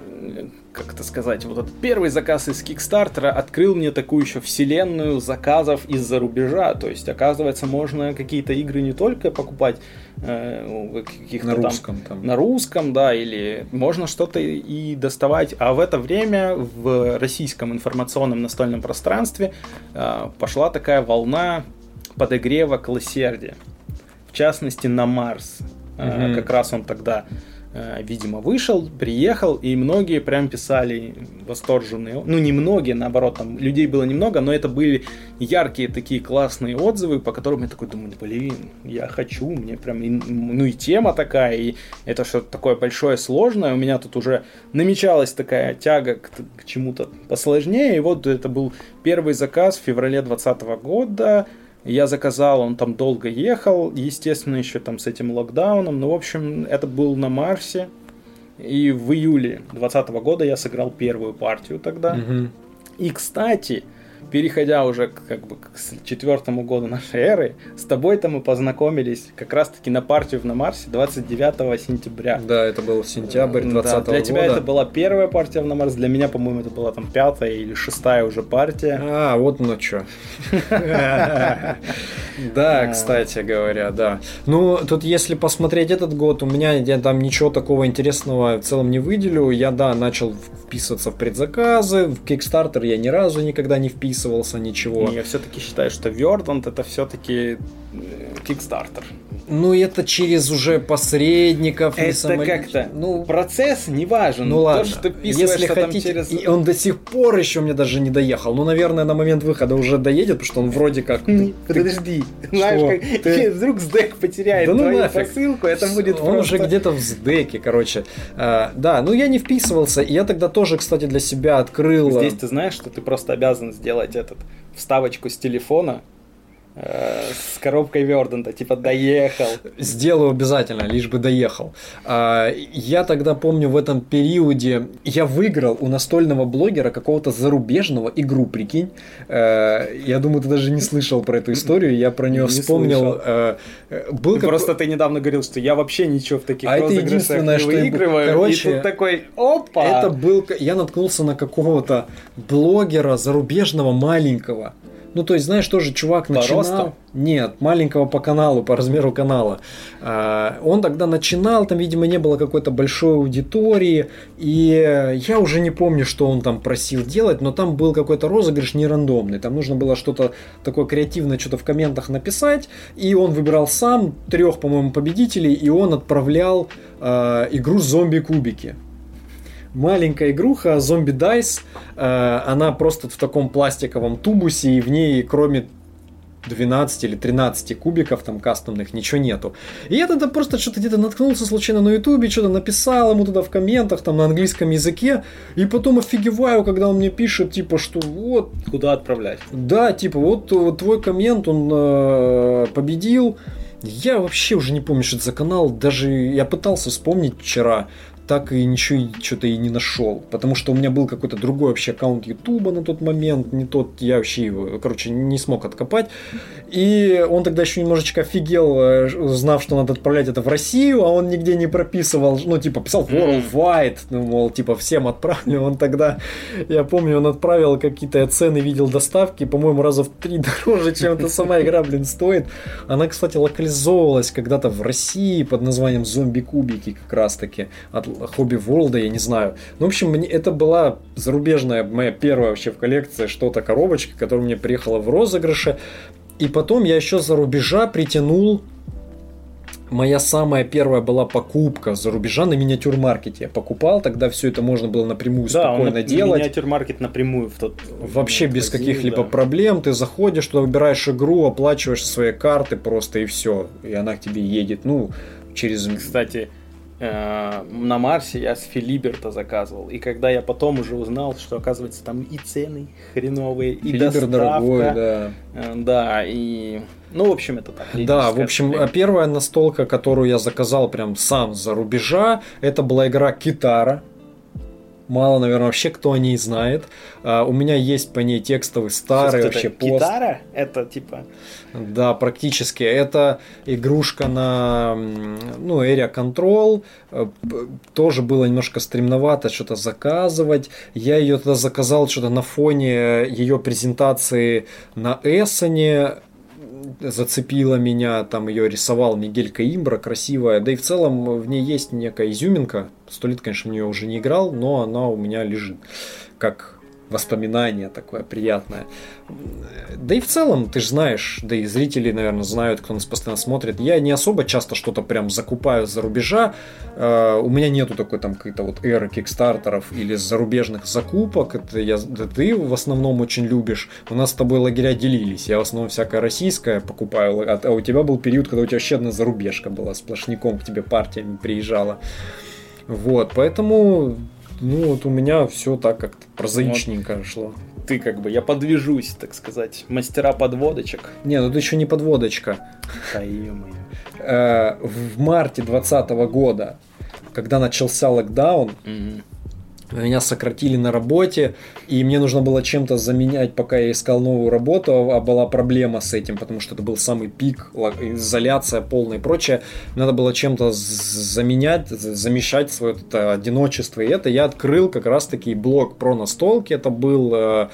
как это сказать, вот этот первый заказ из Кикстартера открыл мне такую еще вселенную заказов из-за рубежа. То есть, оказывается, можно какие-то игры не только покупать э, каких-то на там, русском там. на русском, да, или можно что-то и доставать. А в это время в российском информационном настольном пространстве э, пошла такая волна подогрева классердия. В частности, на Марс. Мгм. Как раз он тогда э, видимо, вышел, приехал, и многие прям писали восторженные, ну не многие, наоборот, там людей было немного, но это были яркие такие классные отзывы, по которым я такой думаю, блин, я хочу, мне прям, и, ну и тема такая, и это что-то такое большое, сложное, у меня тут уже намечалась такая тяга к, к чему-то посложнее, и вот это был первый заказ в феврале 2020 года, я заказал, он там долго ехал, естественно, еще там с этим локдауном. Ну, в общем, это был на Марсе. И в июле 2020 года я сыграл первую партию тогда. Мгм. И, кстати, переходя уже как бы к четвертому году нашей эры, с тобой-то мы познакомились как раз-таки на партию в на Марсе 29 сентября. Да, это был сентябрь Да, 2020 Для тебя года. это была первая партия в на Марс, для меня, по-моему, это была там пятая или шестая уже партия. А, вот ну что. *laughs* Да, кстати говоря, да. Ну, тут если посмотреть этот год, у меня я там ничего такого интересного в целом не выделю. Я, да, начал вписываться в предзаказы, в Kickstarter я ни разу никогда не вписывался, ничего. Не, Я все-таки считаю, что Вердант это все-таки Kickstarter. Ну, это через уже посредников. Это самолично. как-то Ну, процесс не важен. Ну ладно, То, что ты если хотите, через... и он до сих пор еще мне даже не доехал. Ну, наверное, на момент выхода уже доедет, потому что он вроде как... *laughs* Подожди, *laughs* знаешь, как Ты- *laughs* вдруг сдэк потеряет Да ну твою нафиг. посылку, это будет Он просто... уже где-то в сдеке, короче. А, да, ну я не вписывался. И я тогда тоже, кстати, для себя открыл... Здесь ты знаешь, что ты просто обязан сделать этот вставочку с телефона э, с коробкой Верданта, типа доехал. Сделаю обязательно, лишь бы доехал. А, Я тогда помню в этом периоде, я выиграл у настольного блогера какого-то зарубежного игру, прикинь. Э, Я думаю, ты даже не слышал про эту историю, я про нее Не вспомнил. слышал. Э, э, Был Просто ты недавно говорил, что я вообще ничего в таких А это розыгрышах единственное, не что я- выигрываю. короче, и тут такой, опа! Это был, я наткнулся на какого-то блогера зарубежного маленького. Ну, то есть, знаешь, тоже чувак По начинал... росту? Нет, маленького по каналу, по размеру канала. А, Он тогда начинал, там, видимо, не было какой-то большой аудитории, и я уже не помню, что он там просил делать, но там был какой-то розыгрыш не рандомный, там нужно было что-то такое креативное, что-то в комментах написать, и он выбирал сам трех, по-моему, победителей, и он отправлял а, игру «Зомби-кубики» маленькая игруха зомби дайс она просто в таком пластиковом тубусе и в ней кроме 12 или 13 кубиков там кастомных ничего нету. И я тогда просто что-то где-то наткнулся случайно на ютубе, что-то написал ему туда в комментах там на английском языке, и потом офигеваю, когда он мне пишет, типа, что вот, Куда отправлять? да, типа, вот, вот твой коммент, он э, победил. Я вообще уже не помню, что это за канал. Даже я пытался вспомнить вчера, так и ничего что-то и не нашел. Потому что у меня был какой-то другой вообще аккаунт Ютуба на тот момент. Не тот, я вообще его, короче, не смог откопать. И он тогда еще немножечко офигел, э, узнав, что надо отправлять это в Россию, а он нигде не прописывал, ну, типа, писал worldwide, ну, мол, типа, всем отправлю. Он тогда, я помню, он отправил какие-то цены, видел доставки, по-моему, раза в три *laughs* дороже, чем эта сама игра, блин, стоит. Она, кстати, локализовывалась когда-то в России под названием «Зомби-кубики» как раз-таки от Хобби Ворлда, я не знаю. Ну, в общем, мне, это была зарубежная моя первая вообще в коллекции что-то коробочка, которая мне приехала в розыгрыше. И потом я еще за рубежа притянул Моя самая первая была покупка за рубежа на миниатюр-маркете. Я покупал, тогда все это можно было напрямую спокойно он делать. миниатюр-маркет напрямую в тот... Вообще без каких-либо да. проблем. Ты заходишь, туда выбираешь игру, оплачиваешь своей карты просто и все. И она к тебе едет. Ну, через... Кстати, на Марсе я с Филиберта заказывал. И когда я потом уже узнал, что, оказывается, там и цены хреновые, и Филибер доставка. дорогой, да. э, Да, и... Ну, в общем, это так. Да, в общем, отступление. первая настолка, которую я заказал прям сам за рубежа, это была игра Китара. Мало, наверное, вообще кто о ней знает. А, у меня есть по ней текстовый старый вообще это пост. Гитара? Это типа... Да, практически. Это игрушка на ну, Area Control. Э, тоже было немножко стремновато что-то заказывать. Я ее тогда заказал что-то на фоне ее презентации на Эссене зацепила меня, там ее рисовал Мигель Каимбра, красивая, да и в целом в ней есть некая изюминка, сто лет, конечно, в нее уже не играл, но она у меня лежит, как воспоминание такое приятное. Да и в целом, ты же знаешь, да и зрители, наверное, знают, кто нас постоянно смотрит. Я не особо часто что-то прям закупаю за рубежа. Uh, у меня нету такой там какой-то вот эры кикстартеров или зарубежных закупок. Это я, да ты в основном очень любишь. У нас с тобой лагеря делились. Я в основном всякое российское покупаю. А, а у тебя был период, когда у тебя вообще одна зарубежка была. Сплошняком к тебе партиями приезжала. Вот, поэтому ну, вот у меня все так как-то прозаичненько вот. шло. Ты как бы, я подвяжусь, так сказать, мастера подводочек. Не, ну ты еще не подводочка. Э, в марте 2020 года, когда начался локдаун, меня сократили на работе, и мне нужно было чем-то заменять, пока я искал новую работу, а была проблема с этим, потому что это был самый пик, изоляция полная и прочее. Надо было чем-то заменять, замещать свое это одиночество, и это я открыл как раз-таки блог про настолки, это был э,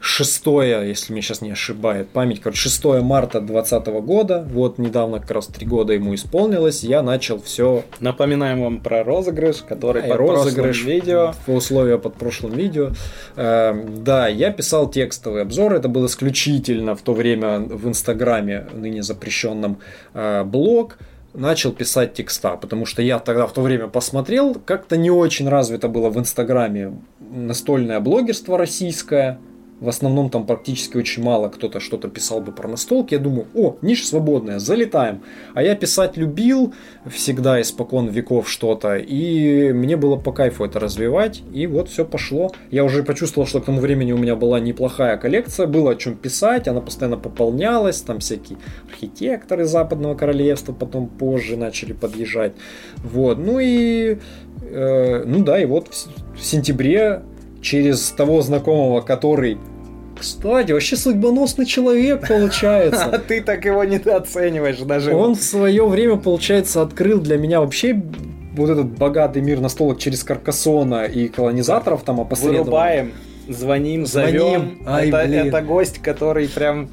6, если мне сейчас не ошибает память, короче, 6 марта 2020 года, вот недавно как раз 3 года ему исполнилось, я начал все... Напоминаем вам про розыгрыш, который а, под розыгрыш. видео. По условия под прошлым видео. Э, да, я писал текстовый обзор, это был исключительно в то время в Инстаграме, ныне запрещенном, э, блог, начал писать текста, потому что я тогда в то время посмотрел, как-то не очень развито было в Инстаграме настольное блогерство российское, в основном там практически очень мало кто-то что-то писал бы про настолки. Я думаю, о, ниша свободная, залетаем. А я писать любил всегда испокон веков что-то. И мне было по кайфу это развивать. И вот все пошло. Я уже почувствовал, что к тому времени у меня была неплохая коллекция. Было о чем писать. Она постоянно пополнялась. Там всякие архитекторы Западного Королевства потом позже начали подъезжать. Вот. Ну и... Э, ну да, и вот в, в сентябре через того знакомого, который кстати, вообще судьбоносный человек получается. А *laughs* ты так его недооцениваешь даже. Он в свое время, получается, открыл для меня вообще вот этот богатый мир настолок через Каркасона и колонизаторов там опосредованно. Вырубаем, звоним, зовем. Ай, это, это гость, который прям...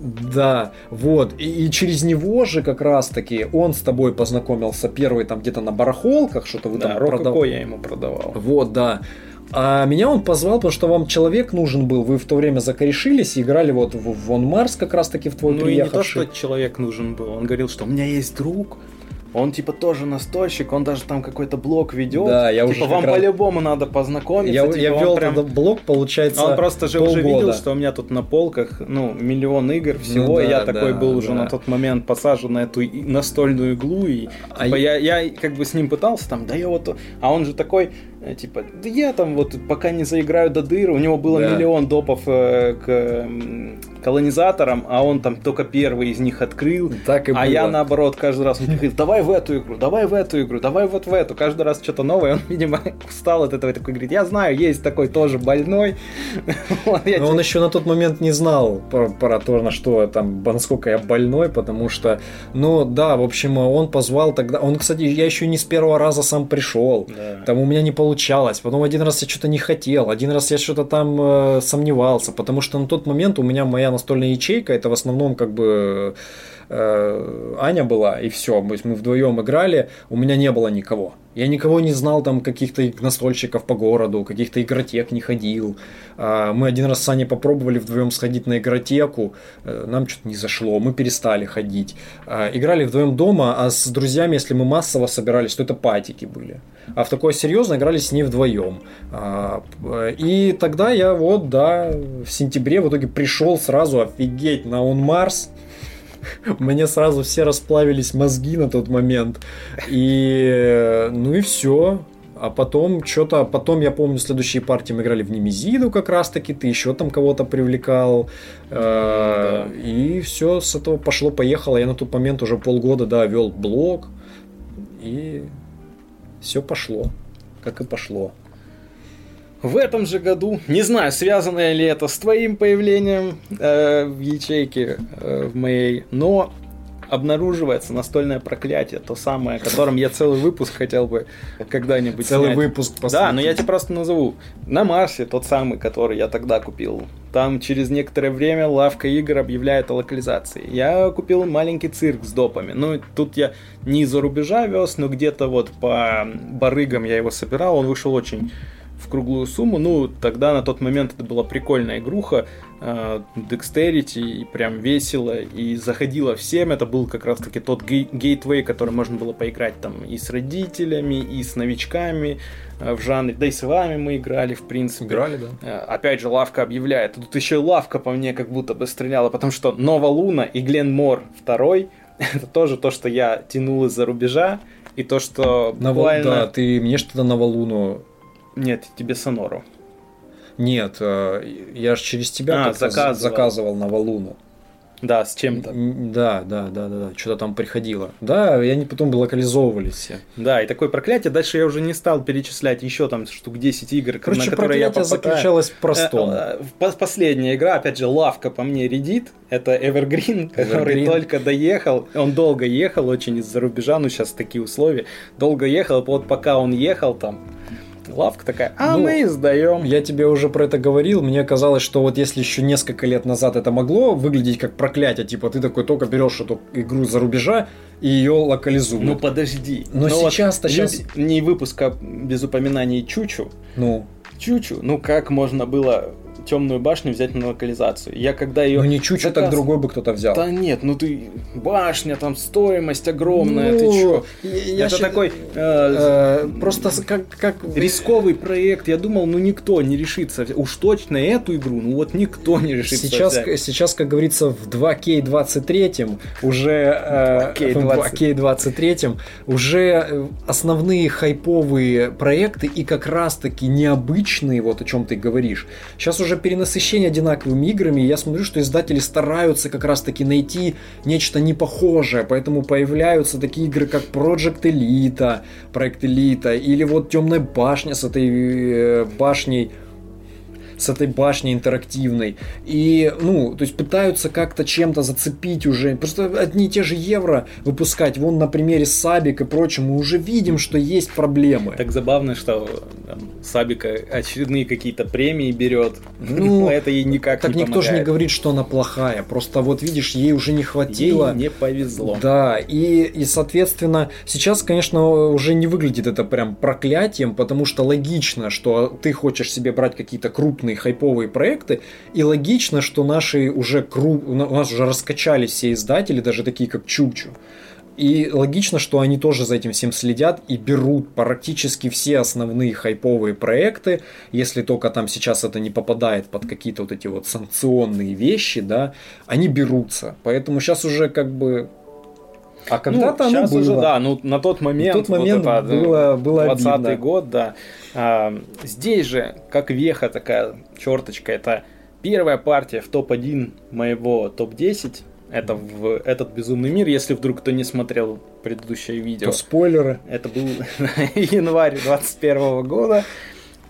Да, вот. И, и через него же как раз-таки он с тобой познакомился первый там где-то на барахолках, что-то вы да, там продавали. я ему продавал. Вот, да. А меня он позвал, потому что вам человек нужен был. Вы в то время закорешились и играли вот в Вон Марс как раз таки в твой ну, приехавший. Ну не то, что человек нужен был. Он говорил, что у меня есть друг, он типа тоже настольщик, он даже там какой-то блог ведет. Да, я типа, уже вам раз... по-любому надо познакомиться. Я, типа, я вел прям... блог, получается. Он просто же полгода. уже видел, что у меня тут на полках ну миллион игр всего. Ну, да, я да, такой был да. уже на тот момент посажен на эту настольную иглу и а типа, я... я я как бы с ним пытался там, да я вот, а он же такой типа, да я там вот пока не заиграю до дыры, у него было да. миллион допов э, к колонизаторам, а он там только первый из них открыл, так и а было. я наоборот каждый раз говорит, давай в эту игру, давай в эту игру, давай вот в эту, каждый раз что-то новое, он, *laughs* видимо, устал от этого и такой говорит, я знаю, есть такой тоже больной. *laughs* Но он еще на тот момент не знал про, про то, на что там, насколько я больной, потому что, ну да, в общем, он позвал тогда, он, кстати, я еще не с первого раза сам пришел, там у меня не получилось получалось. Потом один раз я что-то не хотел, один раз я что-то там э, сомневался, потому что на тот момент у меня моя настольная ячейка, это в основном как бы э, Аня была, и все. То есть мы вдвоем играли, у меня не было никого. Я никого не знал, там, каких-то настольщиков по городу, каких-то игротек не ходил. А, мы один раз с Аней попробовали вдвоем сходить на игротеку, э, нам что-то не зашло, мы перестали ходить. А, играли вдвоем дома, а с друзьями, если мы массово собирались, то это патики были. А в такое серьезно играли с ней вдвоем. А, и тогда я вот, да, в сентябре в итоге пришел сразу офигеть на Он Марс. *laughs* Мне сразу все расплавились мозги на тот момент. И ну и все. А потом что-то, потом я помню, следующие партии мы играли в Немезиду как раз-таки, ты еще там кого-то привлекал. Э, да. И все с этого пошло-поехало. Я на тот момент уже полгода, да, вел блог. И все пошло, как и пошло. В этом же году, не знаю, связано ли это с твоим появлением э, в ячейке э, в моей, но обнаруживается настольное проклятие, то самое, о котором я целый выпуск хотел бы когда-нибудь Целый снять. выпуск Да, но я тебе просто назову. На Марсе тот самый, который я тогда купил. Там через некоторое время лавка игр объявляет о локализации. Я купил маленький цирк с допами. Ну, тут я не из-за рубежа вез, но где-то вот по барыгам я его собирал. Он вышел очень в круглую сумму. Ну, тогда на тот момент это была прикольная игруха, э, Dexterity, и прям весело, и заходило всем. Это был как раз-таки тот гейтвей, который можно было поиграть там и с родителями, и с новичками э, в жанре. Да и с вами мы играли, в принципе. Играли, да. Э, Опять же, лавка объявляет. Тут еще и лавка по мне как будто бы стреляла, потому что Нова Луна и Глен Мор второй это тоже то, что я тянул из-за рубежа, и то, что Ново- буквально... Да, ты мне что-то Новолуну Нет, тебе Сонору. Нет, э, я же через тебя А, заказывал. заказывал Новолуну. Да, с чем-то. Да, да, да, да, да. Что-то там приходило. Да, и они потом локализовывались все. Да, и такое проклятие. Дальше я уже не стал перечислять еще там штук 10 игр, Короче, на которые я попадаю. заключалось в простом. Э, э, пос- Последняя игра, опять же, лавка по мне редит. Это Evergreen, *laughs* который Evergreen. только доехал. Он долго ехал, очень из-за рубежа, ну сейчас такие условия. Долго ехал, вот пока он ехал там, лавка такая, а Ну, мы издаем. Я тебе уже про это говорил, мне казалось, что вот если еще несколько лет назад это могло выглядеть как проклятие, типа ты такой только берешь эту игру за рубежа и ее локализуют. Ну подожди. Но Ну, вот сейчас-то щас- люди- Не выпуска без упоминаний Чучу. Ну, Чучу, ну как можно было темную башню взять на локализацию? Я когда ее... ну не чуть так другой бы кто-то взял. Да нет, ну ты башня, там стоимость огромная, ты Ну, чё? я Это ща- такой э, э, просто как, как рисковый проект. Я думал, ну никто не решится. Уж точно эту игру, ну вот никто не решится. Сейчас, взять. сейчас, как говорится, в 2К23 уже э, 2K20. в 2К23 уже э, основные хайповые проекты и как раз таки необычные, вот о чем ты говоришь. Сейчас уже перенасыщение одинаковыми играми, я смотрю, что издатели стараются как раз таки найти нечто непохожее, поэтому появляются такие игры, как Project Elite, проект Elite, или вот Темная башня с этой э, башней с этой башней интерактивной. И, ну, то есть пытаются как-то чем-то зацепить уже. Просто одни и те же евро выпускать. Вон на примере Сабик и прочем, мы уже видим, что есть проблемы. Так забавно, что там, Сабика очередные какие-то премии берет. Ну, *laughs* это ей никак так не никто же не помогает. говорит, что она плохая. Просто вот видишь, ей уже не хватило. Ей не повезло. Да, и, и, соответственно, сейчас, конечно, уже не выглядит это прям проклятием, потому что логично, что ты хочешь себе брать какие-то крупные хайповые проекты, и логично, что наши уже кру... у на- у нас уже раскачались все издатели, даже такие как Чучу. И логично, что они тоже за этим всем следят и берут практически все основные хайповые проекты, если только там сейчас это не попадает под какие-то вот эти вот санкционные вещи, да, они берутся. Поэтому сейчас уже как бы... А когда-то ну, оно сейчас было. уже, да, ну на тот момент, тот момент вот это, было- было 20 обидно. год, да. А, здесь же, как веха такая черточка, это первая партия в топ-1 моего топ-10. Это в этот безумный мир, если вдруг кто не смотрел предыдущее видео. То спойлеры. Это был *laughs* январь 21 года.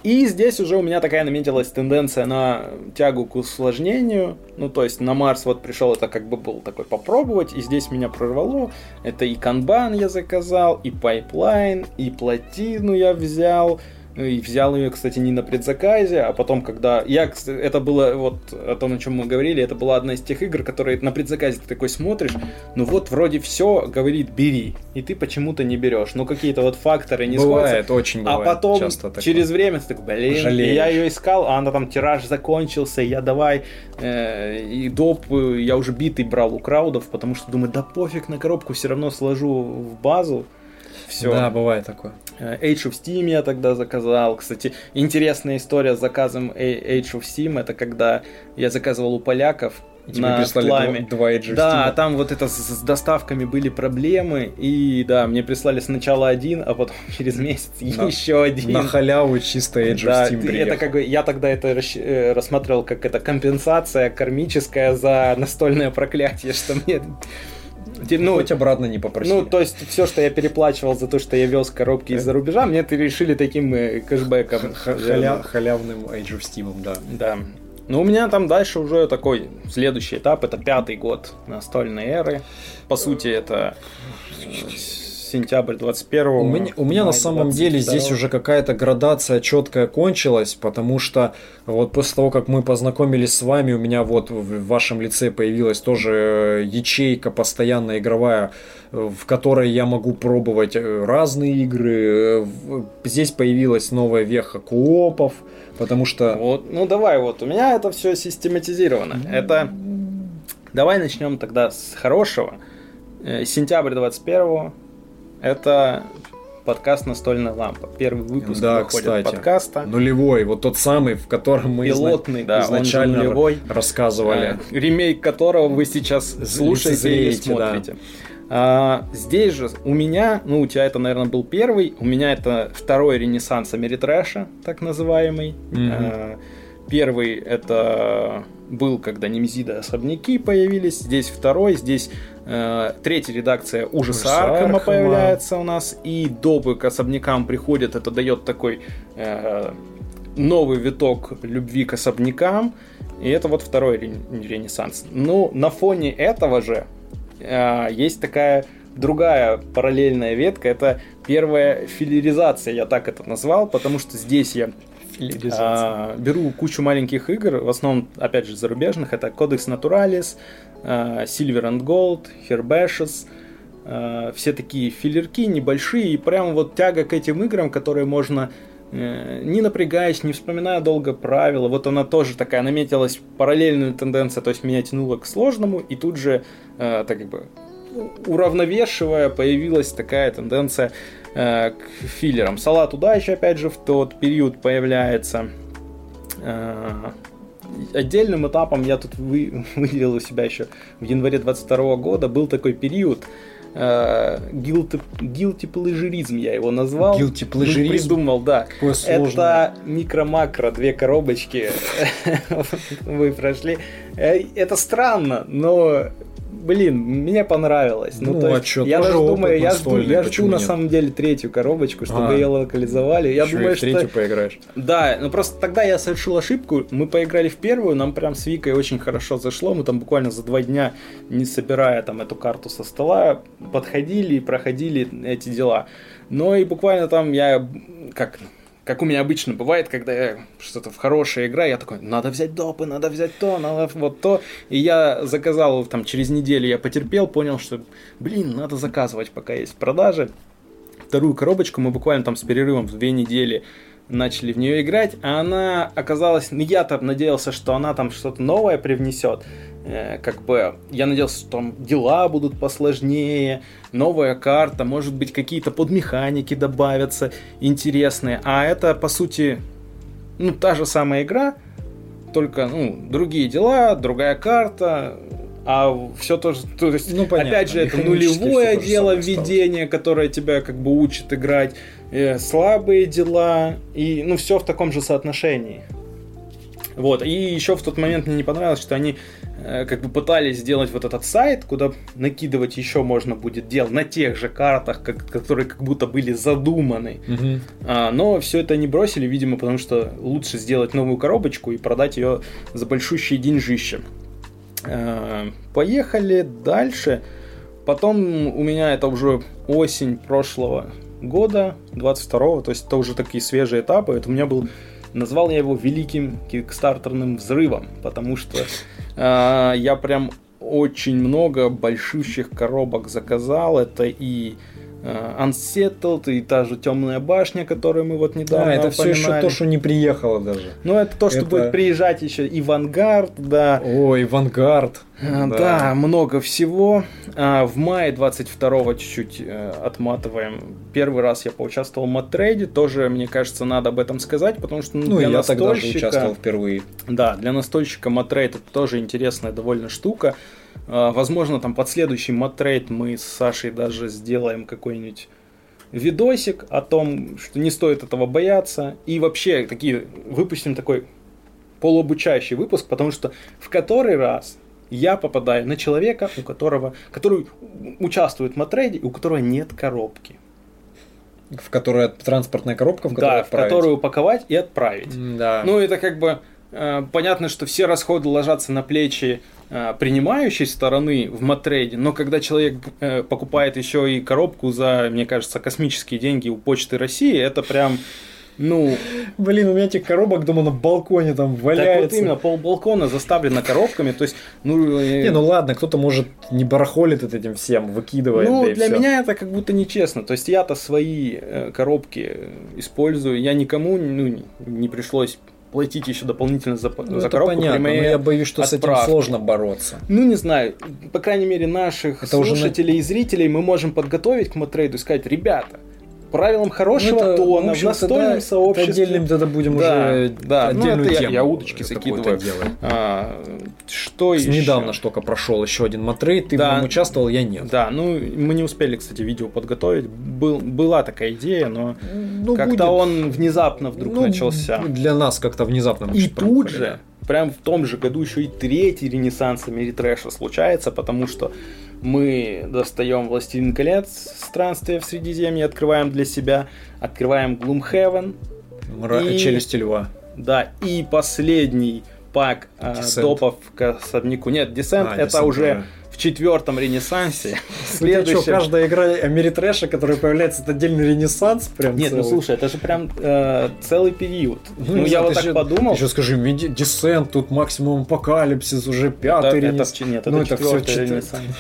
И здесь уже у меня такая наметилась тенденция на тягу к усложнению. Ну, то есть на Марс вот пришел, это как бы был такой попробовать, и здесь меня прорвало. Это и канбан я заказал, и Pipeline, и плотину я взял. И взял ее, кстати, не на предзаказе, а потом, когда... Я, это было вот о том, о чем мы говорили, это была одна из тех игр, которые на предзаказе ты такой смотришь, ну вот вроде все говорит бери, и ты почему-то не берешь. Ну какие-то вот факторы не сходятся. бывает, очень А бывает. потом часто такое. через время ты такой, блин, Жалеешь. я ее искал, а она там тираж закончился, я давай э, и доп, я уже битый брал у краудов, потому что думаю, да пофиг на коробку, все равно сложу в базу. Все. Да, бывает такое. Age of Steam я тогда заказал. Кстати, интересная история с заказом Age of Steam, это когда я заказывал у поляков И тебе на прислали Тламе. два, два Age of Да, Steam. там вот это с, с доставками были проблемы, и да, мне прислали сначала один, а потом *laughs* через месяц На- еще один. На халяву чисто Age Да, of Steam приехал. это как бы, я тогда это расщ- э, рассматривал как это компенсация кармическая за настольное проклятие, что мне Ну, Хоть обратно не попросили. Ну, то есть, все, что я переплачивал за то, что я вез коробки из-за рубежа, мне это решили таким э, кэшбэком. Халя- халявным Age of Steam, да. Да. Ну, у меня там дальше уже такой следующий этап, это пятый год настольной эры. По сути, это э, сентябрь 21 У меня, у меня на самом деле здесь уже какая-то градация четкая кончилась, потому что вот после того, как мы познакомились с вами, у меня вот в вашем лице появилась тоже ячейка постоянно игровая, в которой я могу пробовать э, разные игры. Здесь появилась новая веха коопов, потому что... Вот, ну давай, вот, у меня это все систематизировано. Это... Давай начнем тогда с хорошего. Э, Сентябрь 21 это подкаст «Настольная лампа». Первый выпуск Да, выходит кстати. подкаста. Нулевой, вот тот самый, в котором мы изна- Пилотный, да, он же изначально нулевой. рассказывали. Э, ремейк которого вы сейчас слушаете лицезреете, да. смотрите. А, здесь же у меня, ну у тебя это, наверное, был первый, у меня это второй ренессанс Америтрэша, так называемый. Мгм. А, первый это был, когда Немезида особняки появились, здесь второй, здесь третья редакция ужаса Ужаса Аркама появляется у нас, и допы к особнякам приходят, это дает такой э, новый виток любви к особнякам, и это вот второй ре- ренессанс. Ну, на фоне этого же э, есть такая другая параллельная ветка, это первая филеризация, я так это назвал, потому что здесь я а, беру кучу маленьких игр, в основном, опять же, зарубежных. Это Codex Naturalis, а, Silver and Gold, Herbashes. а, все такие филлерки небольшие, и прям вот тяга к этим играм, которые можно э, не напрягаясь, не вспоминая долго правила. Вот она тоже такая наметилась параллельная тенденция, то есть меня тянуло к сложному, и тут же э, так как бы уравновешивая появилась такая тенденция э, к филлерам. Салат удачи, опять же, в тот период появляется. Э, отдельным этапом я тут вы, *laughs* выделил у себя еще в январе 22 года был такой период. э, Guilty, guilty pleasureism я его назвал. Guilty Ну, pleasureism? Придумал, да. Какое сложное. Это микро-макро, две коробочки *laughs* вы прошли. Это странно, но блин, мне понравилось. Ну, Ну, то а есть, чё, я даже думаю, я жду, я жду на нет? самом деле третью коробочку, чтобы А. ее локализовали. Я Ещё и думаю, в третью что поиграешь. да, ну просто тогда я совершил ошибку. Мы поиграли в первую, нам прям с Викой очень хорошо зашло. Мы там буквально за два дня, не собирая там эту карту со стола, подходили и проходили эти дела. Но и буквально там я, как, как у меня обычно бывает, когда я что-то в хорошая игра, я такой, надо взять допы, надо взять то, надо вот то. И я заказал там через неделю, я потерпел, понял, что, блин, надо заказывать, пока есть в продаже вторую коробочку мы буквально там с перерывом в две недели начали в нее играть, а она оказалась, ну я-то надеялся, что она там что-то новое привнесет, как бы я надеялся, что там дела будут посложнее, новая карта, может быть какие-то подмеханики добавятся интересные, а это по сути, ну та же самая игра, только ну другие дела, другая карта, а все то же, то есть, Ну, понятно, опять же, это нулевое дело введения, которое тебя как бы учит играть, э, слабые дела, и ну все в таком же соотношении. Вот, и еще в тот момент мне не понравилось, что они э, как бы пытались сделать вот этот сайт, куда накидывать еще можно будет дел на тех же картах, как, которые как будто были задуманы. Мгм. А, но все это не бросили, видимо, потому что лучше сделать новую коробочку и продать ее за большущие деньжища. А, Поехали дальше. Потом у меня это уже осень прошлого года, 22-го, то есть это уже такие свежие этапы. Это у меня был, назвал я его великим кикстартерным взрывом, потому что а, я прям очень много большущих коробок заказал. Это и Unsettled, и та же Темная башня, которую мы вот недавно Да, это все еще упоминали. то, что не приехало даже. Ну, это то, что Это- будет приезжать еще и Вангард, да. Ой, Вангард. А, Да, много всего. А, В мае 22-го чуть-чуть э, отматываем. Первый раз я поучаствовал в маттрейде. Тоже, мне кажется, надо об этом сказать, потому что ну, Ну, для я тогда же настольщика... участвовал впервые. Да, для настольщика маттрейд это тоже интересная довольно штука. А, Возможно, там под следующий маттрейд мы с Сашей даже сделаем какой-нибудь видосик о том, что не стоит этого бояться. И вообще такие выпустим такой полуобучающий выпуск, потому что в который раз я попадаю на человека, у которого, который участвует в матрейде, у которого нет коробки. В которой транспортная коробка, в которую Да, отправить. в которую упаковать и отправить. Да. Ну, это как бы э, понятно, что все расходы ложатся на плечи принимающей стороны в матрейде, но когда человек э, покупает еще и коробку за, мне кажется, космические деньги у Почты России, это прям ну, блин, у меня этих коробок дома на балконе там валяется. Так вот именно, пол балкона заставлено коробками, то есть, ну... Э, не, ну ладно, кто-то, может, не барахолит этим всем, выкидывает, Ну, да для все. меня это как будто нечестно, то есть, я-то свои э, коробки использую, я никому, ну, не пришлось платить еще дополнительно за, ну, за это коробку понятно, но я боюсь, что отправке. с этим сложно бороться. Ну, не знаю, по крайней мере, наших это слушателей уже... и зрителей мы можем подготовить к матрейду и сказать, ребята, правилам хорошего ну, это, тона, в настольном да, сообществе. Отдельным тогда будем да, уже да, отдельную ну, это тему. Я, я удочки закидываю. А, что еще? Недавно только прошел еще один матрейд, ты да, в нем участвовал, я нет. Да, ну мы не успели, кстати, видео подготовить. Был, была такая идея, но ну, как-то он внезапно вдруг ну, начался. Для нас как-то внезапно. И тут же, прям в том же году еще и третий ренессанс Америтрэша случается, потому что мы достаем «Властелин колец», «Странствие в Средиземье», открываем для себя, открываем «Gloomhaven». Мра... И... «Челюсти льва». Да, и последний пак э, допов к особняку. Нет, «Десент» а, это Descent, уже... Да четвертом ренессансе. Следующем... Что, каждая игра Америтрэша, которая появляется, это отдельный ренессанс прям Нет, ну целый. ну слушай, это же прям э, целый период. Ну, ну я вот так еще, подумал. Еще скажи, Десент, тут максимум апокалипсис, уже пятый это, ренессанс. Это, нет, это ну, это все ренессанс. *laughs*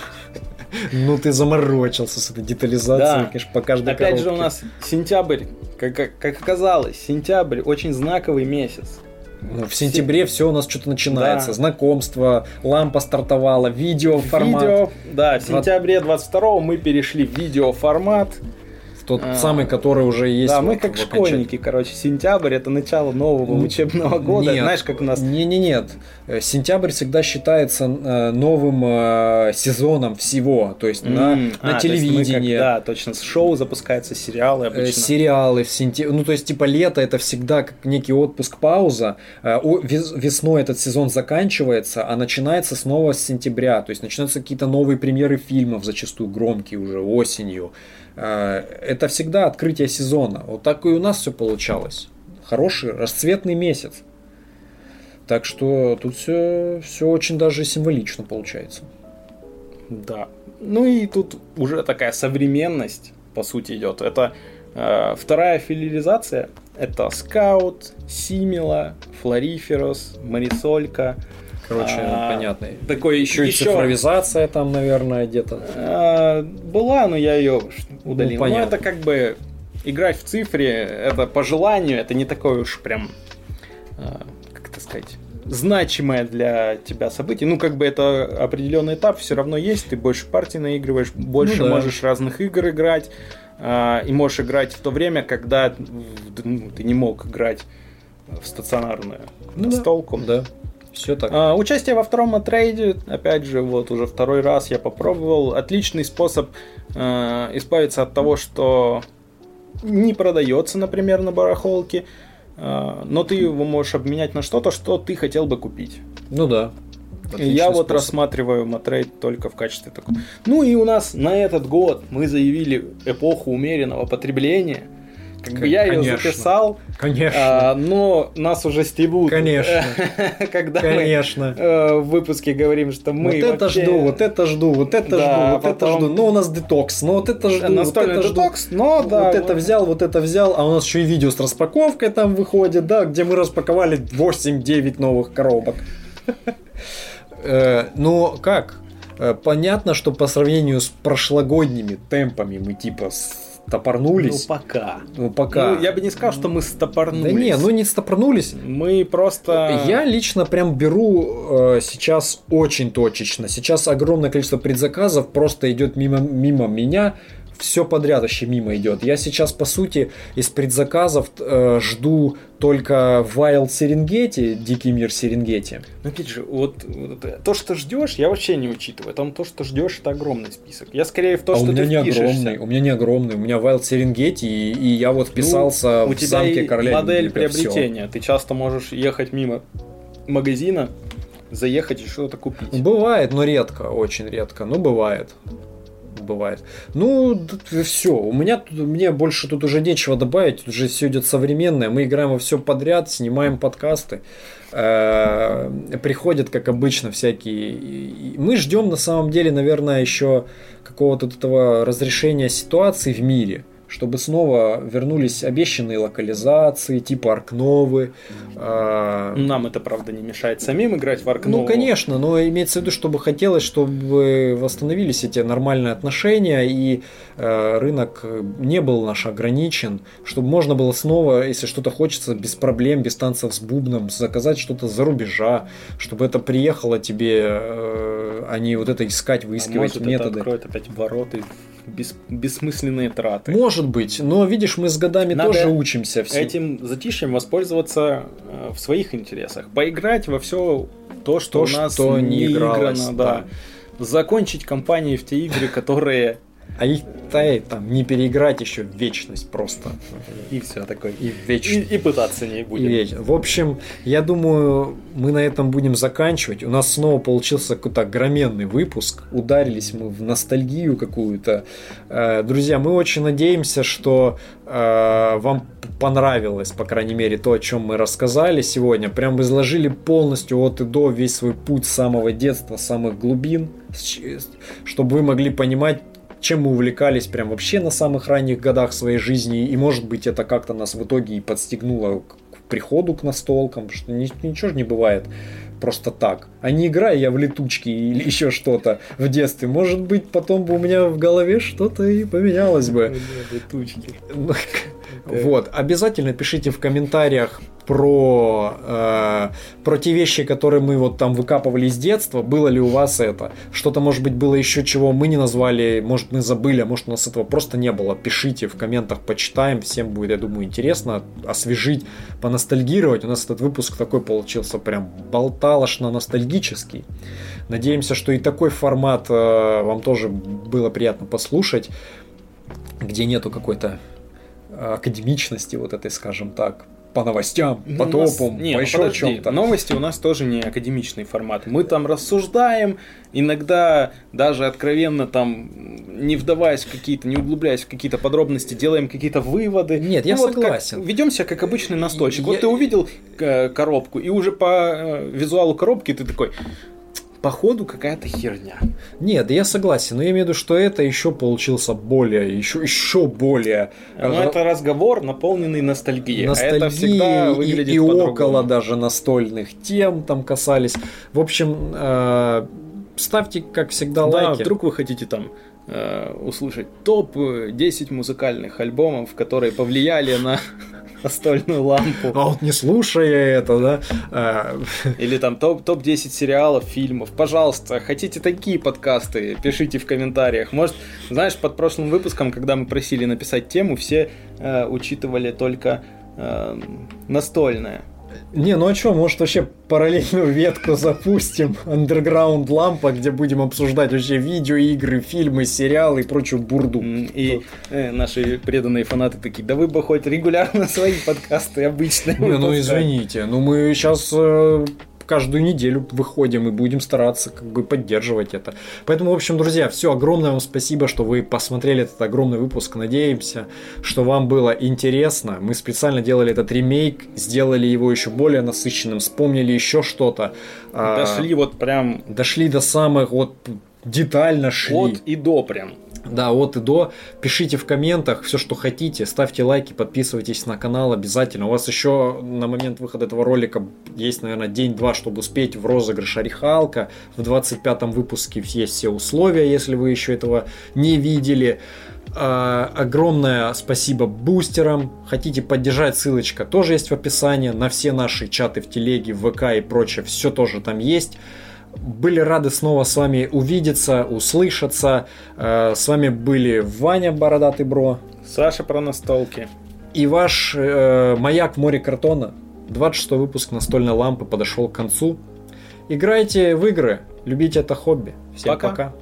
Ну, ты заморочился с этой детализацией, да. конечно, по каждой Опять коробке. же, у нас сентябрь, как, как оказалось, сентябрь очень знаковый месяц. В сентябре все у нас что-то начинается. Да. Знакомство, лампа стартовала, видео формат. Видео, да, в сентябре 22 мы перешли в видео формат тот а, самый, который уже есть. Да, мы как школьники, короче, сентябрь это начало нового ну, учебного года. Нет, Знаешь, как у нас. Не, не, нет. Э, сентябрь всегда считается э, новым э, сезоном всего, то есть mm, на, а, на телевидении. Как, да, точно. Шоу запускаются, сериалы обычно. Сериалы в сентябре. Ну, то есть, типа, лето это всегда как некий отпуск, пауза. Весной этот сезон заканчивается, а начинается снова с сентября. То есть начинаются какие-то новые премьеры фильмов, зачастую громкие уже осенью. Э, это всегда открытие сезона. Вот так и у нас все получалось. Хороший расцветный месяц. Так что тут все, все очень даже символично получается. Да. Ну и тут уже такая современность, по сути, идет. Это э, вторая филиализация. Это Скаут, Симила, Флориферос, Марисолька. Короче, а, понятно. Такой еще, еще цифровизация там, наверное, где-то. А, была, но я ее удалил. Ну, понятно. Но это как бы играть в цифре, это по желанию, это не такое уж прям, а, как это сказать, значимое для тебя событие. Ну, как бы это определенный этап все равно есть, ты больше партий наигрываешь, больше ну, да. можешь разных игр играть, а, и можешь играть в то время, когда ну, ты не мог играть в стационарную ну. Да. да. Все так. А, участие во втором трейде, опять же, вот уже второй раз я попробовал. Отличный способ э, избавиться от того, что не продается, например, на барахолке, э, но ты его можешь обменять на что-то, что ты хотел бы купить. Ну да. Отличный я вот рассматриваю матрейд только в качестве такого. Ну и у нас на этот год мы заявили эпоху умеренного потребления – как бы я ее записал, конечно. А, но нас уже стебут. Конечно. *laughs* Когда конечно. мы э, в выпуске говорим, что мы Вот это жду, вот это жду, вот это жду, вот это жду. Ну, у нас детокс, но вот это жду, вот это детокс, но да. Вот это взял, вот это взял, а у нас еще и видео с распаковкой там выходит, да, где мы распаковали 8-9 новых коробок. *laughs* Э, но как? Э, понятно, что по сравнению с прошлогодними темпами мы типа стопорнулись. Ну, пока. Ну, пока. Ну, я бы не сказал, что мы стопорнулись. Да не, ну не стопорнулись. Мы просто... Я лично прям беру э, сейчас очень точечно. Сейчас огромное количество предзаказов просто идет мимо, мимо меня все подряд вообще мимо идет. Я сейчас, по сути, из предзаказов э, жду только Wild Серенгети, Дикий мир Серенгети. Но опять же, вот, вот то, что ждешь, я вообще не учитываю. Там то, что ждешь, это огромный список. Я скорее в то, а что у меня ты не огромный, у меня не огромный, у меня Wild Серенгети, и, и я вот вписался ну, в замке короля. модель приобретения. Все. Ты часто можешь ехать мимо магазина, заехать и что-то купить. Бывает, но редко, очень редко, но бывает бывает. Ну, все. У меня мне больше тут уже нечего добавить. Уже все идет современное. Мы играем во все подряд, снимаем подкасты. Э, приходят, как обычно, всякие. Мы ждем на самом деле, наверное, еще какого-то этого разрешения ситуации в мире чтобы снова вернулись обещанные локализации, типа Аркновы. А, Нам это, правда, не мешает самим играть в Аркнову. Ну, конечно, но имеется в виду, чтобы хотелось, чтобы восстановились эти нормальные отношения, и э, рынок не был наш ограничен, чтобы можно было снова, если что-то хочется, без проблем, без танцев с бубном, заказать что-то за рубежа, чтобы это приехало тебе, э, а не вот это искать, выискивать а может, методы. Это откроет опять вороты бес, бессмысленные траты. Может быть, но видишь, мы с годами Надо тоже учимся. Все. Этим затишьем воспользоваться э, в своих интересах. Поиграть во все то, что то, у нас что не играно. Да. да. Закончить кампании в те игры, которые а их там не переиграть еще в вечность просто. И все такое. И вечность. И, и пытаться не будем. И В общем, я думаю, мы на этом будем заканчивать. У нас снова получился какой-то огроменный выпуск. Ударились мы в ностальгию какую-то. Э, друзья, мы очень надеемся, что э, вам понравилось, по крайней мере, то, о чем мы рассказали сегодня. Прям изложили полностью от и до весь свой путь с самого детства, самых глубин, чтобы вы могли понимать, чем мы увлекались прям вообще на самых ранних годах своей жизни, и может быть это как-то нас в итоге и подстегнуло к приходу к настолкам, что ничего же не бывает просто так. А не играя я в летучки или *laughs* еще что-то в детстве. Может быть, потом бы у меня в голове что-то и поменялось бы. Летучки. *laughs* Вот, обязательно пишите в комментариях про, э, про те вещи, которые мы вот там выкапывали с детства. Было ли у вас это? Что-то, может быть, было еще, чего мы не назвали, может, мы забыли, а может, у нас этого просто не было. Пишите в комментах, почитаем. Всем будет, я думаю, интересно освежить, поностальгировать. У нас этот выпуск такой получился прям болталошно-ностальгический. Надеемся, что и такой формат э, вам тоже было приятно послушать, где нету какой-то академичности вот этой, скажем так, по новостям, ну, по топам, не, по ну, еще чем-то. Новости у нас тоже не академичный формат. Мы там рассуждаем, иногда даже откровенно там, не вдаваясь в какие-то, не углубляясь в какие-то подробности, делаем какие-то выводы. Нет, я ну, согласен. Вот ведем себя как обычный настойчик. Я... Вот ты увидел э, коробку, и уже по э, визуалу коробки ты такой, походу какая-то херня. Нет, я согласен, но я имею в виду, что это еще получился более, еще, еще более... Но ну, это разговор, наполненный ностальгией. Ностальгией а это всегда выглядит и, и около даже настольных тем там касались. В общем, э, ставьте, как всегда, да, лайки. вдруг вы хотите там э, услышать топ-10 музыкальных альбомов, которые повлияли на настольную лампу. А вот не слушая это, да. А, Или там топ- топ-10 сериалов, фильмов. Пожалуйста, хотите такие подкасты, пишите в комментариях. Может, знаешь, под прошлым выпуском, когда мы просили написать тему, все э, учитывали только э, настольное. Не, ну а что, может вообще параллельную ветку запустим, Underground лампа, где будем обсуждать вообще видео, игры, фильмы, сериалы и прочую бурду. И э, наши преданные фанаты такие, да вы бы хоть регулярно *laughs* свои подкасты обычные. Не, ну извините, ну мы сейчас э, каждую неделю выходим и будем стараться как бы поддерживать это. Поэтому, в общем, друзья, все, огромное вам спасибо, что вы посмотрели этот огромный выпуск. Надеемся, что вам было интересно. Мы специально делали этот ремейк, сделали его еще более насыщенным, вспомнили еще что-то. А, Дошли вот прям... Дошли до самых вот детально шли. От и до прям. Да, от и до. Пишите в комментах все, что хотите. Ставьте лайки, подписывайтесь на канал обязательно. У вас еще на момент выхода этого ролика есть, наверное, день-два, чтобы успеть в розыгрыш Орехалка. В 25-м выпуске есть все условия, если вы еще этого не видели. А, огромное спасибо бустерам. Хотите поддержать, ссылочка тоже есть в описании. На все наши чаты в телеге, в ВК и прочее, все тоже там есть. Были рады снова с вами увидеться, услышаться. Э, с вами были Ваня Бородатый Бро. Саша про настолки. И ваш э, маяк море картона. 26 выпуск настольной лампы подошел к концу. Играйте в игры, любите это хобби. Всем пока. пока.